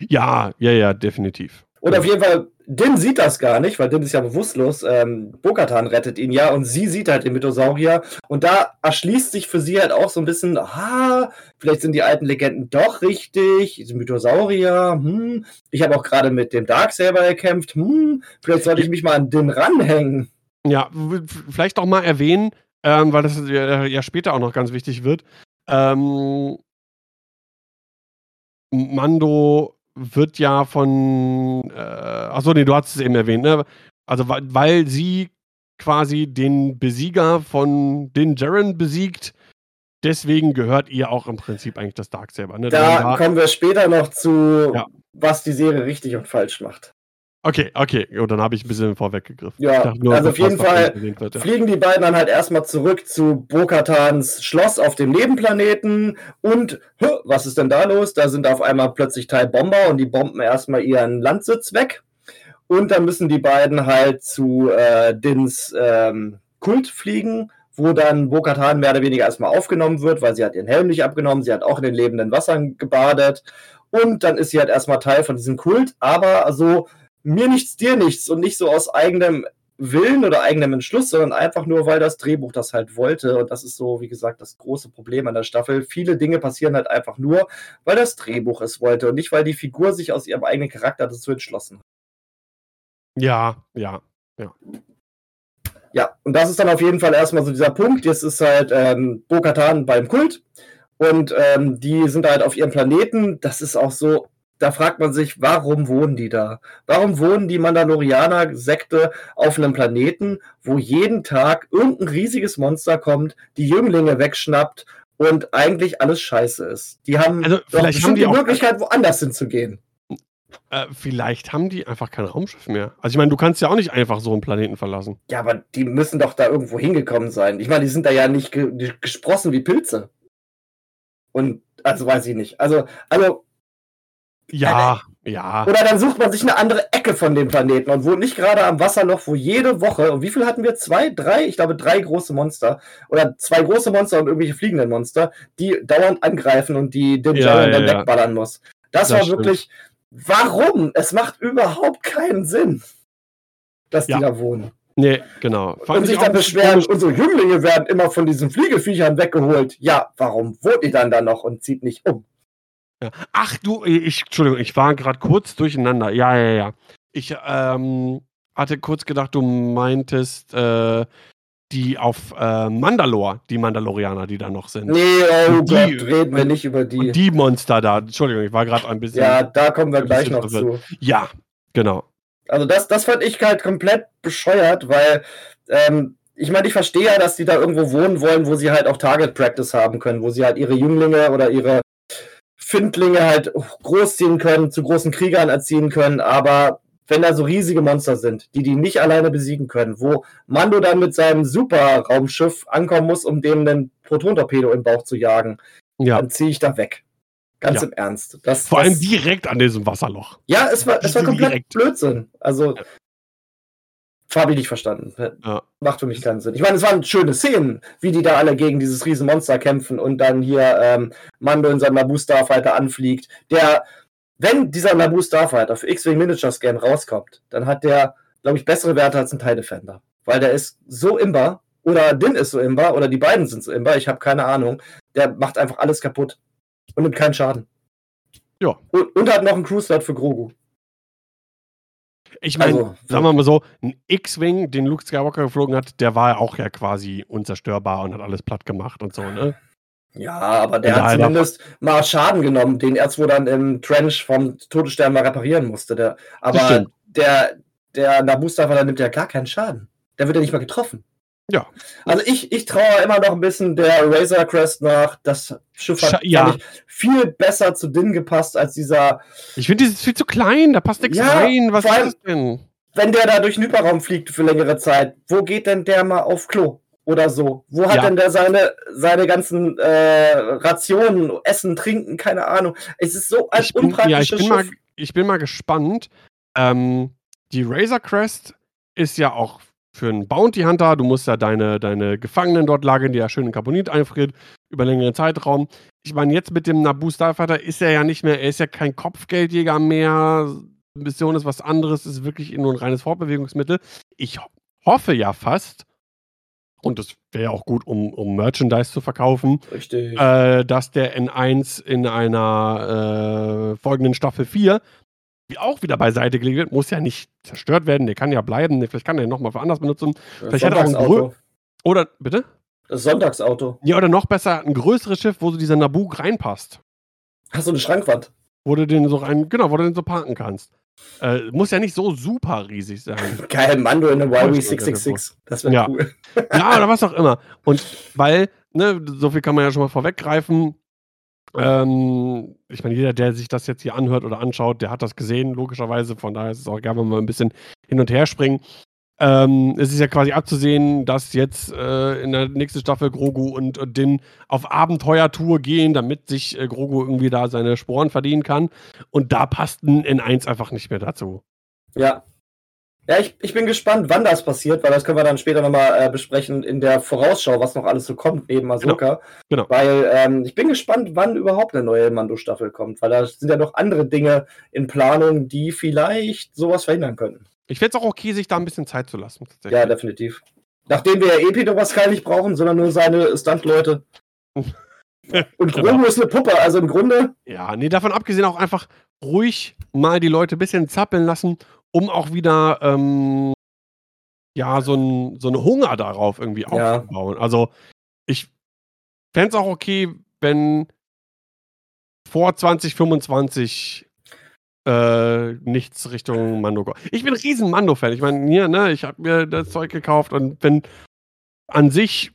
Ja, ja, ja, definitiv. Und auf jeden Fall, Din sieht das gar nicht, weil Din ist ja bewusstlos. Ähm, Bokatan rettet ihn ja und sie sieht halt den Mythosaurier. Und da erschließt sich für sie halt auch so ein bisschen, ah, vielleicht sind die alten Legenden doch richtig. Diese Mythosaurier, hm. Ich habe auch gerade mit dem Darksaber gekämpft, hm. Vielleicht sollte ich mich mal an Din ranhängen. Ja, vielleicht auch mal erwähnen, ähm, weil das ja, ja später auch noch ganz wichtig wird. Ähm, Mando wird ja von, äh, achso, nee, du hast es eben erwähnt, ne? Also, weil, weil sie quasi den Besieger von den Jaren besiegt, deswegen gehört ihr auch im Prinzip eigentlich das Darksaber, ne? Da Dann kommen wir später noch zu, Ja. was die Serie richtig und falsch macht. Okay, okay, gut, dann habe ich ein bisschen vorweggegriffen. Ja, nur, also auf jeden Fall wird, ja. fliegen die beiden dann halt erstmal zurück zu Bokatans Schloss auf dem Nebenplaneten und was ist denn da los? Da sind auf einmal plötzlich Teil Bomber und die bomben erstmal ihren Landsitz weg. Und dann müssen die beiden halt zu äh, Dins ähm, Kult fliegen, wo dann Bokatan mehr oder weniger erstmal aufgenommen wird, weil sie hat ihren Helm nicht abgenommen, sie hat auch in den lebenden Wassern gebadet. Und dann ist sie halt erstmal Teil von diesem Kult, aber also mir nichts, dir nichts und nicht so aus eigenem Willen oder eigenem Entschluss, sondern einfach nur, weil das Drehbuch das halt wollte. Und das ist so, wie gesagt, das große Problem an der Staffel. Viele Dinge passieren halt einfach nur, weil das Drehbuch es wollte und nicht, weil die Figur sich aus ihrem eigenen Charakter dazu entschlossen hat. Ja, ja. Ja, und das ist dann auf jeden Fall erstmal so dieser Punkt. Jetzt ist halt ähm, Bo-Katan beim Kult und ähm, die sind halt auf ihrem Planeten. Das ist auch so, da fragt man sich, warum wohnen die da? Warum wohnen die Mandalorianer-Sekte auf einem Planeten, wo jeden Tag irgendein riesiges Monster kommt, die Jünglinge wegschnappt und eigentlich alles scheiße ist? Die haben Also, vielleicht haben die die Möglichkeit, woanders hinzugehen. Äh, vielleicht haben die einfach kein Raumschiff mehr. Also ich meine, du kannst ja auch nicht einfach so einen Planeten verlassen. Ja, aber die müssen doch da irgendwo hingekommen sein. Ich meine, die sind da ja nicht ge gesprossen wie Pilze. Und, also weiß ich nicht. Also, also, Ja, ja. oder dann sucht man sich eine andere Ecke von dem Planeten und wohnt nicht gerade am Wasserloch, wo jede Woche, und wie viel hatten wir? Zwei, drei? Ich glaube, drei große Monster. Oder zwei große Monster und irgendwelche fliegenden Monster, die dauernd angreifen und die den Ja, Jaren dann ja, ja. wegballern muss. Das, Das war stimmt. wirklich, warum? Es macht überhaupt keinen Sinn, dass Ja. die da wohnen. Nee, genau. Fand und ich sich dann beschweren, komisch. unsere Jünglinge werden immer von diesen Fliegeviechern weggeholt. Ja, warum wohnt ihr dann da noch und zieht nicht um? Ach du, ich, Entschuldigung, ich war gerade kurz durcheinander. Ja, ja, ja. Ich ähm, hatte kurz gedacht, du meintest äh, die auf äh, Mandalore, die Mandalorianer, die da noch sind. Nee, oh die- Gott, reden wir nicht über die. Die Monster da. Entschuldigung, ich war gerade ein bisschen. ja, da kommen wir gleich noch verwirrt. zu. Ja, genau. Also das, das fand ich halt komplett bescheuert, weil ähm, ich meine, ich verstehe ja, dass die da irgendwo wohnen wollen, wo sie halt auch Target Practice haben können, wo sie halt ihre Jünglinge oder ihre Findlinge halt großziehen können, zu großen Kriegern erziehen können, aber wenn da so riesige Monster sind, die die nicht alleine besiegen können, wo Mando dann mit seinem Super-Raumschiff ankommen muss, um dem einen Protontorpedo im Bauch zu jagen, Ja. dann ziehe ich da weg. Ganz Ja. im Ernst. Das, Vor das, allem direkt an diesem Wasserloch. ja, es war, es war komplett Direkt. Blödsinn. Also, habe ich nicht verstanden. Ja. Macht für mich keinen Sinn. Ich meine, es waren schöne Szenen, wie die da alle gegen dieses Riesenmonster kämpfen und dann hier ähm, Mando in seinem Naboo Starfighter anfliegt. Der, wenn dieser Naboo Starfighter für X-Wing Miniature Scan rauskommt, dann hat der, glaube ich, bessere Werte als ein TIE Defender. Weil der ist so imbar, oder Din ist so imbar, oder die beiden sind so imbar, ich habe keine Ahnung. Der macht einfach alles kaputt und nimmt keinen Schaden. Ja. Und, und hat noch einen Cruise-Slot für Grogu. Ich meine, Also, sagen wir mal so, ein X-Wing, den Luke Skywalker geflogen hat, der war ja auch ja quasi unzerstörbar und hat alles platt gemacht und so, ne? Ja, aber der Ja, hat halt zumindest mal Schaden genommen, den er zwar dann im Trench vom Todesstern mal reparieren musste. Der, aber der, der Naboo-Staffer, der nimmt ja gar keinen Schaden. Der wird ja nicht mal getroffen. Ja. Also ich, ich traue immer noch ein bisschen der Razor Crest nach. Das Schiff hat ja. viel besser zu Din gepasst als dieser, Ich finde, dieses ist viel zu klein, da passt nichts Ja, rein. Was allem- ist das denn? wenn der da durch den Hyperraum fliegt für längere Zeit. Wo geht denn der mal auf Klo? Oder so. Wo hat Ja. denn der seine, seine ganzen äh, Rationen, Essen, Trinken, keine Ahnung. Es ist so ein Ich bin, ja, ich unpraktisches bin, mal, Schiff. ich bin mal gespannt. Ähm, die Razor Crest ist ja auch für einen Bounty Hunter. Du musst ja deine, deine Gefangenen dort lagern, die ja schön in Carbonit einfriert, über längeren Zeitraum. Ich meine, jetzt mit dem Naboo Starfighter ist er ja nicht mehr, er ist ja kein Kopfgeldjäger mehr. Mission ist was anderes, ist wirklich nur ein reines Fortbewegungsmittel. Ich ho- hoffe ja fast, und das wäre ja auch gut, um, um Merchandise zu verkaufen, äh, dass der N1 in einer äh, folgenden Staffel 4 wie auch wieder beiseite gelegt wird, muss ja nicht zerstört werden, der kann ja bleiben, der- vielleicht kann er ihn nochmal für anders benutzen. Vielleicht hat er auch ein Sonntagsauto. Oder, bitte? Das Sonntagsauto. Ja, oder noch besser, ein größeres Schiff, wo so dieser Naboo reinpasst. Hast du eine Schrankwand? Wo du den so rein, genau, wo du den so parken kannst. Äh, muss ja nicht so super riesig sein. Geil, Mando in einem Ja, YB ich glaub, 666. Das wäre Ja. cool. ja, oder was auch immer. Und weil, ne, so viel kann man ja schon mal vorweggreifen. Ähm, ich meine, jeder, der sich das jetzt hier anhört oder anschaut, der hat das gesehen, logischerweise. Von daher ist es auch gerne, wenn wir mal ein bisschen hin und her springen. Ähm, es ist ja quasi abzusehen, dass jetzt äh, in der nächsten Staffel Grogu und, und Din auf Abenteuertour gehen, damit sich äh, Grogu irgendwie da seine Sporen verdienen kann. Und da passt ein N1 einfach nicht mehr dazu. Ja. Ja, ich, ich bin gespannt, wann das passiert, weil das können wir dann später nochmal äh, besprechen in der Vorausschau, was noch alles so kommt neben Ahsoka. Genau. Weil ähm, ich bin gespannt, wann überhaupt eine neue Mando-Staffel kommt, weil da sind ja noch andere Dinge in Planung, die vielleicht sowas verhindern könnten. Ich fände es auch okay, sich da ein bisschen Zeit zu lassen. Ja, definitiv. Nachdem wir ja eh Peter Pascal nicht brauchen, sondern nur seine Stunt-Leute. Und Genau. Grogu ist eine Puppe, also im Grunde, Ja, nee, davon abgesehen auch einfach ruhig mal die Leute ein bisschen zappeln lassen, um auch wieder ähm, ja, so ein so einen Hunger darauf irgendwie Ja. aufzubauen. Also ich fände es auch okay, wenn vor 2025 äh, nichts Richtung Mando kommt. Ich bin ein riesen Mando-Fan. Ich meine, hier, ne, ich habe mir das Zeug gekauft und bin an sich,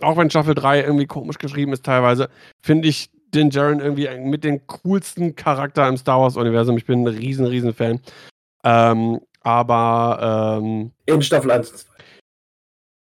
auch wenn Staffel 3 irgendwie komisch geschrieben ist teilweise, finde ich den Jaren irgendwie mit dem coolsten Charakter im Star Wars-Universum. Ich bin ein riesen, riesen Fan. Ähm, aber ähm, in Staffel 1 und 2.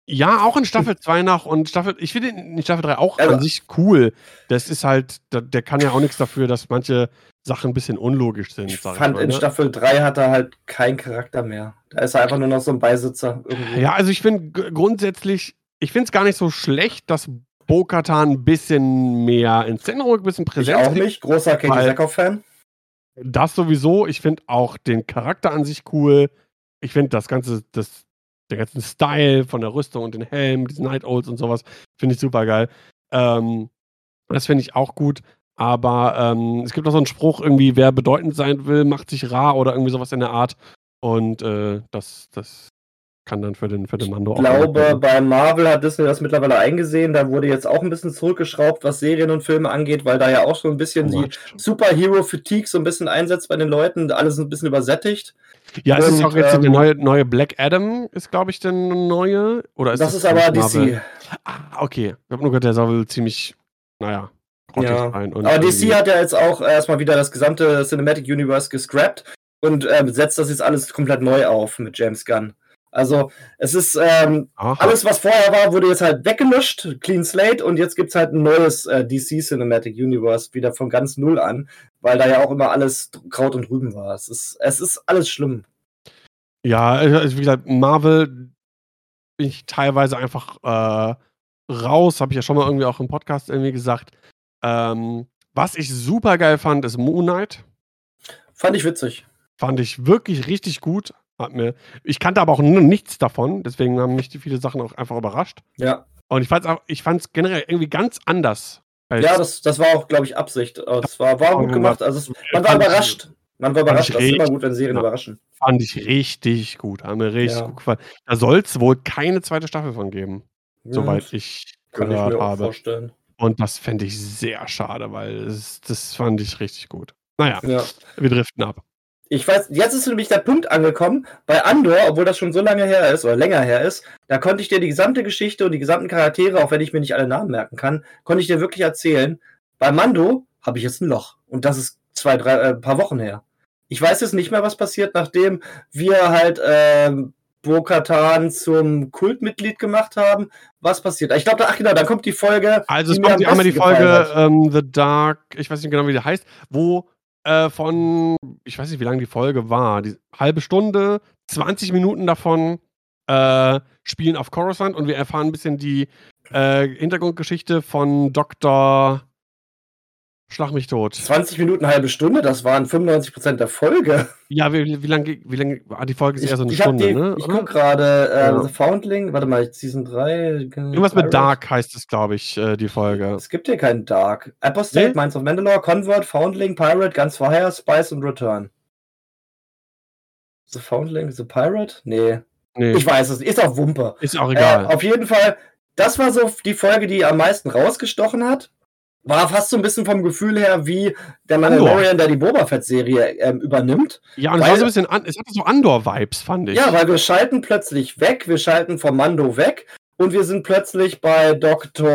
ja, auch in Staffel 2 nach und Staffel, ich finde in Staffel 3 auch Also- an sich cool. Das ist halt, der, der kann ja auch nichts dafür, dass manche Sachen ein bisschen unlogisch sind. Ich fand mal, in ne? Staffel 3 hat er halt keinen Charakter mehr. Da ist er einfach nur noch so ein Beisitzer irgendwie. Ja, also ich finde grundsätzlich, ich finde es gar nicht so schlecht, dass Bo-Katan ein bisschen mehr ins Zentrum ein bisschen ich Präsenz auch kriegt. nicht. Großer Katie Sackhoff-Fan. Das sowieso. Ich finde auch den Charakter an sich cool. Ich finde das ganze, das, der ganze Style von der Rüstung und den Helm, diesen Night Owls und sowas, finde ich super geil. Ähm, das finde ich auch gut. Aber ähm, es gibt auch so einen Spruch, irgendwie, wer bedeutend sein will, macht sich rar oder irgendwie sowas in der Art. Und äh, das, das kann dann für den, für den Mando Ich glaube, auch. bei Marvel hat Disney das mittlerweile eingesehen. Da wurde jetzt auch ein bisschen zurückgeschraubt, was Serien und Filme angeht, weil da ja auch so ein bisschen die Superhero-Fatigue so ein bisschen einsetzt bei den Leuten. Alle sind ein bisschen übersättigt. Ja, es ist Und, auch jetzt ähm, der neue, neue Black Adam, ist, glaube ich, der neue. Oder ist das, das ist aber Marvel? DC. Ah, okay. Ich habe nur gehört, der soll ziemlich, naja, Ja. Und Aber DC hat ja jetzt auch erstmal wieder das gesamte Cinematic Universe gescrapped und äh, setzt das jetzt alles komplett neu auf mit James Gunn. Also es ist ähm, alles, was vorher war, wurde jetzt halt weggelöscht, clean slate und jetzt gibt es halt ein neues äh, DC Cinematic Universe wieder von ganz null an, weil da ja auch immer alles Kraut und Rüben war. Es ist, es ist alles schlimm. Ja, also, wie gesagt, Marvel bin ich teilweise einfach, äh, raus, habe ich ja schon mal irgendwie auch im Podcast irgendwie gesagt. Ähm, was ich super geil fand, ist Moon Knight. Fand ich witzig. Fand ich wirklich richtig gut. Hat mir ich kannte aber auch nichts davon, deswegen haben mich die viele Sachen auch einfach überrascht. Ja. Und ich fand's auch ich fand's generell irgendwie ganz anders Ja, das das war auch, glaube ich, Absicht. Es war war gut gemacht. Also, es man war Fand ich überrascht. Man war fand überrascht. ich Das ist immer gut, wenn Serien ja, überraschen. fand ich richtig gut. Hat mir richtig Ja. gut gefallen. Da soll's wohl keine 2. Staffel von geben, Ja, soweit ich kann ich gehört mir auch habe. vorstellen. Und das fände ich sehr schade, weil das das fand ich richtig gut. Na ja, Ja. wir driften ab. Ich weiß jetzt ist nämlich der Punkt angekommen, bei Andor, obwohl das schon so lange her ist oder länger her ist, da konnte ich dir die gesamte Geschichte und die gesamten Charaktere, auch wenn ich mir nicht alle Namen merken kann, konnte ich dir wirklich erzählen. Bei Mando habe ich jetzt ein Loch und das ist 2, 3 äh, paar Wochen her. Ich weiß jetzt nicht mehr, was passiert, nachdem wir halt, ähm, Bo-Katan zum Kultmitglied gemacht haben. Was passiert? Ich glaube, ach genau, dann kommt die Folge, Also, es kommt die einmal die Folge, ähm, The Dark ich weiß nicht genau, wie die heißt, wo, äh, von ich weiß nicht, wie lang die Folge war, die halbe Stunde, 20 Minuten davon, äh, spielen auf Coruscant und wir erfahren 'n bisschen die, äh, Hintergrundgeschichte von Doktor Schlag mich tot. 20 Minuten, halbe Stunde, das waren 95% der Folge. Ja, wie wie lang ge wie lange ah, die Folge ist Ich eher so 'ne habe Stunde, die ne, ich gucke grade, äh, Ja. The Foundling warte mal, Season 3, Irgendwas mit Dark heißt es, glaube ich, äh, die Folge. Es gibt hier keinen Dark. Apostate, Ne? Mines of Mandalore, Convert, Foundling, Pirate, Guns for Hire, Spice und Return. The Foundling, The Pirate? Ne. Ne. Ich weiß es nicht, ist auch Wumpe. Ist auch Äh, egal. auf jeden Fall, das war so die Folge, die am meisten rausgestochen hat. War fast so 'n bisschen vom Gefühl her wie der Andor. Mandalorian, der die Boba Fett-Serie, ähm, übernimmt. Ja, und es war so 'n Weil bisschen an es hatte so Andor-Vibes, fand ich. Ja, weil wir schalten plötzlich weg, wir schalten vom Mando weg und wir sind plötzlich bei Doktor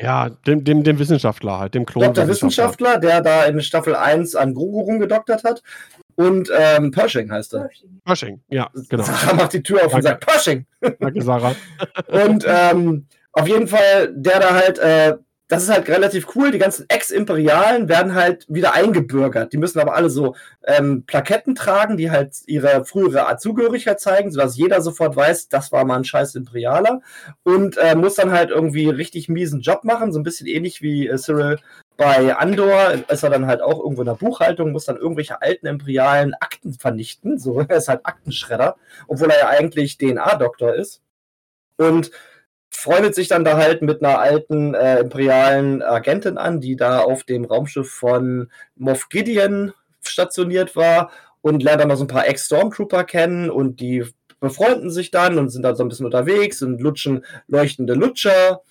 Ja, dem dem dem Wissenschaftler halt, dem Doktor Klonwissenschaftler. Wissenschaftler, der da in Staffel 1 an Grogu rumgedoktert hat. Und, ähm, Pershing heißt er. Pershing, ja, genau. Sarah macht die Tür auf und Danke. sagt: „Pershing!“ Danke, Sarah. Und, ähm, auf jeden Fall, der da halt, äh das ist halt relativ cool. Die ganzen Ex-Imperialen werden halt wieder eingebürgert. Die müssen aber alle so, ähm, Plaketten tragen, die halt ihre frühere Zugehörigkeit zeigen, sodass jeder sofort weiß, das war mal 'n scheiß Imperialer und, äh, muss dann halt irgendwie richtig miesen Job machen, so 'n bisschen ähnlich wie, äh, Cyril bei Andor ist er dann halt auch irgendwo in der Buchhaltung, muss dann irgendwelche alten imperialen Akten vernichten. So, er ist halt Aktenschredder, obwohl er ja eigentlich DNA-Doktor ist. Und freundet sich dann da halt mit 'ner alten, äh, imperialen Agentin an, die da auf dem Raumschiff von Moff Gideon stationiert war und lernt dann noch so 'n paar Ex-Stormtrooper kennen und die befreunden sich dann und sind dann so 'n bisschen unterwegs und lutschen leuchtende Lutscher.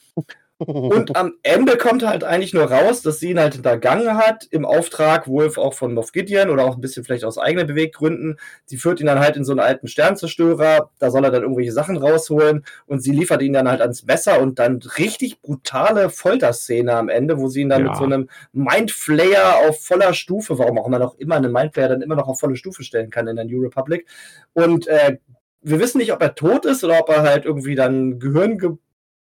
Und am Ende kommt halt eigentlich nur raus, dass sie ihn halt hintergangen hat, im Auftrag wohl auch von Moff Gideon oder auch 'n bisschen vielleicht aus eigenen Beweggründen. Sie führt ihn dann halt in so 'n alten Sternzerstörer, da soll er dann irgendwelche Sachen rausholen und sie liefert ihn dann halt ans Messer und dann richtig brutale Folterszene am Ende, wo sie ihn dann mit so Ja. 'nem Mindflayer auf voller Stufe warum auch man auch immer 'nen Mindflayer dann immer noch auf volle Stufe stellen kann in der New Republic. Und, äh, wir wissen nicht, ob er tot ist oder ob er halt irgendwie dann Gehirn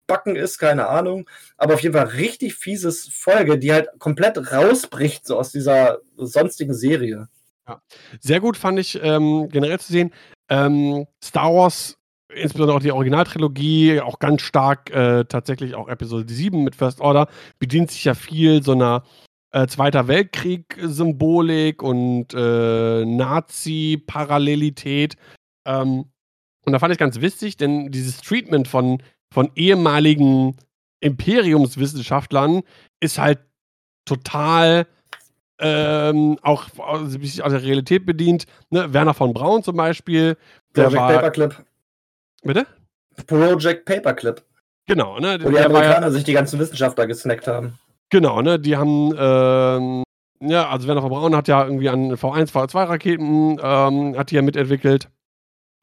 gebacken ist, keine Ahnung. Aber auf jeden Fall richtig fieses Folge, die halt komplett rausbricht so aus dieser sonstigen Serie. Ja. Sehr gut fand ich, ähm, generell zu sehen, ähm, Star Wars, insbesondere auch die Originaltrilogie, auch ganz stark, äh, tatsächlich auch Episode 7 mit First Order, bedient sich ja viel so 'ner, äh, Zweiter Weltkrieg-Symbolik und, äh, Nazi-Parallelität. Ähm, und da fand ich ganz witzig, denn dieses Treatment von von ehemaligen Imperiumswissenschaftlern ist halt total, ähm, auch au sich aus der Realität bedient, ne? Wernher von Braun zum Beispiel, der Project war Paperclip. Bitte? Project Paperclip. Genau, ne? Wo die war ja Amerikaner sich die ganzen Wissenschaftler gesnackt haben. Genau, ne? Die haben, ähm ja, also Wernher von Braun hat ja irgendwie an V1, V2 Raketen, ähm, hat die ja mitentwickelt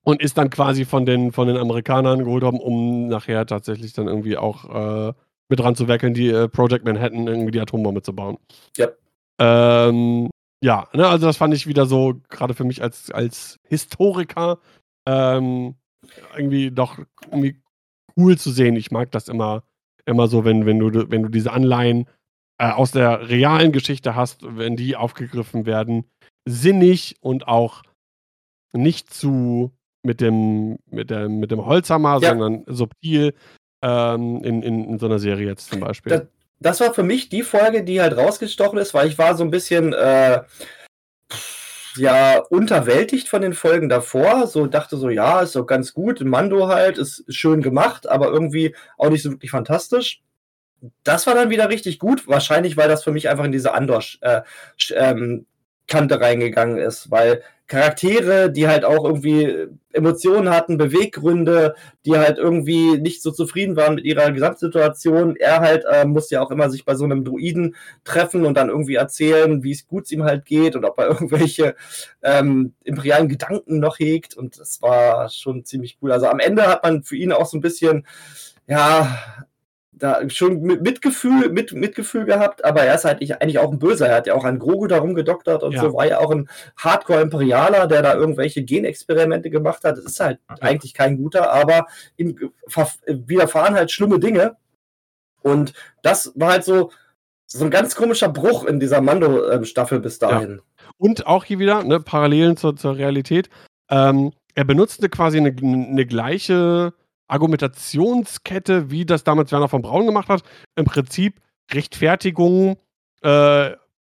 und ist dann quasi von den von den Amerikanern geholt worden, um nachher tatsächlich dann irgendwie auch, äh, mit dran zu werkeln, die, äh, Project Manhattan irgendwie die Atombombe zu bauen. Ja. Ähm, ja, ne, also das fand ich wieder so, grade für mich als als Historiker, ähm, irgendwie doch irgendwie cool zu sehen. Ich mag das immer immer so, wenn wenn du wenn du diese Anleihen, äh, aus der realen Geschichte hast, wenn die aufgegriffen werden, sinnig und auch nicht zu mit dem, mit der, mit dem Holzhammer, Ja. sondern subtil ähm, in, in, in so einer Serie jetzt zum Beispiel. Das, das war für mich die Folge, die halt rausgestochen ist, weil ich war so ein bisschen äh, ja unterwältigt von den Folgen davor. So dachte so, ja, ist doch ganz gut. Mando halt, ist schön gemacht, aber irgendwie auch nicht so wirklich fantastisch. Das war dann wieder richtig gut. Wahrscheinlich, weil das für mich einfach in diese Andor äh, ähm, reingegangen ist, weil Charaktere, die halt auch irgendwie Emotionen hatten, Beweggründe, die halt irgendwie nicht so zufrieden waren mit ihrer Gesamtsituation. Er halt äh, musste ja auch immer sich bei so einem Druiden treffen und dann irgendwie erzählen, wie es gut ihm halt geht und ob er irgendwelche ähm, imperialen Gedanken noch hegt. Und das war schon ziemlich cool. Also am Ende hat man für ihn auch so ein bisschen, ja, da schon mit Mitgefühl, mit, Mitgefühl gehabt, aber er ist halt nicht- eigentlich auch ein Böser. Er hat ja auch an Grogu da rumgedoktert und Ja. so, war ja auch ein Hardcore-Imperialer, der da irgendwelche Genexperimente gemacht hat. Das ist halt eigentlich kein guter, aber ihm widerfahren halt schlimme Dinge. Und das war halt so, so ein ganz komischer Bruch in dieser Mando-Staffel bis dahin. Und auch hier wieder, ne, Parallelen zur, zur Realität. Ähm, er benutzte quasi eine, eine gleiche Argumentationskette, wie das damals Werner von Braun gemacht hat. Im Prinzip Rechtfertigung, äh,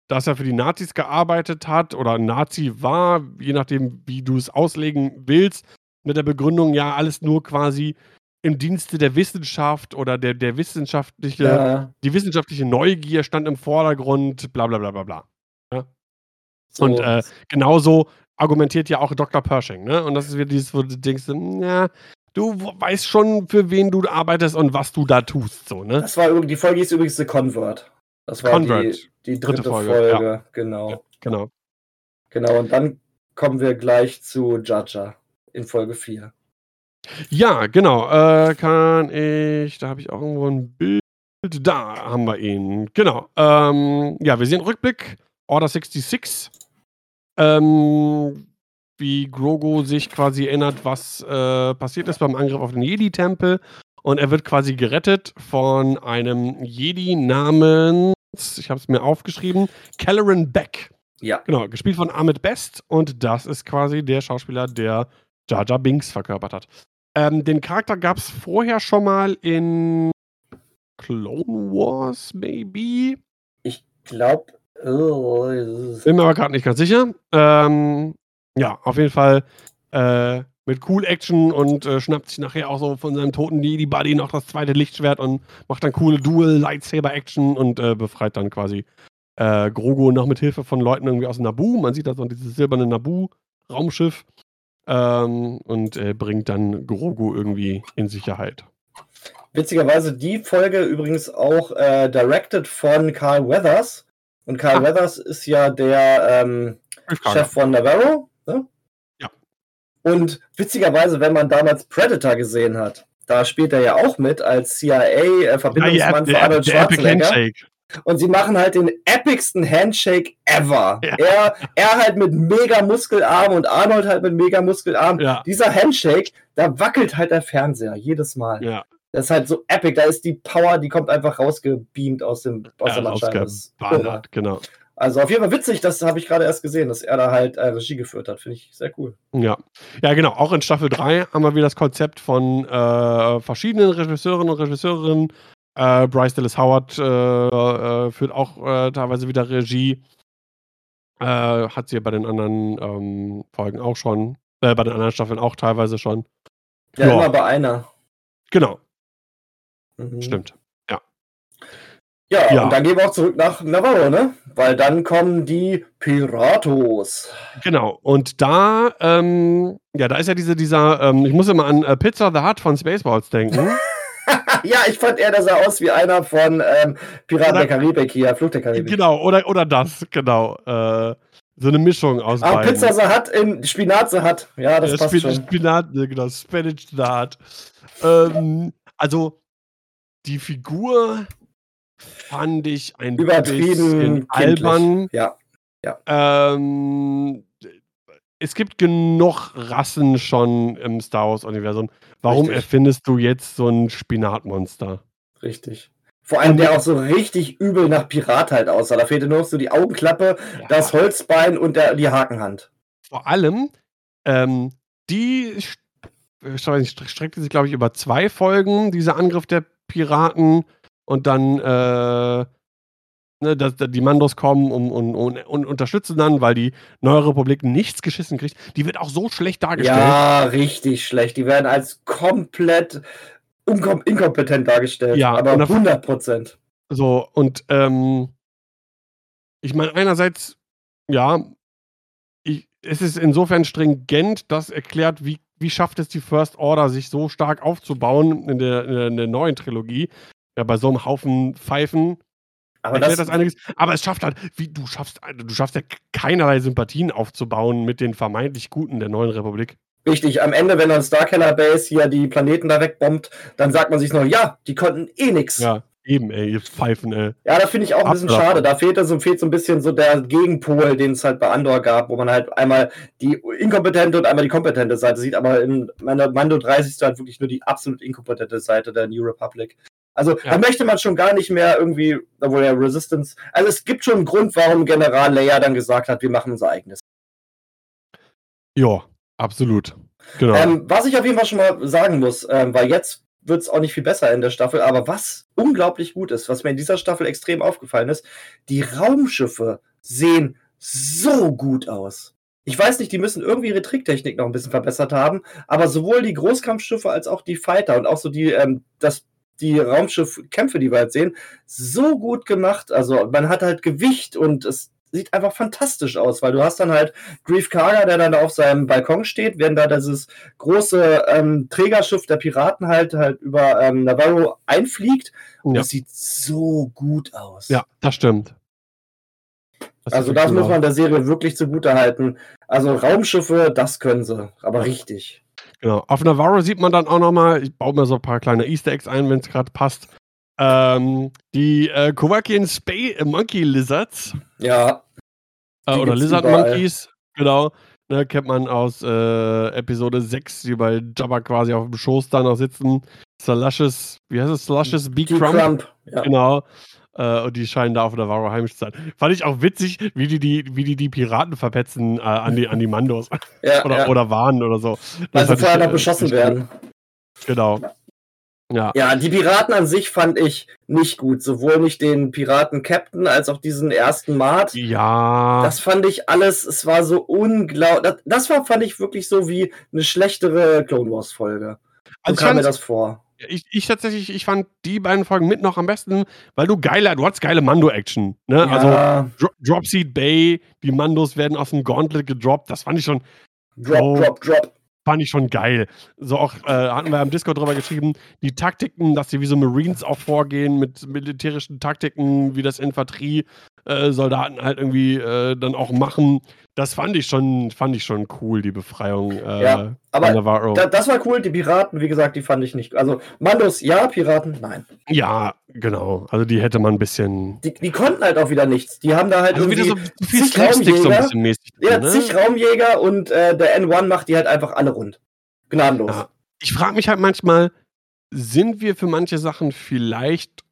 dass er für die Nazis gearbeitet hat oder Nazi war, je nachdem, wie du es auslegen willst, mit der Begründung, ja, alles nur quasi im Dienste der Wissenschaft oder der, der wissenschaftliche, Ja, die wissenschaftliche Neugier stand im Vordergrund, bla bla bla bla bla. so. Und äh, genauso argumentiert ja auch Dr. Pershing, ne? Und das ist wieder dieses, wo du denkst, ja, du weißt schon, für wen du arbeitest und was du da tust, so, ne? das war die Folge hieß übrigens The Convert. Das war Convert. die, die dritte, Dritte Folge, Folge, genau. Genau. Genau, und dann kommen wir gleich zu Jaja in Folge 4. Ja, genau. Äh, kann ich, da habe ich auch irgendwo ein Bild. Da haben wir ihn. Genau. Ähm, ja, wir sehen Rückblick. Order 66. Ähm, wie Grogu sich quasi erinnert, was äh, passiert ist beim Angriff auf den Jedi-Tempel. Und er wird quasi gerettet von einem Jedi namens, ich habe es mir aufgeschrieben, Kelleran Beck. Ja, Genau, gespielt von Ahmed Best und das ist quasi der Schauspieler, der Jar Jar Binks verkörpert hat. Ähm, den Charakter gab es vorher schon mal in Clone Wars, maybe? ich glaube. Oh, Bin mir aber gerade nicht ganz sicher. Ähm, ja, auf jeden Fall äh, mit cool Action und äh, schnappt sich nachher auch so von seinem toten Jedi-Buddy noch das zweite Lichtschwert und macht dann coole Dual-Lightsaber-Action und äh, befreit dann quasi äh, Grogu noch mit Hilfe von Leuten irgendwie aus Naboo. Man sieht da so dieses silberne Naboo-Raumschiff ähm, und äh, bringt dann Grogu irgendwie in Sicherheit. Witzigerweise die Folge übrigens auch äh, directed von Carl Weathers. Und Carl Ah. Weathers ist ja der ähm, Chef von Navarro. Ne? Ja. Und witzigerweise, wenn man damals Predator gesehen hat, da spielt er ja auch mit als CIA-Verbindungsmann für Arnold Schwarzenegger. Und sie machen halt den epicsten Handshake ever. Ja. Er, er halt mit mega Muskelarm und Arnold halt mit mega Muskelarm. Ja. Dieser Handshake, da wackelt halt der Fernseher jedes Mal. Ja, Das ist halt so epic. Da ist die Power, die kommt einfach rausgebeamt aus, dem, aus ja der genau. Also auf jeden Fall witzig, das habe ich gerade erst gesehen, dass er da halt äh, Regie geführt hat. Finde ich sehr cool. Ja. ja, genau. Auch in Staffel 3 haben wir wieder das Konzept von äh, verschiedenen Regisseurinnen und Regisseurinnen. Äh, Bryce Dallas Howard äh, äh, führt auch äh, teilweise wieder Regie. Hat sie ja bei den anderen ähm, Folgen auch schon. Äh, bei den anderen Staffeln auch teilweise schon. Ja, Ja. immer bei einer. Genau, Mhm. stimmt. Ja, Ja. und dann gehen wir auch zurück nach Navarro, ne? Weil dann kommen die Piratos. Genau. Und da, ähm, ja, da ist ja diese, dieser, ähm, ich muss immer an äh, Pizza the Hut von Spaceballs denken. ja, ich fand er, der sah aus wie einer von ähm, Piraten der Karibik hier, Fluch der Karibik. genau, oder, oder das, genau. Äh, so eine Mischung aus Ah, beiden. Pizza Sahat in Spinat Sahat. Ja, das Ja, passt Spin- schon. Spinat, äh, genau, Spinach Dart. Ähm, also, die Figur fand ich ein Übertrieben albern. Ja. Ähm, es gibt genug Rassen schon im Star Wars-Universum. Warum Richtig. erfindest du jetzt so ein Spinatmonster? Richtig. Vor allem, der auch so richtig übel nach Pirat halt aussah. Da fehlte nur noch so die Augenklappe, das Holzbein und der, die Hakenhand. Vor allem, Ähm, die streckte sich, glaube ich, über zwei Folgen, dieser Angriff der Piraten. Und dann, äh, ne, dass, die Mandos kommen und, und, und, und, unterstützen dann, weil die Neue Republik nichts geschissen kriegt. Die wird auch so schlecht dargestellt. Ja, richtig schlecht. Die werden als komplett inkompetent dargestellt. Ja, aber 100 Prozent. So, und ähm, ich meine, einerseits, ja, ich, es ist insofern stringent, das erklärt, wie, wie schafft es die First Order, sich so stark aufzubauen in der, in der, in der neuen Trilogie. Ja, bei so einem Haufen Pfeifen. Aber das, das einiges. Aber es schafft halt, wie du schaffst, du schaffst ja keinerlei Sympathien aufzubauen mit den vermeintlich Guten der neuen Republik. Richtig, am Ende, wenn dann Starkiller Base hier die Planeten da wegbombt, dann sagt man sich noch, ja, die konnten eh nix. Ja, eben, ey, ihr Pfeifen, ey. Ja, da finde ich auch ein bisschen schade. Da fehlt so, fehlt so ein bisschen so der Gegenpol, den es halt bei Andor gab, wo man halt einmal die inkompetente und einmal die kompetente Seite sieht, aber in Mando 3 siehst du halt wirklich nur die absolut inkompetente Seite der New Republic. Also ja. da möchte man schon gar nicht mehr irgendwie, obwohl der Resistance. Also es gibt schon einen Grund, warum General Leia dann gesagt hat, wir machen unser eigenes. Ja, Absolut. Genau. Ähm, was ich auf jeden Fall schon mal sagen muss, ähm, weil jetzt wird es auch nicht viel besser in der Staffel, aber was unglaublich gut ist, was mir in dieser Staffel extrem aufgefallen ist, die Raumschiffe sehen so gut aus. Ich weiß nicht, die müssen irgendwie ihre Tricktechnik noch ein bisschen verbessert haben, aber sowohl die Großkampfschiffe als auch die Fighter und auch so die, ähm, das, die Raumschiffkämpfe, die wir jetzt sehen, so gut gemacht. Also man hat halt Gewicht und es sieht einfach fantastisch aus, weil du hast dann halt Grief Karga, der dann da auf seinem Balkon steht, während da dieses große ähm, Trägerschiff der Piraten halt halt über ähm, Navarro einfliegt. Und ja. das sieht so gut aus. Ja, das stimmt. Das also das muss man der Serie wirklich zugute halten. Also Raumschiffe, das können sie, aber richtig. Genau. Auf Navarro sieht man dann auch nochmal, ich baue mir so ein paar kleine Easter Eggs ein, wenn es gerade passt. Ähm, die äh, Kovakian Spay Monkey Lizards. Ja. Äh, oder Lizard überall. Monkeys, genau. Ne, kennt man aus äh, Episode 6, die bei Jabba quasi auf dem Schoß da noch sitzen. Salushes, wie heißt es? Salushes Bee Crump. Crump ja. Genau. Äh, und die scheinen da auf der Navarro heimisch zu sein. Fand ich auch witzig, wie die die, wie die, die Piraten verpetzen äh, an, die, an die Mandos. Ja, oder, ja. oder warnen oder so. Weil sie vorher noch beschossen werden. Genau. Ja. ja, die Piraten an sich fand ich nicht gut. Sowohl nicht den Piraten-Captain als auch diesen ersten Mart. Ja. Das fand ich alles, es war so unglaublich. Das, das, war, fand ich wirklich so wie eine schlechtere Clone Wars-Folge. Also kam mir das vor. Ich, ich, tatsächlich, ich fand die beiden Folgen mit noch am besten, weil du geiler, du hattest geile Mando-Action. Ne? Ja. Also Dro Dropseed Bay, die Mandos werden aus dem Gauntlet gedroppt. Das fand ich schon. Drop, oh, drop, drop fand ich schon geil. So auch, äh, hatten wir am Discord drüber geschrieben, die Taktiken, dass sie wie so Marines auch vorgehen mit militärischen Taktiken, wie das Infanterie-Soldaten äh, halt irgendwie äh, dann auch machen. Das fand ich schon, fand ich schon cool, die Befreiung. Äh, ja, aber da, das war cool. Die Piraten, wie gesagt, die fand ich nicht. Also Mandos, ja, Piraten, nein. Ja, genau. Also die hätte man ein bisschen. Die, die konnten halt auch wieder nichts. Die haben da halt also irgendwie wieder so viel Slapstick so ein bisschen mäßig. Ja, ne? zig Raumjäger und äh, der N1 macht die halt einfach alle rund. Gnadenlos. Ja. Ich frage mich halt manchmal, sind wir für manche Sachen vielleicht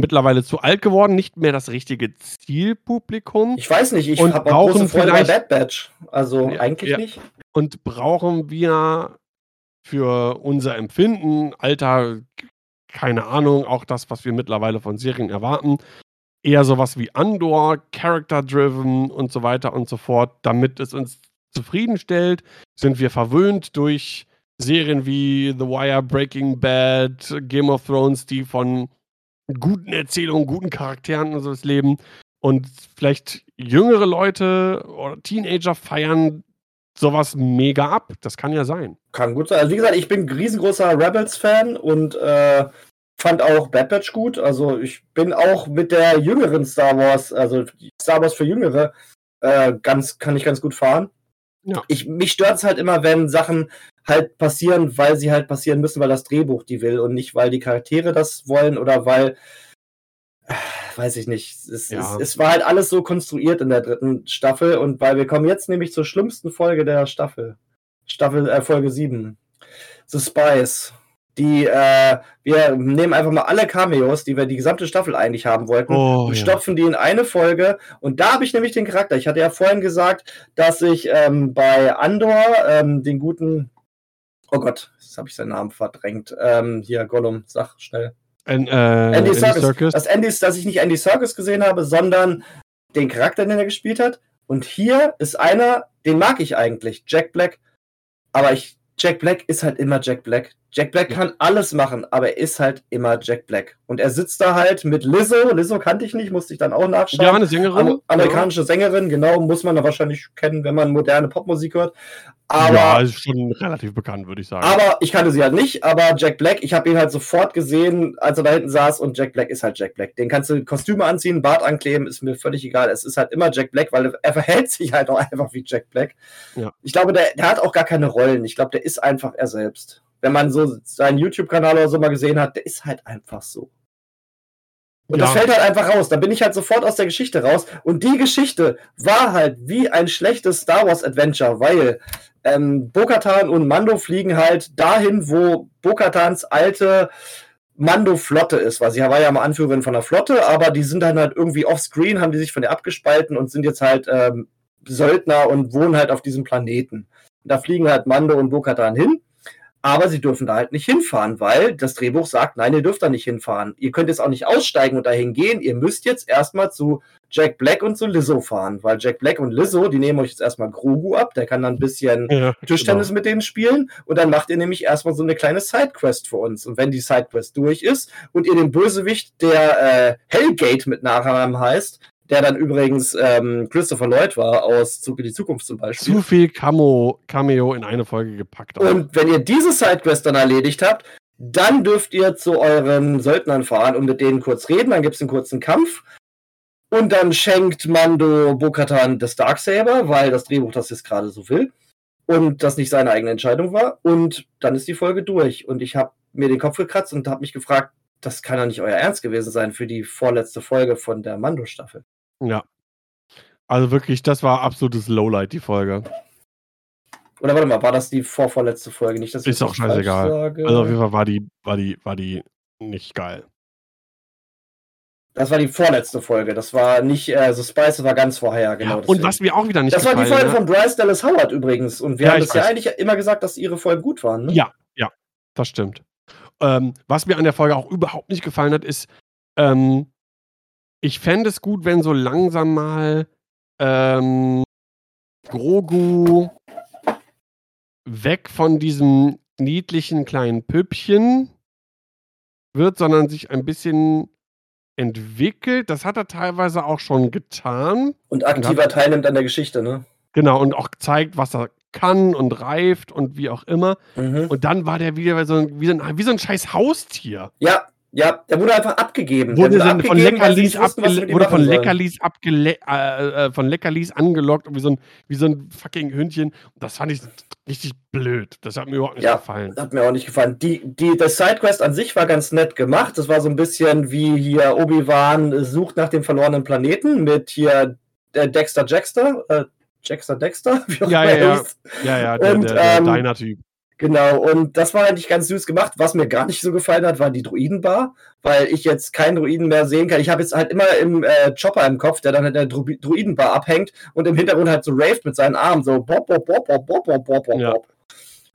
mittlerweile zu alt geworden, nicht mehr das richtige Zielpublikum. Ich weiß nicht, ich habe auch große Freude bei Bad Batch. Also ja, eigentlich ja. nicht. Und brauchen wir für unser Empfinden, Alter, keine Ahnung, auch das, was wir mittlerweile von Serien erwarten, eher sowas wie Andor, Character-driven und so weiter und so fort, damit es uns zufriedenstellt. Sind wir verwöhnt durch Serien wie The Wire, Breaking Bad, Game of Thrones, die von guten Erzählungen, guten Charakteren und so das Leben. Und vielleicht jüngere Leute oder Teenager feiern sowas mega ab. Das kann ja sein. Kann gut sein. Also wie gesagt, ich bin ein riesengroßer Rebels-Fan und äh, fand auch Bad Batch gut. Also ich bin auch mit der jüngeren Star Wars, also Star Wars für Jüngere, äh, ganz, kann ich ganz gut fahren. Ja. Ich, mich stört es halt immer, wenn Sachen halt passieren, weil sie halt passieren müssen, weil das Drehbuch die will und nicht, weil die Charaktere das wollen oder weil, weiß ich nicht. Es, ja. es, es, war halt alles so konstruiert in der dritten Staffel und weil wir kommen jetzt nämlich zur schlimmsten Folge der Staffel. Staffel, äh, Folge 7. The Spice. die, äh, wir nehmen einfach mal alle Cameos, die wir die gesamte Staffel eigentlich haben wollten, Oh, und ja. stopfen die in eine Folge. Und da habe ich nämlich den Charakter. Ich hatte ja vorhin gesagt, dass ich ähm, bei Andor ähm, den guten, oh Gott, jetzt habe ich seinen Namen verdrängt. Ähm, hier, Gollum, sag schnell. An, äh, Andy Andy Serkis. Serkis. Das Andy, dass ich nicht Andy Serkis gesehen habe, sondern den Charakter, den er gespielt hat. Und hier ist einer, den mag ich eigentlich, Jack Black. Aber ich, Jack Black ist halt immer Jack Black. Jack Black kann alles machen, aber er ist halt immer Jack Black. Und er sitzt da halt mit Lizzo. Lizzo kannte ich nicht, musste ich dann auch nachschauen. Ja, eine Sängerin. Am amerikanische Sängerin, genau, muss man da wahrscheinlich kennen, wenn man moderne Popmusik hört. Aber ja, ist schon relativ bekannt, würde ich sagen. aber ich kannte sie halt nicht, aber Jack Black, ich habe ihn halt sofort gesehen, als er da hinten saß und Jack Black ist halt Jack Black. Den kannst du Kostüme anziehen, Bart ankleben, ist mir völlig egal. Es ist halt immer Jack Black, weil er verhält sich halt auch einfach wie Jack Black. Ja. Ich glaube, der, der hat auch gar keine Rollen. Ich glaube, der ist einfach er selbst. Wenn man so seinen YouTube-Kanal oder so mal gesehen hat, der ist halt einfach so. Und das Ja. fällt halt einfach raus. Da bin ich halt sofort aus der Geschichte raus. Und die Geschichte war halt wie ein schlechtes Star Wars Adventure, weil ähm, Bo-Katan und Mando fliegen halt dahin, wo Bo-Katans alte Mando-Flotte ist, weil sie war ja mal Anführerin von der Flotte, aber die sind dann halt irgendwie offscreen, haben die sich von der abgespalten und sind jetzt halt ähm, Söldner und wohnen halt auf diesem Planeten. Und da fliegen halt Mando und Bo-Katan hin. Aber sie dürfen da halt nicht hinfahren, weil das Drehbuch sagt, nein, ihr dürft da nicht hinfahren. Ihr könnt jetzt auch nicht aussteigen und dahin gehen. Ihr müsst jetzt erstmal zu Jack Black und zu Lizzo fahren, weil Jack Black und Lizzo, die nehmen euch jetzt erstmal Grogu ab. Der kann dann ein bisschen ja, Tischtennis mit denen spielen und dann macht ihr nämlich erstmal so eine kleine Sidequest für uns. Und wenn die Sidequest durch ist und ihr den Bösewicht, der äh, Hellgate mit Nachnamen heißt, der dann übrigens ähm, Christopher Lloyd war aus Zug in die Zukunft zum Beispiel. Zu viel Camo, Cameo in eine Folge gepackt. auch. Und wenn ihr diese Sidequest dann erledigt habt, dann dürft ihr zu euren Söldnern fahren und mit denen kurz reden. Dann gibt es einen kurzen Kampf. Und dann schenkt Mando Bokatan das Darksaber, weil das Drehbuch das jetzt gerade so will. Und das nicht seine eigene Entscheidung war. Und dann ist die Folge durch. Und ich habe mir den Kopf gekratzt und habe mich gefragt, das kann doch nicht euer Ernst gewesen sein für die vorletzte Folge von der Mando-Staffel. Ja. Also wirklich, das war absolutes Lowlight, die Folge. Oder warte mal, war das die vorvorletzte Folge? Nicht, Ist auch scheißegal. sage. Also auf jeden Fall war die, war die, war die nicht geil. Das war die vorletzte Folge. Das war nicht, äh, The Spice war ganz vorher, genau. ja, und was mir auch wieder nicht das war die Folge hat- von Bryce Dallas Howard übrigens. Und wir Ja, haben das ja weiß. eigentlich immer gesagt, dass ihre Folgen gut waren. Ne? Ja, ja, das stimmt. Ähm, was mir an der Folge auch überhaupt nicht gefallen hat, ist, ähm, ich fände es gut, wenn so langsam mal ähm, Grogu weg von diesem niedlichen kleinen Püppchen wird, sondern sich ein bisschen entwickelt. Das hat er teilweise auch schon getan. Und aktiver teilnimmt an der Geschichte, ne? Genau, und auch zeigt, was er kann und reift und wie auch immer. Mhm. Und dann war der wieder so wie, so ein, wie so ein scheiß Haustier. Ja, ja, der wurde einfach abgegeben. Wurde dann von Leckerlis, ihm wurde von. Leckerlis, abgele äh, äh, von Leckerlis angelockt und wie so, ein, wie so ein fucking Hündchen. Das fand ich richtig blöd. Das hat mir überhaupt nicht Ja. gefallen. Hat mir auch nicht gefallen. Die, die, das Sidequest an sich war ganz nett gemacht. Das war so ein bisschen wie hier Obi-Wan sucht nach dem verlorenen Planeten mit hier äh, Dexter Jackster. Äh, Jackster Dexter? Wie auch Ja, ja, ja. Ja, ja, der, Und, der, der ähm, Diner-Typ. Genau, und das war eigentlich ganz süß gemacht. Was mir gar nicht so gefallen hat, war die Druidenbar, weil ich jetzt keinen Druiden mehr sehen kann. Ich habe jetzt halt immer im äh, Chopper im Kopf, der dann in der Dru Druidenbar abhängt und im Hintergrund halt so raved mit seinen Armen, so bop, bop, bop, bop, bop, bop, bop, bop. Ja.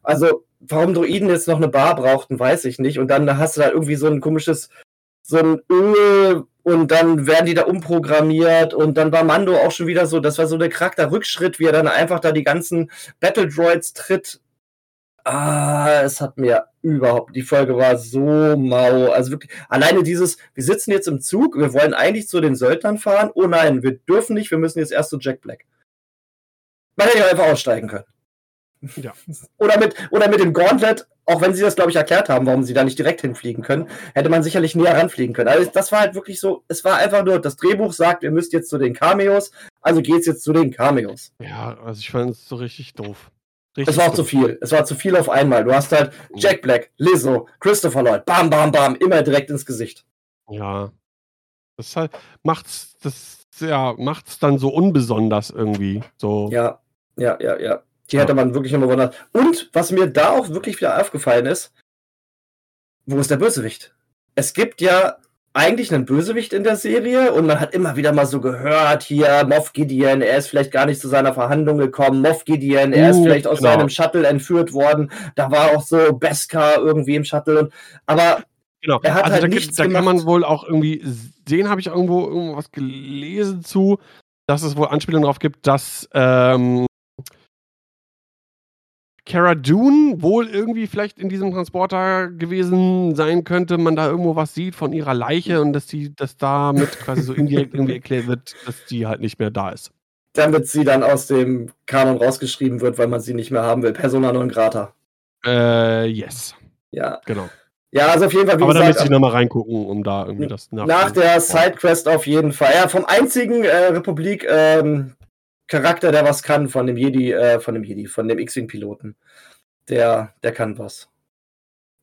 Also, warum Druiden jetzt noch eine Bar brauchten, weiß ich nicht. Und dann hast du da irgendwie so ein komisches, so ein Öl und dann werden die da umprogrammiert und dann war Mando auch schon wieder so, das war so der Charakterrückschritt, wie er dann einfach da die ganzen Battle Droids tritt Ah, es hat mir überhaupt, die Folge war so mau. Also wirklich, alleine dieses, wir sitzen jetzt im Zug, wir wollen eigentlich zu den Söldnern fahren. Oh nein, wir dürfen nicht, wir müssen jetzt erst zu Jack Black. Man hätte ja einfach aussteigen können. Ja. Oder mit, oder mit dem Gauntlet, auch wenn sie das, glaube ich, erklärt haben, warum sie da nicht direkt hinfliegen können, hätte man sicherlich näher ranfliegen können. Also das war halt wirklich so, es war einfach nur, das Drehbuch sagt, ihr müsst jetzt zu den Cameos, also geht's jetzt zu den Cameos. Ja, also ich fand es so richtig doof. Es Richtig war auch zu viel. Es war zu viel auf einmal. Du hast halt Jack Black, Lizzo, Christopher Lloyd, bam, bam, bam, immer direkt ins Gesicht. Ja. Das halt, macht's, das, ja, macht's dann so unbesonders irgendwie. So. Ja, ja, ja, ja. Die Ja. hätte man wirklich nochmal wundert. Und was mir da auch wirklich wieder aufgefallen ist, wo ist der Bösewicht? Es gibt ja eigentlich einen Bösewicht in der Serie und man hat immer wieder mal so gehört, hier Moff Gideon, er ist vielleicht gar nicht zu seiner Verhandlung gekommen, Moff Gideon, er ist uh, vielleicht aus genau. seinem Shuttle entführt worden, da war auch so Beskar irgendwie im Shuttle, aber genau. er hat also halt da, nichts da kann man wohl auch irgendwie sehen, habe ich irgendwo irgendwas gelesen zu, dass es wohl Anspielungen darauf gibt, dass ähm, Cara Dune wohl irgendwie vielleicht in diesem Transporter gewesen sein könnte, man da irgendwo was sieht von ihrer Leiche und dass die, dass damit quasi so indirekt irgendwie erklärt wird, dass die halt nicht mehr da ist. Damit sie dann aus dem Kanon rausgeschrieben wird, weil man sie nicht mehr haben will. Persona non grata. Äh, yes. Ja. Genau. Ja, also auf jeden Fall, wie Aber gesagt, da müsste ich nochmal reingucken, um da irgendwie das nach. Nach der Sidequest auf jeden Fall. Ja, vom einzigen äh, Republik ähm, Charakter, der was kann von dem Jedi, äh, von dem Jedi, von dem X-Wing-Piloten. Der, der kann was.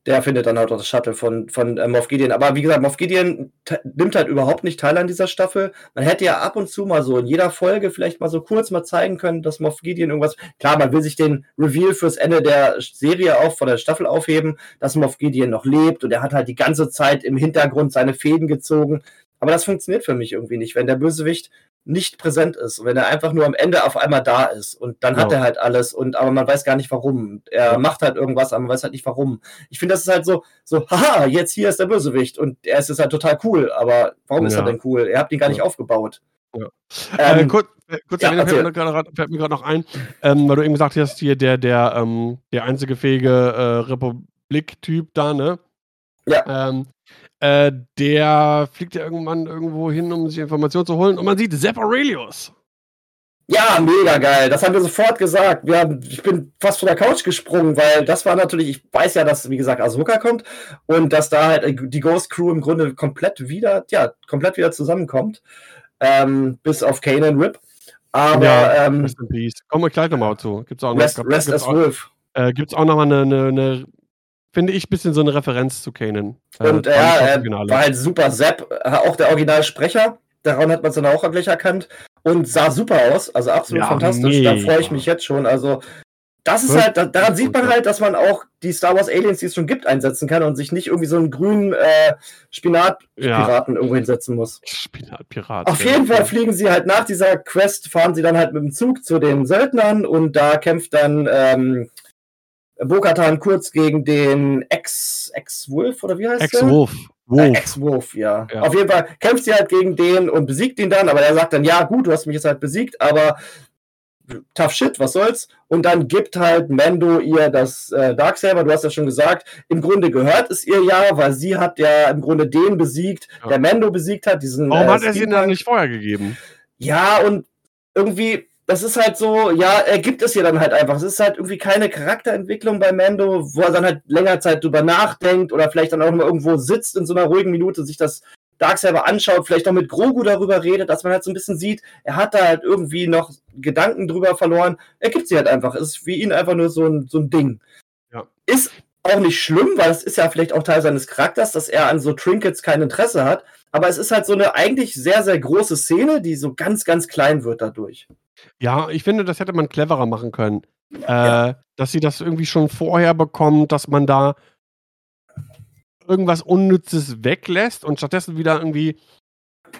Der findet dann halt auch das Shuttle von, von äh, Moff Gideon. Aber wie gesagt, Moff Gideon nimmt halt überhaupt nicht teil an dieser Staffel. Man hätte ja ab und zu mal so in jeder Folge vielleicht mal so kurz mal zeigen können, dass Moff Gideon irgendwas. Klar, man will sich den Reveal fürs Ende der Serie auch von der Staffel aufheben, dass Moff Gideon noch lebt und er hat halt die ganze Zeit im Hintergrund seine Fäden gezogen. Aber das funktioniert für mich irgendwie nicht, wenn der Bösewicht nicht präsent ist wenn er einfach nur am Ende auf einmal da ist und dann ja. hat er halt alles und aber man weiß gar nicht warum. Er ja. macht halt irgendwas, aber man weiß halt nicht warum. Ich finde, das ist halt so, so, haha, jetzt hier ist der Bösewicht und er ist jetzt halt total cool, aber warum ist er denn cool? Er hat ihn gar nicht aufgebaut. Ja. Ähm, äh, kurz, äh, kurz ja, fällt, mir grad, fällt mir gerade noch ein, ähm, weil du eben gesagt hast, hier der, der, ähm, der einzige fähige äh, Republik-Typ da, ne? Ja. Ähm, äh, der fliegt ja irgendwann irgendwo hin, um sich Informationen zu holen und man sieht Sepp Aurelius. Ja, mega geil. Das haben wir sofort gesagt. Wir haben, ich bin fast von der Couch gesprungen, weil das war natürlich, ich weiß ja, dass, wie gesagt, Ahsoka kommt und dass da halt die Ghost Crew im Grunde komplett wieder, ja, komplett wieder zusammenkommt. Ähm, bis auf Kanan Rip. Aber, ja, ähm. Kommen wir gleich nochmal zu. Gibt's auch noch, Rest, Rest as Wolf. Äh, Gibt es auch nochmal eine, eine, eine finde ich, ein bisschen so eine Referenz zu Kanan. Äh, und äh, ja, er war halt super. Sepp, äh, auch der Originalsprecher, daran hat man es dann auch gleich erkannt und sah super aus, also absolut ja, fantastisch. Mega. Da freue ich mich jetzt schon. Also, das ist halt, daran sieht man halt, dass man auch die Star Wars Aliens, die es schon gibt, einsetzen kann und sich nicht irgendwie so einen grünen äh, Spinatpiraten ja. irgendwo hinsetzen muss. Spinatpiraten. Auf jeden Fall fliegen sie halt nach dieser Quest, fahren sie dann halt mit dem Zug zu den Söldnern und da kämpft dann ähm, Bokatan kurz gegen den Ex-Wolf oder wie heißt Ex-Wolf. Äh, Ex-Wolf, ja. ja. Auf jeden Fall kämpft sie halt gegen den und besiegt ihn dann, aber er sagt dann, ja gut, du hast mich jetzt halt besiegt, aber tough shit, was soll's? Und dann gibt halt Mando ihr das äh, Darksaber, du hast ja schon gesagt, im Grunde gehört es ihr ja, weil sie hat ja im Grunde den besiegt, ja. der Mando besiegt hat, diesen. Warum äh, hat er sie dann nicht vorher gegeben? Ja, und irgendwie, das ist halt so, ja, er gibt es hier dann halt einfach. Es ist halt irgendwie keine Charakterentwicklung bei Mando, wo er dann halt länger Zeit drüber nachdenkt oder vielleicht dann auch mal irgendwo sitzt in so einer ruhigen Minute, sich das Darksaber anschaut, vielleicht auch mit Grogu darüber redet, dass man halt so ein bisschen sieht, er hat da halt irgendwie noch Gedanken drüber verloren. Er gibt sie halt einfach. Es ist für ihn einfach nur so ein, so ein Ding. Ja. Ist auch nicht schlimm, weil es ist ja vielleicht auch Teil seines Charakters, dass er an so Trinkets kein Interesse hat. Aber es ist halt so eine eigentlich sehr, sehr große Szene, die so ganz, ganz klein wird dadurch. Ja, ich finde, das hätte man cleverer machen können. Äh, dass sie das irgendwie schon vorher bekommt, dass man da irgendwas Unnützes weglässt und stattdessen wieder irgendwie,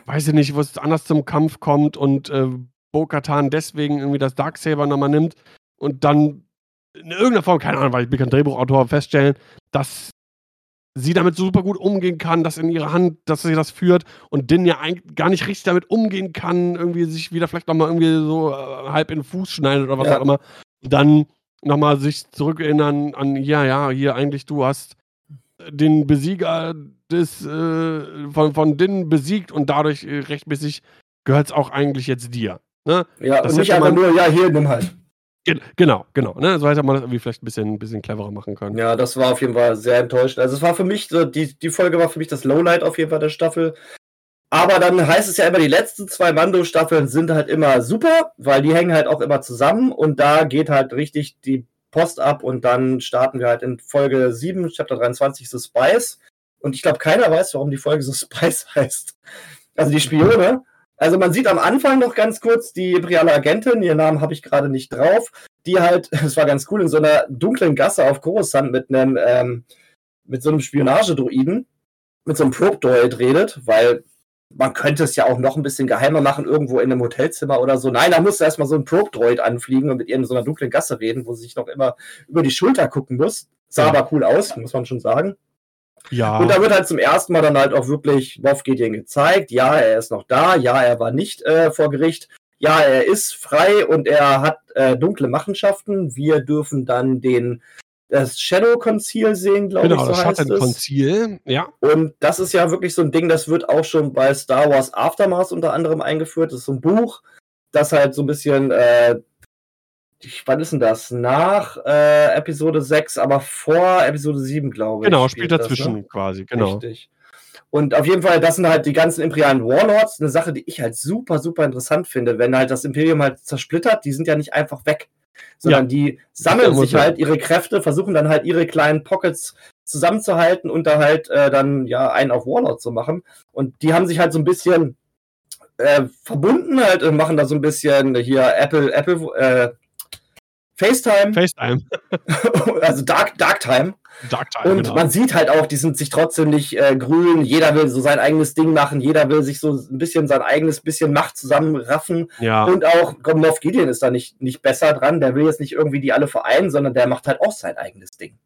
weiß ich nicht, wo es anders zum Kampf kommt und äh, Bo-Katan deswegen irgendwie das Darksaber nochmal nimmt und dann in irgendeiner Form, keine Ahnung, weil ich bin kein Drehbuchautor, feststellen, dass sie damit super gut umgehen kann, dass in ihrer Hand, dass sie das führt und Din ja eigentlich gar nicht richtig damit umgehen kann, irgendwie sich wieder vielleicht nochmal irgendwie so äh, halb in den Fuß schneidet oder was ja. auch immer. Dann nochmal sich zurückerinnern an, ja, ja, hier eigentlich du hast den Besieger des, äh, von, von Din besiegt und dadurch äh, rechtmäßig gehört es auch eigentlich jetzt dir. Ne? Ja, das und nicht einfach nur, ja, hier, nimm halt. Genau, genau. Ne? So hätte man das irgendwie vielleicht ein bisschen, ein bisschen cleverer machen können. Ja, das war auf jeden Fall sehr enttäuschend. Also es war für mich, so, die, die Folge war für mich das Lowlight auf jeden Fall der Staffel. Aber dann heißt es ja immer, die letzten zwei Mando-Staffeln sind halt immer super, weil die hängen halt auch immer zusammen und da geht halt richtig die Post ab und dann starten wir halt in Folge 7, Chapter 23, The Spice. Und ich glaube, keiner weiß, warum die Folge so Spice heißt. Also die Spione also man sieht am Anfang noch ganz kurz die imperiale Agentin, ihren Namen habe ich gerade nicht drauf, die halt, es war ganz cool, in so einer dunklen Gasse auf Coruscant mit einem, ähm, mit so einem Spionagedruiden, mit so einem Probe-Droid redet, weil man könnte es ja auch noch ein bisschen geheimer machen, irgendwo in einem Hotelzimmer oder so. Nein, da muss erstmal so ein Probe-Droid anfliegen und mit ihr in so einer dunklen Gasse reden, wo sie sich noch immer über die Schulter gucken muss. Sah aber cool aus, muss man schon sagen. Ja. Und da wird halt zum ersten Mal dann halt auch wirklich Moff Gideon gezeigt. Ja, er ist noch da. Ja, er war nicht äh, vor Gericht. Ja, er ist frei und er hat äh, dunkle Machenschaften. Wir dürfen dann den das Shadow Conceal sehen, glaube genau, ich. Genau, so das Schatten Conceal, ja. Und das ist ja wirklich so ein Ding, das wird auch schon bei Star Wars Aftermath unter anderem eingeführt. Das ist so ein Buch, das halt so ein bisschen, äh, wann ist denn das? Nach äh, Episode 6, aber vor Episode 7, glaube ich. Genau, spielt dazwischen das, ne? quasi, genau. Richtig. Und auf jeden Fall, das sind halt die ganzen imperialen Warlords, eine Sache, die ich halt super, super interessant finde, wenn halt das Imperium halt zersplittert, die sind ja nicht einfach weg sondern ja. die sammeln sich halt ihre Kräfte, versuchen dann halt ihre kleinen Pockets zusammenzuhalten und da halt äh, dann ja einen auf Warlord zu machen. Und die haben sich halt so ein bisschen äh, verbunden halt und machen da so ein bisschen hier Apple, Apple, äh, FaceTime. FaceTime. also Dark, Dark Time. Dark Time. Und genau. man sieht halt auch, die sind sich trotzdem nicht äh, grün. Jeder will so sein eigenes Ding machen. Jeder will sich so ein bisschen sein eigenes bisschen Macht zusammenraffen. Ja. Und auch Moff Gideon ist da nicht, nicht besser dran. Der will jetzt nicht irgendwie die alle vereinen, sondern der macht halt auch sein eigenes Ding.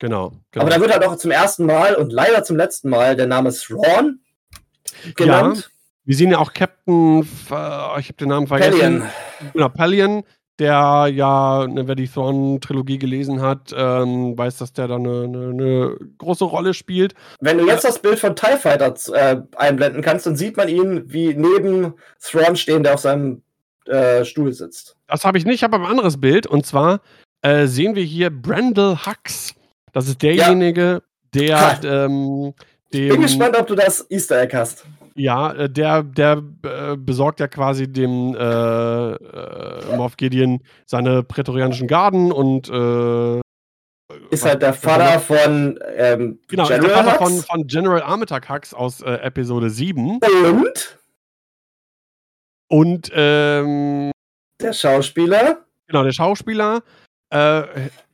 Genau. genau. Aber da wird halt auch zum ersten Mal und leider zum letzten Mal der Name Thrawn genannt. Ja. Wir sehen ja auch Captain, äh, ich habe den Namen vergessen. Pallion. Genau, Pallion der ja, ne, wer die Thrawn-Trilogie gelesen hat, ähm, weiß, dass der da eine, eine, eine, große Rolle spielt. Wenn du jetzt das Bild von TIE Fighter äh, einblenden kannst, dann sieht man ihn, wie neben Thrawn stehen, der auf seinem äh, Stuhl sitzt. Das habe ich nicht, ich habe ein anderes Bild und zwar äh, sehen wir hier Brandel Hux. Das ist derjenige, ja. der ähm, dem, Bin gespannt, ob du das Easter Egg hast. Ja, äh, der, der äh, besorgt ja quasi dem äh, äh, Moff Gideon seine prätorianischen Garden und äh, ist halt der Vater von ähm, genau, General der Vater von, von, General Armitage Hux aus äh, Episode 7. Und? Und ähm, der Schauspieler? Genau, der Schauspieler. Äh,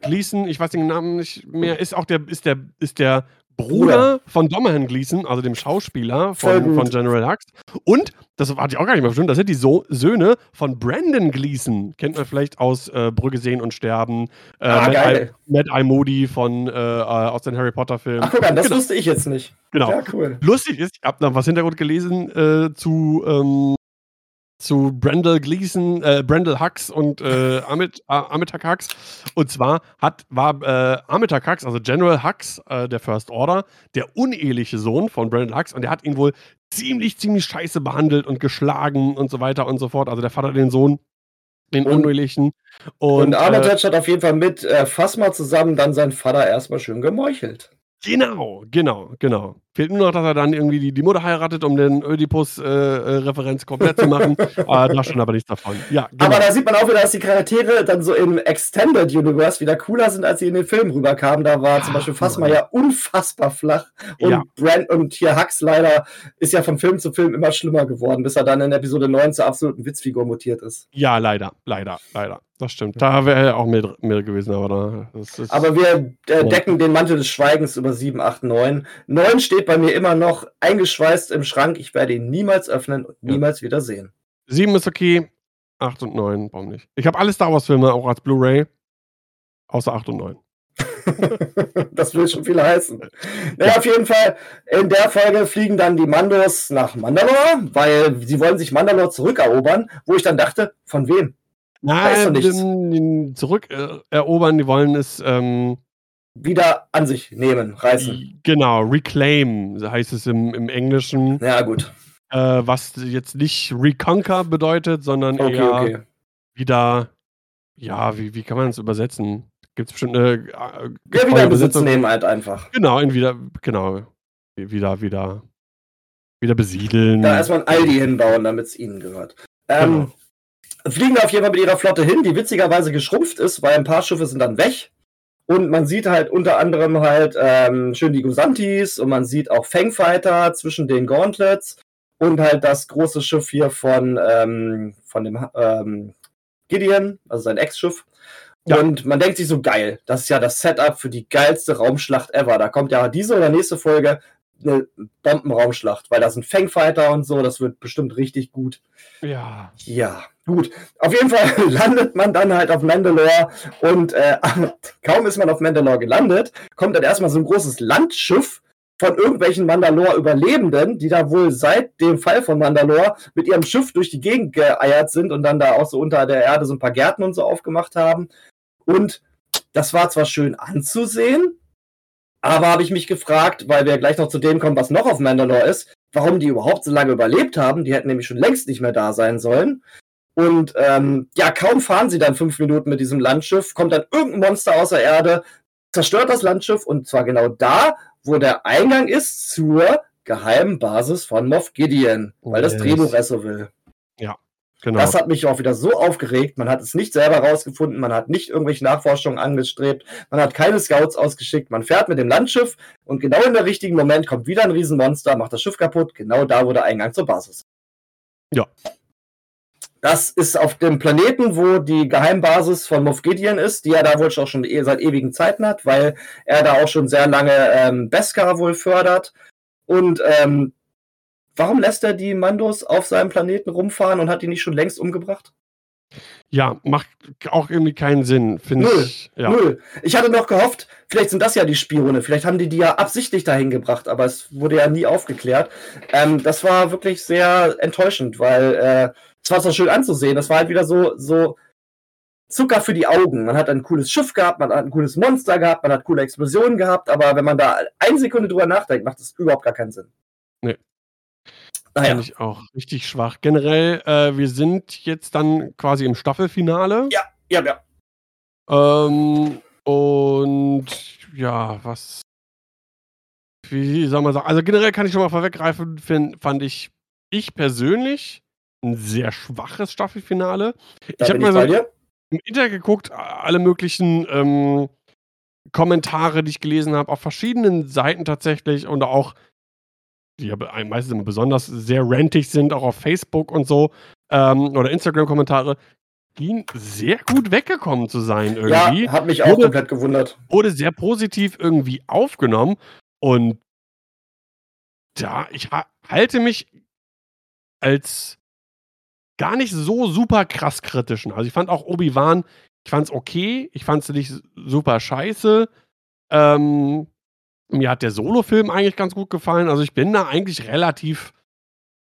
Gleason, ich weiß den Namen nicht mehr, ist auch der, ist der, ist der Bruder von Domhan Gleason, also dem Schauspieler von, von General Hux. Und, das hatte ich auch gar nicht mehr verstanden, das sind die so Söhne von Brandon Gleason. Kennt man vielleicht aus äh, Brügge sehen und sterben. Äh, ah, Matt, geil. I, Matt I. Moody von, äh, aus den Harry Potter Filmen. Ach, guck mal, das genau. wusste ich jetzt nicht. Genau. Ja, cool. Lustig ist, ich habe noch was Hintergrund gelesen äh, zu ähm, zu Brendel Gleason, äh, Brendel Hux und äh, Amit, Amitak Hux. Und zwar hat, war äh, Amitak Hux, also General Hux, äh, der First Order, der uneheliche Sohn von Brendel Hux und der hat ihn wohl ziemlich, ziemlich scheiße behandelt und geschlagen und so weiter und so fort. Also der Vater den Sohn, den unehelichen. Und, und Armitage äh, hat auf jeden Fall mit äh, Phasma zusammen dann seinen Vater erstmal schön gemeuchelt. Genau, genau, genau. Fehlt nur noch, dass er dann irgendwie die, die Mutter heiratet, um den Oedipus-Referenz äh, äh komplett zu machen. ah, da schon aber nichts davon. Ja, genau. Aber da sieht man auch wieder, dass die Charaktere dann so im Extended Universe wieder cooler sind, als sie in den Film rüberkamen. Da war zum Beispiel Phasma ja unfassbar flach. Und ja. Brand und hier Hux leider ist ja von Film zu Film immer schlimmer geworden, bis er dann in Episode 9 zur absoluten Witzfigur mutiert ist. Ja, leider, leider, leider. Das stimmt. Da wäre er auch mehr, mehr gewesen, aber da. Aber wir äh, decken den Mantel des Schweigens über 7, 8, 9. 9 steht bei mir immer noch eingeschweißt im Schrank. Ich werde ihn niemals öffnen und niemals ja. wieder sehen. 7 ist okay. 8 und 9, warum nicht? Ich habe alle Star Wars-Filme auch als Blu-ray. Außer 8 und 9. das will schon viel heißen. Naja, ja. auf jeden Fall, in der Folge fliegen dann die Mandos nach Mandalore, weil sie wollen sich Mandalore zurückerobern, wo ich dann dachte, von wem? Nein, zurückerobern, die wollen es ähm, wieder an sich nehmen, reißen. Genau, reclaim heißt es im, im Englischen. Ja, gut. Äh, was jetzt nicht reconquer bedeutet, sondern okay, eher okay. wieder, ja, wie, wie kann man es übersetzen? Gibt es bestimmt eine. Äh, ja, wieder in Besitz nehmen halt einfach. Genau, in wieder, genau. Wieder, wieder, wieder besiedeln. Da erstmal ein Aldi hinbauen, damit es ihnen gehört. Ähm, genau fliegen auf jeden Fall mit ihrer Flotte hin, die witzigerweise geschrumpft ist, weil ein paar Schiffe sind dann weg. Und man sieht halt unter anderem halt ähm, schön die Gusantis und man sieht auch Fangfighter zwischen den Gauntlets und halt das große Schiff hier von, ähm, von dem ähm, Gideon, also sein Ex-Schiff. Ja. Und man denkt sich so geil, das ist ja das Setup für die geilste Raumschlacht ever. Da kommt ja diese oder nächste Folge eine Bombenraumschlacht, weil da sind Fangfighter und so, das wird bestimmt richtig gut. Ja. Ja, gut. Auf jeden Fall landet man dann halt auf Mandalore und äh, kaum ist man auf Mandalore gelandet, kommt dann erstmal so ein großes Landschiff von irgendwelchen Mandalore-Überlebenden, die da wohl seit dem Fall von Mandalore mit ihrem Schiff durch die Gegend geeiert sind und dann da auch so unter der Erde so ein paar Gärten und so aufgemacht haben. Und das war zwar schön anzusehen, aber habe ich mich gefragt, weil wir gleich noch zu dem kommen, was noch auf Mandalore ist, warum die überhaupt so lange überlebt haben. Die hätten nämlich schon längst nicht mehr da sein sollen. Und ähm, ja, kaum fahren sie dann fünf Minuten mit diesem Landschiff, kommt dann irgendein Monster aus der Erde, zerstört das Landschiff und zwar genau da, wo der Eingang ist zur geheimen Basis von Moff Gideon, weil das Drehbuch es so will. Ja. Genau. Das hat mich auch wieder so aufgeregt. Man hat es nicht selber rausgefunden, man hat nicht irgendwelche Nachforschungen angestrebt, man hat keine Scouts ausgeschickt, man fährt mit dem Landschiff und genau in der richtigen Moment kommt wieder ein Riesenmonster, macht das Schiff kaputt, genau da, wo der Eingang zur Basis. Ja. Das ist auf dem Planeten, wo die Geheimbasis von Moff Gideon ist, die er da wohl auch schon e-, seit ewigen Zeiten hat, weil er da auch schon sehr lange ähm, Beskar wohl fördert. Und ähm, warum lässt er die Mandos auf seinem Planeten rumfahren und hat die nicht schon längst umgebracht? Ja, macht auch irgendwie keinen Sinn, finde ich. Ja. Null. Ich hatte noch gehofft, vielleicht sind das ja die Spione, vielleicht haben die die ja absichtlich dahin gebracht, aber es wurde ja nie aufgeklärt. Ähm, das war wirklich sehr enttäuschend, weil äh, es war so schön anzusehen. Das war halt wieder so, so Zucker für die Augen. Man hat ein cooles Schiff gehabt, man hat ein cooles Monster gehabt, man hat coole Explosionen gehabt, aber wenn man da eine Sekunde drüber nachdenkt, macht das überhaupt gar keinen Sinn. Nee. Naja. Finde ich auch richtig schwach. Generell, äh, wir sind jetzt dann quasi im Staffelfinale. Ja, ja, ja. Ähm, und ja, was. Wie soll man sagen? Also generell kann ich schon mal vorweggreifen, find, fand ich, ich persönlich ein sehr schwaches Staffelfinale. Da ich habe mal so im Internet geguckt, alle möglichen ähm, Kommentare, die ich gelesen habe, auf verschiedenen Seiten tatsächlich und auch die ja meistens immer besonders sehr rantig sind, auch auf Facebook und so, ähm, oder Instagram-Kommentare, schien sehr gut weggekommen zu sein irgendwie. Ja, hat mich auch wurde, komplett gewundert. Wurde sehr positiv irgendwie aufgenommen und ja, ich halte mich als gar nicht so super krass kritischen. Also ich fand auch Obi-Wan, ich fand es okay, ich fand es nicht super scheiße. Ähm, mir hat der Solo-Film eigentlich ganz gut gefallen. Also ich bin da eigentlich relativ,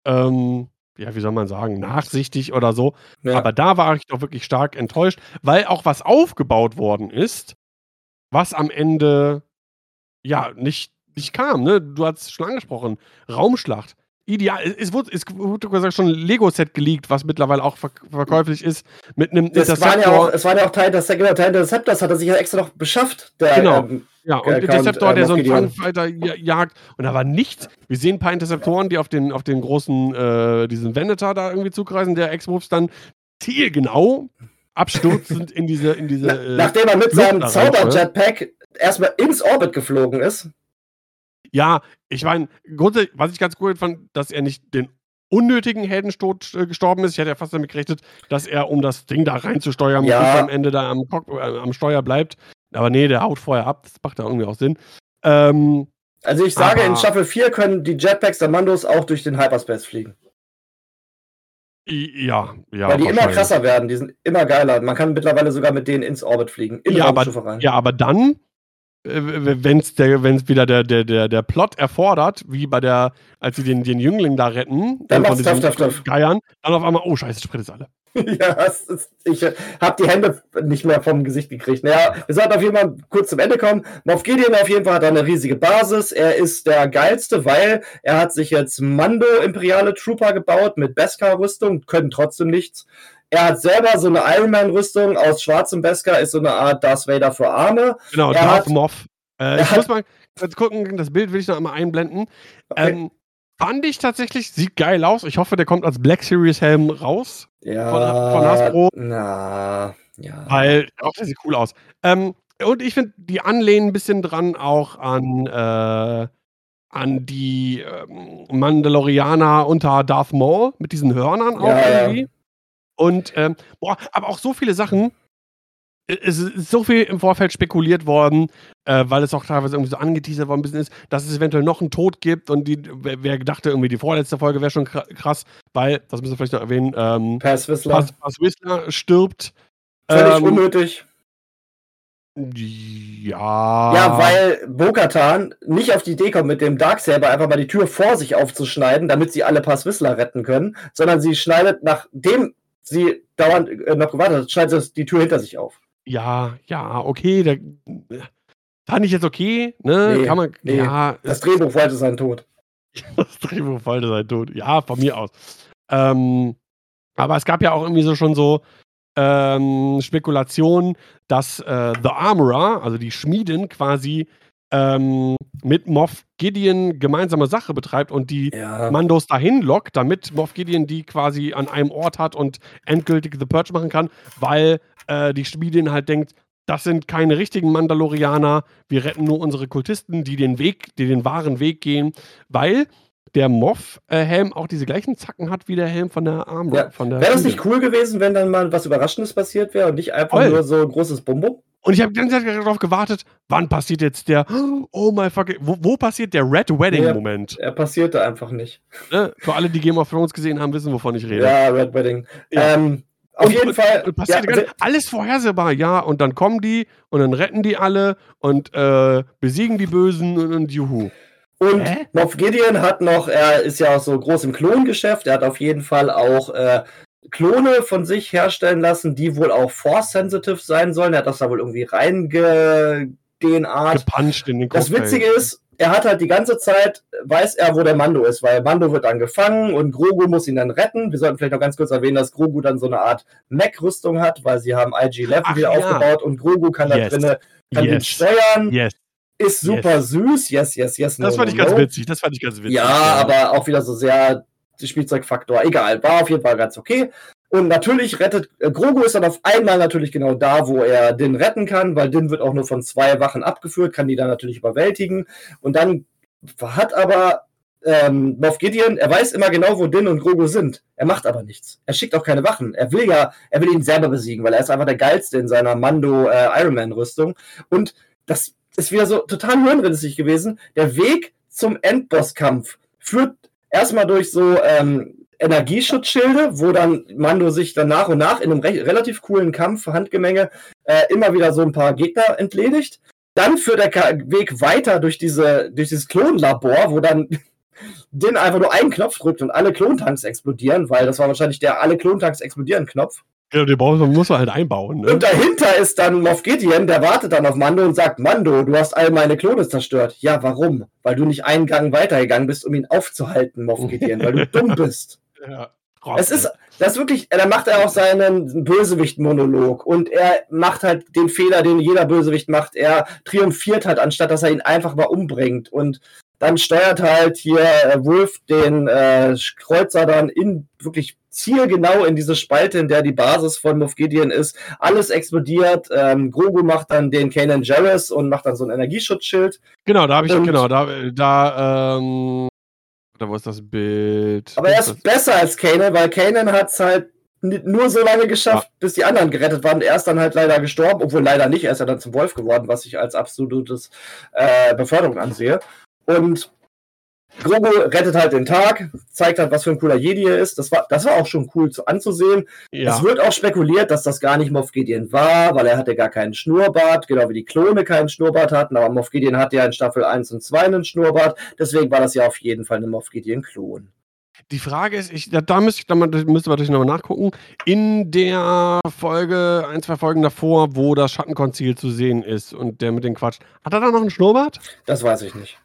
ähm, ja, wie soll man sagen, nachsichtig oder so. Ja. Aber da war ich doch wirklich stark enttäuscht, weil auch was aufgebaut worden ist, was am Ende ja nicht, nicht kam. Ne? Du hast es schon angesprochen. Raumschlacht ideal. Es wurde, es wurde gesagt, schon ein Lego-Set geleakt, was mittlerweile auch verkäuflich ist, mit einem das Interceptor. War ja auch, es war ja auch Teil des, genau, Teil Interceptors, hat er sich ja extra noch beschafft. Der, genau. Ähm, ja, und Account, Interceptor, der äh, so einen Fangfighter jagt. Und da war nichts. Wir sehen ein paar Interceptoren, die auf den, auf den großen, äh, diesen Venator da irgendwie zugreifen. Der Ex-Moves dann zielgenau abstürzend in diese, in diese. Äh, Nachdem er mit seinem Zauber-Jetpack erstmal ins Orbit geflogen ist. Ja, ich meine, grundsätzlich, was ich ganz cool fand, dass er nicht den unnötigen Heldentod äh, gestorben ist. Ich hätte ja fast damit gerechnet, dass er, um das Ding da reinzusteuern, ja. am Ende da am, äh, am Steuer bleibt. Aber nee, der haut vorher ab. Das macht da irgendwie auch Sinn. Ähm, also ich sage, in Staffel 4 können die Jetpacks der Mandos auch durch den Hyperspace fliegen. Ja, ja. Weil die immer krasser werden, die sind immer geiler. Man kann mittlerweile sogar mit denen ins Orbit fliegen. In ja, aber, ja, aber dann wenn es wieder der, der, der, der Plot erfordert, wie bei der, als sie den, den Jüngling da retten, dann von diesen tough, tough, Geiern, dann auf einmal, oh scheiße, Sprit ist alle. ja, ist, ich habe die Hände nicht mehr vom Gesicht gekriegt. Naja, wir sollten auf jeden Fall kurz zum Ende kommen. Moff Gideon auf jeden Fall hat eine riesige Basis. Er ist der geilste, weil er hat sich jetzt Mando Imperiale Trooper gebaut mit Beskar-Rüstung, können trotzdem nichts. Er hat selber so eine Iron Man-Rüstung aus schwarzem Beskar, ist so eine Art Darth Vader für Arme. Genau, er Darth Moff. Äh, ich muss mal kurz gucken, das Bild will ich noch einmal einblenden. Okay. Ähm, fand ich tatsächlich, sieht geil aus. Ich hoffe, der kommt als Black Series Helm raus. Ja. Von, von Hasbro. Na, ja. Weil, auch der sieht cool aus. Ähm, und ich finde, die anlehnen ein bisschen dran auch an, äh, an die ähm, Mandalorianer unter Darth Maul mit diesen Hörnern auch ja, irgendwie. Ja. Und, ähm, boah, aber auch so viele Sachen. es ist so viel im Vorfeld spekuliert worden, äh, weil es auch teilweise irgendwie so angeteasert worden ist, dass es eventuell noch einen Tod gibt und die, wer, wer dachte irgendwie, die vorletzte Folge wäre schon krass, weil, das müssen wir vielleicht noch erwähnen, ähm, Pass Whistler. Pass, Pass Whistler stirbt. Völlig ähm, unnötig. Ja. Ja, weil Bokatan nicht auf die Idee kommt, mit dem Darksaber einfach mal die Tür vor sich aufzuschneiden, damit sie alle Pass Whistler retten können, sondern sie schneidet, nachdem sie dauernd äh, noch gewartet hat, schneidet sie die Tür hinter sich auf. Ja, ja, okay, da, fand ich jetzt okay, ne? Nee, Kann man, nee. ja. Das Drehbuch wollte seinen Tod. das Drehbuch wollte seinen Tod. Ja, von mir aus. Ähm, aber es gab ja auch irgendwie so schon so ähm, Spekulationen, dass äh, The Armorer, also die Schmiedin, quasi ähm, mit Moff Gideon gemeinsame Sache betreibt und die Ja. Mandos dahin lockt, damit Moff Gideon die quasi an einem Ort hat und endgültig The Purge machen kann, weil äh, die Schmiedin halt denkt, das sind keine richtigen Mandalorianer, wir retten nur unsere Kultisten, die den Weg, die den wahren Weg gehen, weil der Moff-Helm auch diese gleichen Zacken hat wie der Helm von der Arm. Ja. Wäre das nicht cool gewesen, wenn dann mal was Überraschendes passiert wäre und nicht einfach Voll. nur so ein großes Bumbum? Und ich habe die ganze Zeit darauf gewartet, wann passiert jetzt der, oh my fucking, wo, wo passiert der Red Wedding-Moment? Er passierte einfach nicht. Ne? Für alle, die Game of Thrones gesehen haben, wissen, wovon ich rede. Ja, Red Wedding. Ja. Ähm, auf Und- jeden und, Fall. Und passiert ja, nicht- alles vorhersehbar, ja. Und dann kommen die und dann retten die alle und äh, besiegen die Bösen und, und juhu. Und Hä? Moff Gideon hat noch, er ist ja auch so groß im Klongeschäft, er hat auf jeden Fall auch äh, Klone von sich herstellen lassen, die wohl auch Force-sensitive sein sollen. Er hat das da wohl irgendwie den Kopf. Das Witzige ist, er hat halt die ganze Zeit, weiß er, wo der Mando ist, weil Mando wird dann gefangen und Grogu muss ihn dann retten. Wir sollten vielleicht noch ganz kurz erwähnen, dass Grogu dann so eine Art Mech-Rüstung hat, weil sie haben IG-11 Ach wieder ja. aufgebaut und Grogu kann Yes. da drinnen, kann den Yes. steuern, Yes. ist super süß, yes, yes, yes. Das no, fand ich no, ganz no. witzig. Das fand ich ganz witzig. Ja, aber auch wieder so sehr Spielzeugfaktor. Egal, war auf jeden Fall ganz okay. Und natürlich rettet, äh, Grogu ist dann auf einmal natürlich genau da, wo er Din retten kann, weil Din wird auch nur von zwei Wachen abgeführt, kann die dann natürlich überwältigen. Und dann hat aber ähm, Moff Gideon, er weiß immer genau, wo Din und Grogu sind. Er macht aber nichts. Er schickt auch keine Wachen. Er will ja, er will ihn selber besiegen, weil er ist einfach der geilste in seiner Mando äh, Iron Man Rüstung. Und das ist wieder so total hirnrissig gewesen. Der Weg zum Endbosskampf führt erstmal durch so ähm, Energieschutzschilde, wo dann Mando sich dann nach und nach in einem re relativ coolen Kampf, Handgemenge, äh, immer wieder so ein paar Gegner entledigt. Dann führt der Weg weiter durch diese, durch dieses Klonlabor, wo dann Din einfach nur einen Knopf drückt und alle Klontanks explodieren, weil das war wahrscheinlich der alle Klontanks explodieren Knopf. Genau, den braucht man, muss man halt einbauen. Ne? Und dahinter ist dann Moff Gideon, der wartet dann auf Mando und sagt, Mando, du hast all meine Klone zerstört. Ja, warum? Weil du nicht einen Gang weitergegangen bist, um ihn aufzuhalten, Moff Gideon, weil du dumm bist. Ja. Es ist, das ist wirklich, da macht er auch seinen Bösewicht-Monolog und er macht halt den Fehler, den jeder Bösewicht macht. Er triumphiert halt, anstatt dass er ihn einfach mal umbringt. Und dann steuert halt hier äh, Wolf den äh, Kreuzer dann in wirklich zielgenau in diese Spalte, in der die Basis von Moff Gideon ist. Alles explodiert. Ähm, Grogu macht dann den Kanan Jarrus und macht dann so ein Energieschutzschild. Genau, da habe ich, Und- genau, da, da, ähm, da wo ist das Bild? Aber er ist ist besser als Kanan, weil Kanan hat es halt nur so lange geschafft, bis die anderen gerettet waren. Er ist dann halt leider gestorben, obwohl leider nicht. Er ist ja dann zum Wolf geworden, was ich als absolutes äh, Beförderung ansehe. Und Grogu rettet halt den Tag, zeigt halt, was für ein cooler Jedi er ist. Das war, das war auch schon cool zu, anzusehen. ja. Es wird auch spekuliert, dass das gar nicht Moff Gideon war, weil er hatte gar keinen Schnurrbart, genau wie die Klone keinen Schnurrbart hatten, aber Moff Gideon hatte ja in Staffel 1 und 2 einen Schnurrbart, deswegen war das ja auf jeden Fall eine Moff Gideon-Klon. Die Frage ist, ich, da, da müsste ich, da mal- müsste man natürlich nochmal nachgucken. In der Folge, ein, zwei Folgen davor, wo das Schattenkonzil zu sehen ist und der mit dem Quatsch. Hat er da noch einen Schnurrbart? Das weiß ich nicht.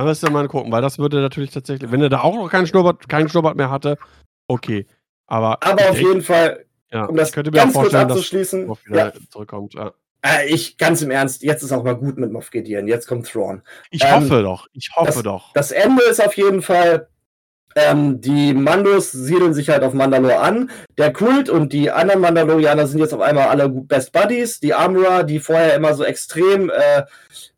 Da müsste man mal gucken, weil das würde natürlich tatsächlich, wenn er da auch noch keinen Schnurrbart, keinen Schnurrbart mehr hatte, okay. Aber, Aber auf jeden Fall, ja, um das könnte mir auch ganz kurz dass abzuschließen, Moff ja, zurückkommt. Ja. äh, ich ganz im Ernst, jetzt ist auch mal gut mit Moff Gideon, jetzt kommt Thrawn. Ich Ähm, hoffe doch, ich hoffe doch. Das Ende ist auf jeden Fall, ähm, die Mandos siedeln sich halt auf Mandalore an. Der Kult und die anderen Mandalorianer sind jetzt auf einmal alle Best Buddies. Die Armorer, die vorher immer so extrem äh,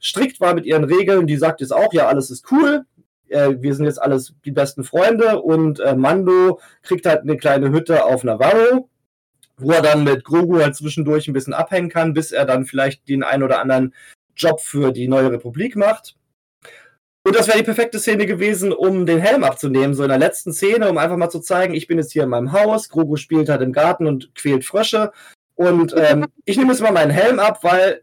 strikt war mit ihren Regeln, die sagt jetzt auch, ja, alles ist cool. Äh, wir sind jetzt alles die besten Freunde und äh, Mando kriegt halt eine kleine Hütte auf Navarro. wo er dann mit Grogu halt zwischendurch ein bisschen abhängen kann, bis er dann vielleicht den einen oder anderen Job für die neue Republik macht. Und das wäre die perfekte Szene gewesen, um den Helm abzunehmen, so in der letzten Szene, um einfach mal zu zeigen, ich bin jetzt hier in meinem Haus, Grogu spielt halt im Garten und quält Frösche. Und ähm, ich nehme jetzt mal meinen Helm ab, weil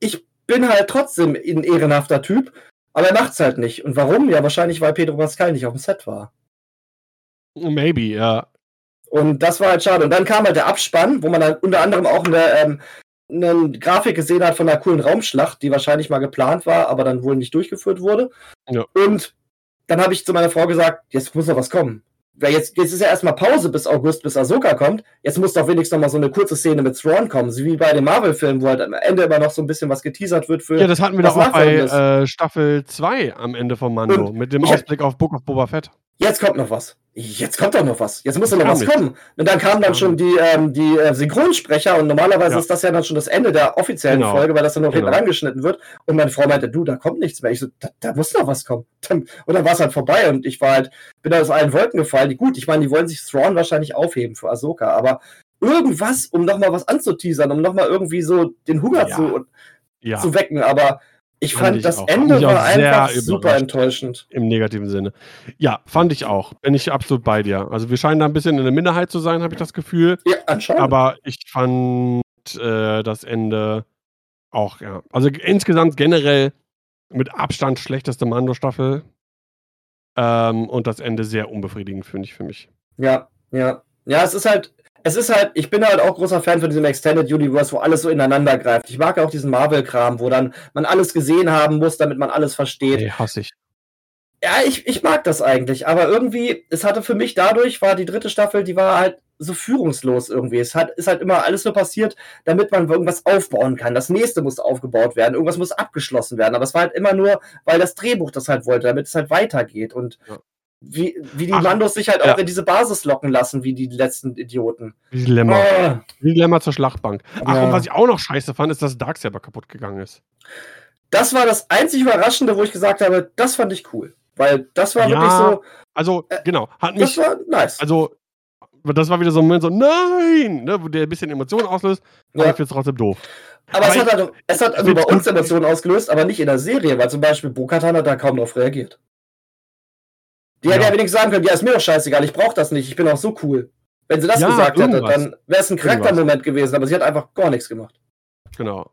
ich bin halt trotzdem ein ehrenhafter Typ, aber er macht's halt nicht. Und warum? Ja, wahrscheinlich, weil Pedro Pascal nicht auf dem Set war. Maybe, ja. Und das war halt schade. Und dann kam halt der Abspann, wo man dann unter anderem auch eine, ähm, eine Grafik gesehen hat von einer coolen Raumschlacht, die wahrscheinlich mal geplant war, aber dann wohl nicht durchgeführt wurde. Ja. Und dann habe ich zu meiner Frau gesagt, jetzt muss noch was kommen. Weil jetzt, jetzt ist ja erstmal Pause bis August, bis Ahsoka kommt. Jetzt muss doch wenigstens noch mal so eine kurze Szene mit Thrawn kommen, so wie bei den Marvel-Filmen, wo halt am Ende immer noch so ein bisschen was geteasert wird für. Ja, das hatten wir doch auch bei äh, Staffel 2 am Ende vom Mando, Und mit dem Ausblick auf Book of Boba Fett. Jetzt kommt noch was. Jetzt kommt doch noch was. Jetzt muss doch noch was nicht. kommen. Und dann kamen dann schon die, ähm, die äh, Synchronsprecher und normalerweise Ja. ist das ja dann schon das Ende der offiziellen Genau. Folge, weil das dann noch hinten Genau. rangeschnitten wird. Und meine Frau meinte, du, da kommt nichts mehr. Ich so, da, da muss noch was kommen. Dann, und dann war es halt vorbei und ich war halt, bin aus allen Wolken gefallen. Die, gut, ich meine, die wollen sich Thrawn wahrscheinlich aufheben für Ahsoka, aber irgendwas, um nochmal was anzuteasern, um nochmal irgendwie so den Hunger Ja. zu, Ja, zu wecken. Aber ich Fand fand, ich das auch. Ende auch war sehr einfach super enttäuschend. im negativen Sinne. Ja, fand ich auch. Bin ich absolut bei dir. Also wir scheinen da ein bisschen in der Minderheit zu sein, habe ich das Gefühl. Ja, anscheinend. Aber ich fand äh, das Ende auch, ja. Also insgesamt generell mit Abstand schlechteste Mando-Staffel. Ähm, und das Ende sehr unbefriedigend, finde ich für mich. Ja, ja. Ja, es ist halt, es ist halt, ich bin halt auch großer Fan von diesem Extended Universe, wo alles so ineinander greift. Ich mag auch diesen Marvel-Kram, wo dann man alles gesehen haben muss, damit man alles versteht. Nee, hasse ich. Ja, ich, ich mag das eigentlich, aber irgendwie, es hatte für mich dadurch, war die dritte Staffel, die war halt so führungslos irgendwie. Es hat, ist halt immer alles nur passiert, damit man irgendwas aufbauen kann. Das nächste muss aufgebaut werden, irgendwas muss abgeschlossen werden. Aber es war halt immer nur, weil das Drehbuch das halt wollte, damit es halt weitergeht. Und Ja. Wie, wie die Ach, Mandos sich halt ja. auch in diese Basis locken lassen, wie die letzten Idioten. Wie Dilemma. Ah, Wie Dilemma zur Schlachtbank. Ach, Ja. und was ich auch noch scheiße fand, ist, dass Darksaber kaputt gegangen ist. das war das einzig Überraschende, wo ich gesagt habe, das fand ich cool. Weil das war Ja, wirklich so, Also, Äh, genau, hat das mich, war nice. also, das war wieder so ein Moment so, nein, ne, wo der ein bisschen Emotionen auslöst, Ja. ich finde es trotzdem doof. Aber es hat, halt, es hat also bei uns. Emotionen ausgelöst, aber nicht in der Serie, weil zum Beispiel Bo-Katan hat da kaum drauf reagiert. Die hätte Ja. ja wenigstens sagen können, ja, ist mir doch scheißegal, ich brauche das nicht, ich bin auch so cool. Wenn sie das Ja, gesagt hätte, irgendwas. dann wäre es ein Charaktermoment gewesen, aber sie hat einfach gar nichts gemacht. Genau.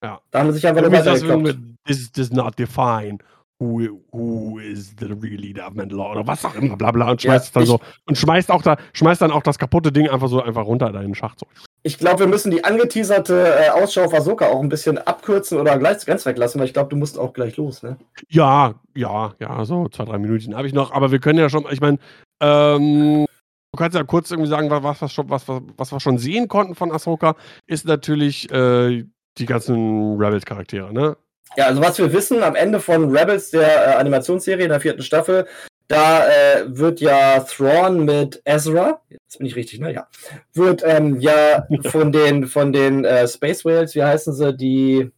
Da haben sie sich einfach nur weitergekloppt. this does not define who, who is the real leader of Mandalore oder was auch immer, bla bla und Ja, schmeißt es dann so und schmeißt auch da, schmeißt dann auch das kaputte Ding einfach so einfach runter in den Schacht. So. Ich glaube, wir müssen die angeteaserte äh, Ausschau auf Ahsoka auch ein bisschen abkürzen oder gleich ganz weglassen, weil ich glaube, du musst auch gleich los, ne? Ja, ja, ja, so zwei, drei Minuten habe ich noch, aber wir können ja schon, ich meine, ähm, du kannst ja kurz irgendwie sagen, was, was, was, was wir schon sehen konnten von Ahsoka, ist natürlich äh, die ganzen Rebels-Charaktere, ne? Ja, also was wir wissen, am Ende von Rebels, der äh, Animationsserie in der vierten Staffel, da äh, wird ja Thrawn mit Ezra, jetzt bin ich richtig, ne? Ja. Wird ähm, ja von den von den äh, Space Whales, wie heißen sie, die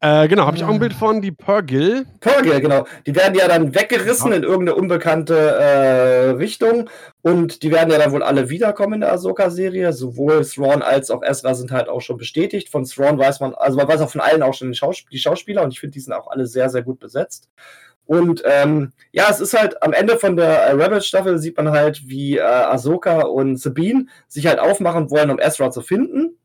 Äh, genau, habe ich auch ein Ah. Bild von, die Purgil. Purgil, genau. Die werden ja dann weggerissen in irgendeine unbekannte äh, Richtung und die werden ja dann wohl alle wiederkommen in der Ahsoka-Serie. Sowohl Thrawn als auch Ezra sind halt auch schon bestätigt. Von Thrawn weiß man, also man weiß auch von allen auch schon Schaus die Schauspieler und ich finde, die sind auch alle sehr, sehr gut besetzt. Und ähm, ja, es ist halt am Ende von der äh, Rebels-Staffel sieht man halt, wie äh, Ahsoka und Sabine sich halt aufmachen wollen, um Ezra zu finden.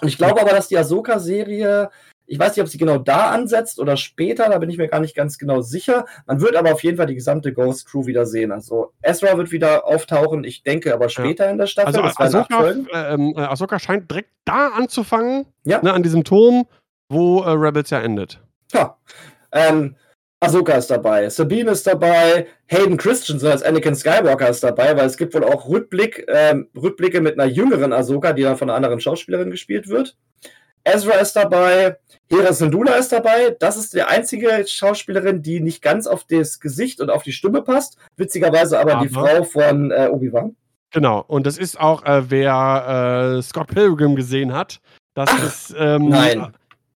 Und ich glaube aber, dass die Ahsoka-Serie ich weiß nicht, ob sie genau da ansetzt oder später, da bin ich mir gar nicht ganz genau sicher. Man wird aber auf jeden Fall die gesamte Ghost Crew wieder sehen. Also Ezra wird wieder auftauchen, ich denke aber später in der Staffel. Also das Ahsoka, äh, ähm, äh, Ahsoka scheint direkt da anzufangen, Ja. ne, an diesem Turm, wo äh, Rebels ja endet. Ja. Ähm, Ahsoka ist dabei, Sabine ist dabei, Hayden Christensen als Anakin Skywalker ist dabei, weil es gibt wohl auch Rückblick, ähm, Rückblicke mit einer jüngeren Ahsoka, die dann von einer anderen Schauspielerin gespielt wird. Ezra ist dabei, Hera Syndulla ist dabei. Das ist die einzige Schauspielerin, die nicht ganz auf das Gesicht und auf die Stimme passt. Witzigerweise aber, die Aber- Frau von äh, Obi-Wan. Genau, und das ist auch, äh, wer äh, Scott Pilgrim gesehen hat. Das Ach, ist, ähm, nein.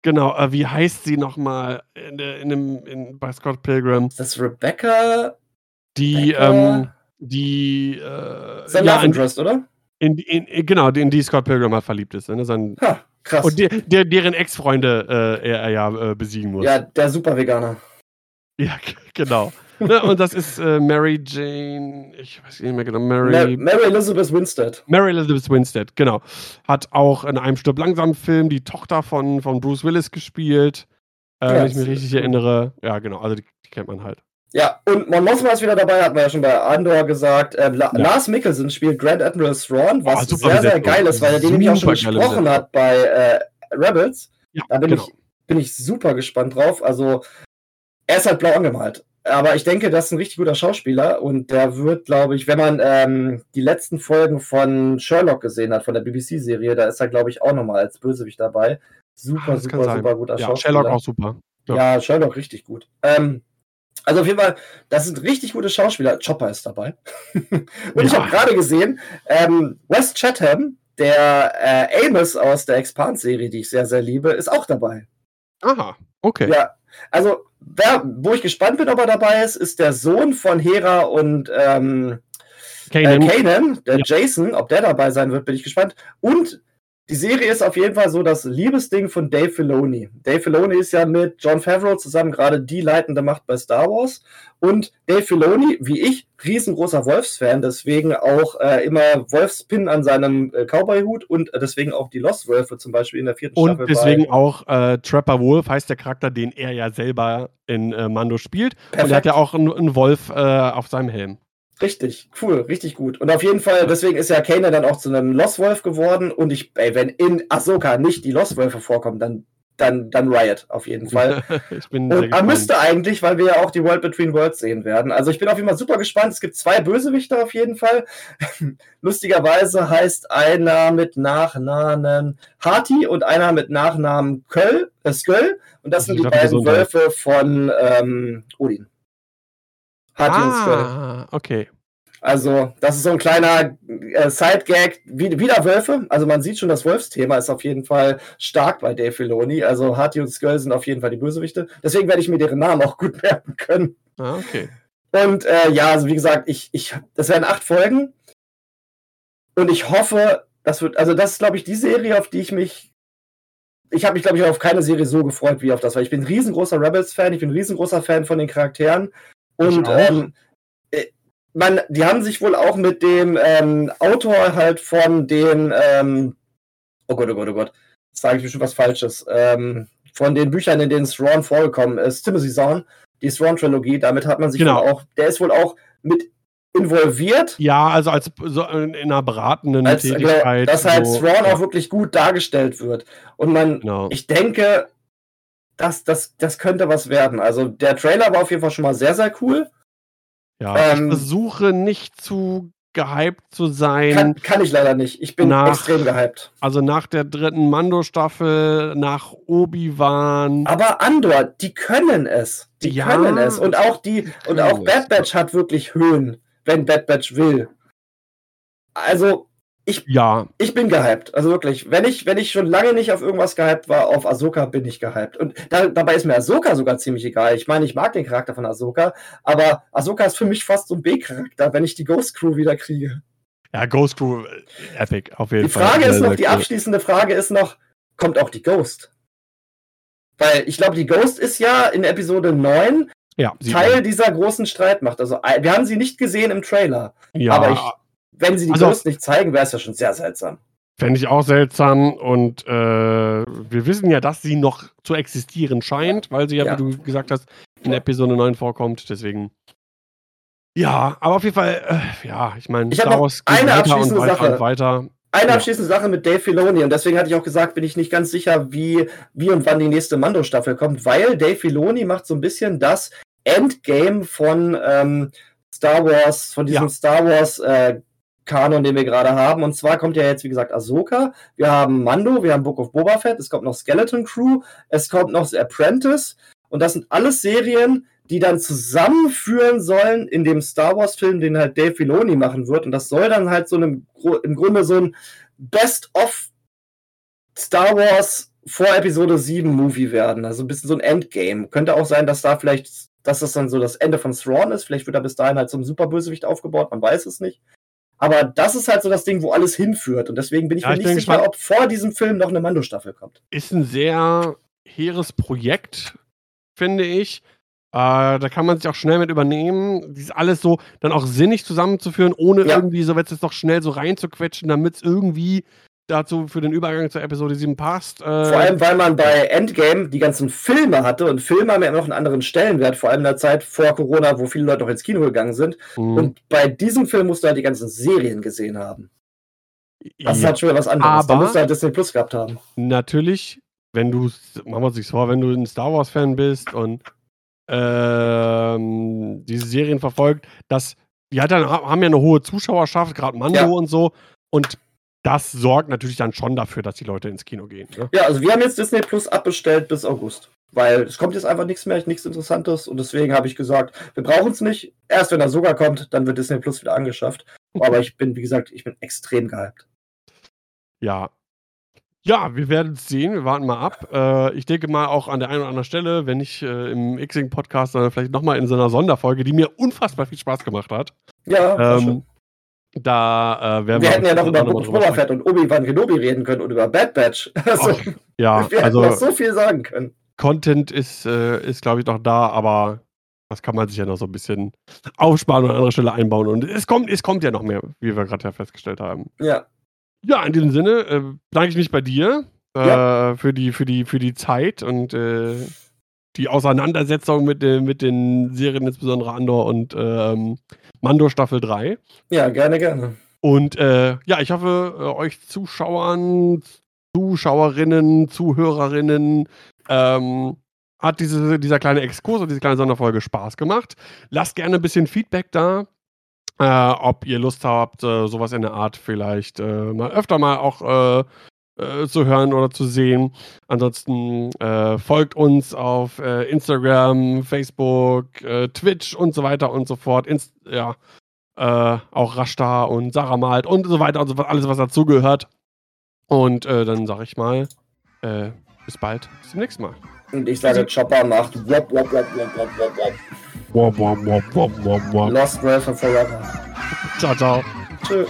Genau, äh, wie heißt sie nochmal in, in, dem- in, bei Scott Pilgrim? Ist das Rebecca? Die, Rebecca? ähm, die, äh, Sein ja, in, Interest, oder? In, in, in, genau, in die Scott Pilgrim halt verliebt ist. Ne? Sein, ha, krass. Und der, der, deren Ex-Freunde äh, er, er, ja äh, besiegen muss. Ja, der Super-Veganer. Ja, genau. Ne, und das ist äh, Mary Jane, ich weiß nicht mehr genau, Mary. Ma Mary Elizabeth Winstead. Mary Elizabeth Winstead, genau. Hat auch in einem Stirb langsam Film die Tochter von, von Bruce Willis gespielt. Äh, ja, wenn ich mich richtig erinnere. Ja, genau, also die, die kennt man halt. Ja, und Mon Mothma ist wieder dabei, hat man ja schon bei Andor gesagt. Äh, La ja. Lars Mikkelsen spielt Grand Admiral Thrawn, was oh, sehr, sehr geil ist, weil er den nämlich auch schon gesprochen hat bei äh, Rebels. Ja, da bin, genau. ich, bin ich super gespannt drauf. Also, er ist halt blau angemalt. Aber ich denke, das ist ein richtig guter Schauspieler und der wird, glaube ich, wenn man ähm, die letzten Folgen von Sherlock gesehen hat, von der BBC-Serie, da ist er, glaube ich, auch nochmal als Bösewicht dabei. Super, super, super guter ja, Schauspieler. Sherlock auch super. Ja, ja Sherlock richtig gut. Ähm, also auf jeden Fall, das sind richtig gute Schauspieler. Chopper ist dabei. und ja. ich habe gerade gesehen, ähm, Wes Chatham, der äh, Amos aus der Expand-Serie, die ich sehr, sehr liebe, ist auch dabei. Aha, okay. Ja, also wer, wo ich gespannt bin, ob er dabei ist, ist der Sohn von Hera und ähm, Kanan. Äh, Kanan, der ja. Jason, ob der dabei sein wird, bin ich gespannt. Und die Serie ist auf jeden Fall so das Liebesding von Dave Filoni. Dave Filoni ist ja mit John Favreau zusammen gerade die leitende Macht bei Star Wars. Und Dave Filoni, wie ich, riesengroßer Wolfsfan, deswegen auch äh, immer Wolfspin an seinem äh, Cowboy-Hut und deswegen auch die Lost Wölfe zum Beispiel in der vierten und Staffel. Und deswegen auch äh, Trapper Wolf heißt der Charakter, den er ja selber in äh, Mando spielt. Perfekt. Und er hat ja auch einen, einen Wolf äh, auf seinem Helm. Richtig, cool, richtig gut. Und auf jeden Fall, deswegen ist ja Kaner dann auch zu einem Lost Wolf geworden. Und ich, ey, wenn in Ahsoka nicht die Lost Wölfe vorkommen, dann, dann, dann Riot, auf jeden Fall. ich bin und er müsste eigentlich, weil wir ja auch die World Between Worlds sehen werden. Also ich bin auf jeden Fall super gespannt. Es gibt zwei Bösewichter auf jeden Fall. Lustigerweise heißt einer mit Nachnamen Hati und einer mit Nachnamen Köll, äh, Sköll. Und das sind die beiden Wölfe von ähm, Odin. Ah, okay. Also, das ist so ein kleiner äh, Side-Gag. Wie, wieder Wölfe. Also, man sieht schon, das Wolfsthema ist auf jeden Fall stark bei Dave Filoni. Also, Harty und Skull sind auf jeden Fall die Bösewichte. Deswegen werde ich mir deren Namen auch gut merken können. Ah, okay. Und äh, ja, also wie gesagt, ich, ich, das werden acht Folgen. Und ich hoffe, das wird, also das ist, glaube ich, die Serie, auf die ich mich. Ich habe mich, glaube ich, auf keine Serie so gefreut wie auf das, weil ich bin ein riesengroßer Rebels-Fan, ich bin ein riesengroßer Fan von den Charakteren. Und ähm, äh, man, die haben sich wohl auch mit dem ähm, Autor halt von den, ähm, oh Gott, oh Gott, oh Gott, jetzt sage ich bestimmt was Falsches, ähm, von den Büchern, in denen Thrawn vorgekommen ist, Timothy Zahn, die Thrawn-Trilogie, damit hat man sich genau. auch, der ist wohl auch mit involviert. Ja, also als so in einer beratenden als, äh, Tätigkeit. Dass halt so, Thrawn ja. auch wirklich gut dargestellt wird. Und man, genau. ich denke, das, das, das könnte was werden. Also der Trailer war auf jeden Fall schon mal sehr, sehr cool. Ja, ähm, ich versuche nicht zu gehypt zu sein. Kann, kann ich leider nicht. Ich bin nach, extrem gehypt. Also nach der dritten Mando-Staffel, nach Obi-Wan. Aber Andor, die können es. Die ja, können es. Und auch die, und auch Bad Batch hat wirklich Höhen, wenn Bad Batch will. Also, ich, ja. ich bin gehypt. Also wirklich, wenn ich, wenn ich schon lange nicht auf irgendwas gehypt war, auf Ahsoka bin ich gehypt. Und da, dabei ist mir Ahsoka sogar ziemlich egal. Ich meine, ich mag den Charakter von Ahsoka, aber Ahsoka ist für mich fast so ein B-Charakter, wenn ich die Ghost Crew wieder kriege. Ja, Ghost Crew, äh, epic, auf jeden die Fall. Die Frage ist noch, die abschließende Frage ist noch, kommt auch die Ghost? Weil ich glaube, die Ghost ist ja in Episode 9 ja, Teil dieser großen Streitmacht. Also wir haben sie nicht gesehen im Trailer. Ja, aber ich wenn sie die also, Ghost nicht zeigen, wäre es ja schon sehr seltsam. Fände ich auch seltsam und äh, wir wissen ja, dass sie noch zu existieren scheint, weil sie ja, ja. wie du gesagt hast, in Episode 9 vorkommt. Deswegen. Ja, aber auf jeden Fall, äh, ja, ich meine, Star Wars geht eine weiter und weiter Sache. und weiter. Eine ja. abschließende Sache mit Dave Filoni und deswegen hatte ich auch gesagt, bin ich nicht ganz sicher, wie, wie und wann die nächste Mando-Staffel kommt, weil Dave Filoni macht so ein bisschen das Endgame von ähm, Star Wars, von diesem ja. Star Wars äh, Kanon, den wir gerade haben. Und zwar kommt ja jetzt, wie gesagt, Ahsoka. Wir haben Mando, wir haben Book of Boba Fett, es kommt noch Skeleton Crew, es kommt noch The Apprentice. Und das sind alles Serien, die dann zusammenführen sollen in dem Star Wars-Film, den halt Dave Filoni machen wird. Und das soll dann halt so einem, im Grunde so ein Best-of Star Wars vor Episode 7 Movie werden. Also ein bisschen so ein Endgame. Könnte auch sein, dass da vielleicht, dass das dann so das Ende von Thrawn ist. Vielleicht wird er bis dahin halt zum Superbösewicht aufgebaut, man weiß es nicht. Aber das ist halt so das Ding, wo alles hinführt. Und deswegen bin ich Ja, mir ich nicht sicher, ob vor diesem Film noch eine Mando-Staffel kommt. Ist ein sehr hehres Projekt, finde ich. Äh, da kann man sich auch schnell mit übernehmen. Dies alles so dann auch sinnig zusammenzuführen, ohne Ja. irgendwie so jetzt noch schnell so reinzuquetschen, damit es irgendwie dazu für den Übergang zur Episode 7 passt. Äh, Vor allem, weil man bei Endgame die ganzen Filme hatte und Filme haben ja immer noch einen anderen Stellenwert, vor allem in der Zeit vor Corona, wo viele Leute noch ins Kino gegangen sind. mh, Und bei diesem Film musst du halt die ganzen Serien gesehen haben. Das ist ja, halt schon wieder was anderes. da Aber- musst du halt Disney Plus gehabt haben. natürlich, wenn du, machen wir uns nichts vor, wenn du ein Star Wars-Fan bist und ähm, diese Serien verfolgt, dass die hat dann, haben ja eine hohe Zuschauerschaft, gerade Mando Ja. und so. Und das sorgt natürlich dann schon dafür, dass die Leute ins Kino gehen. Ne? Ja, also wir haben jetzt Disney Plus abbestellt bis August. Weil es kommt jetzt einfach nichts mehr, nichts Interessantes. Und deswegen habe ich gesagt, wir brauchen es nicht. Erst wenn er sogar kommt, dann wird Disney Plus wieder angeschafft. Aber ich bin, wie gesagt, ich bin extrem gehypt. Ja. Ja, wir werden es sehen. Wir warten mal ab. Äh, ich denke mal auch an der einen oder anderen Stelle, wenn nicht äh, im X-Wing-Podcast, sondern vielleicht nochmal in so einer Sonderfolge, die mir unfassbar viel Spaß gemacht hat. Ja. Ähm, da äh, werden wir hätten ja noch über Boba. Fett und Obi-Wan Kenobi reden können und über Bad Batch. Also, Ach, Ja, wir hätten also noch so viel sagen können. Content ist, äh, ist glaube ich, noch da, aber das kann man sich ja noch so ein bisschen aufsparen und an anderer Stelle einbauen. Und es kommt, es kommt ja noch mehr, wie wir gerade ja festgestellt haben. Ja, Ja, in diesem Sinne äh, bedanke ich mich bei dir äh, für, die, für, die, für die Zeit und äh, die Auseinandersetzung mit, den- mit den Serien, insbesondere Andor und ähm, Mando Staffel 3. ja, gerne, gerne. Und äh, ja, ich hoffe, äh, euch Zuschauern, Zuschauerinnen, Zuhörerinnen ähm, hat diese, dieser kleine Exkurs und diese kleine Sonderfolge Spaß gemacht. Lasst gerne ein bisschen Feedback da, äh, ob ihr Lust habt, äh, sowas in der Art vielleicht äh, mal öfter mal auch äh, zu hören oder zu sehen. Ansonsten äh, folgt uns auf äh, Instagram, Facebook, äh, Twitch und so weiter und so fort. Inst ja, äh, auch Rashta und Sarah malt und so weiter und so fort, alles, was dazugehört. Und äh, dann sage ich mal, äh, bis bald, bis zum nächsten Mal. Und ich sage, Chopper macht wop, wop, wop, wop, wop, wop, wop. Wop, wop, wop, wop, wop, wop. Lost World for Forever. Ciao, ciao. Tschüss.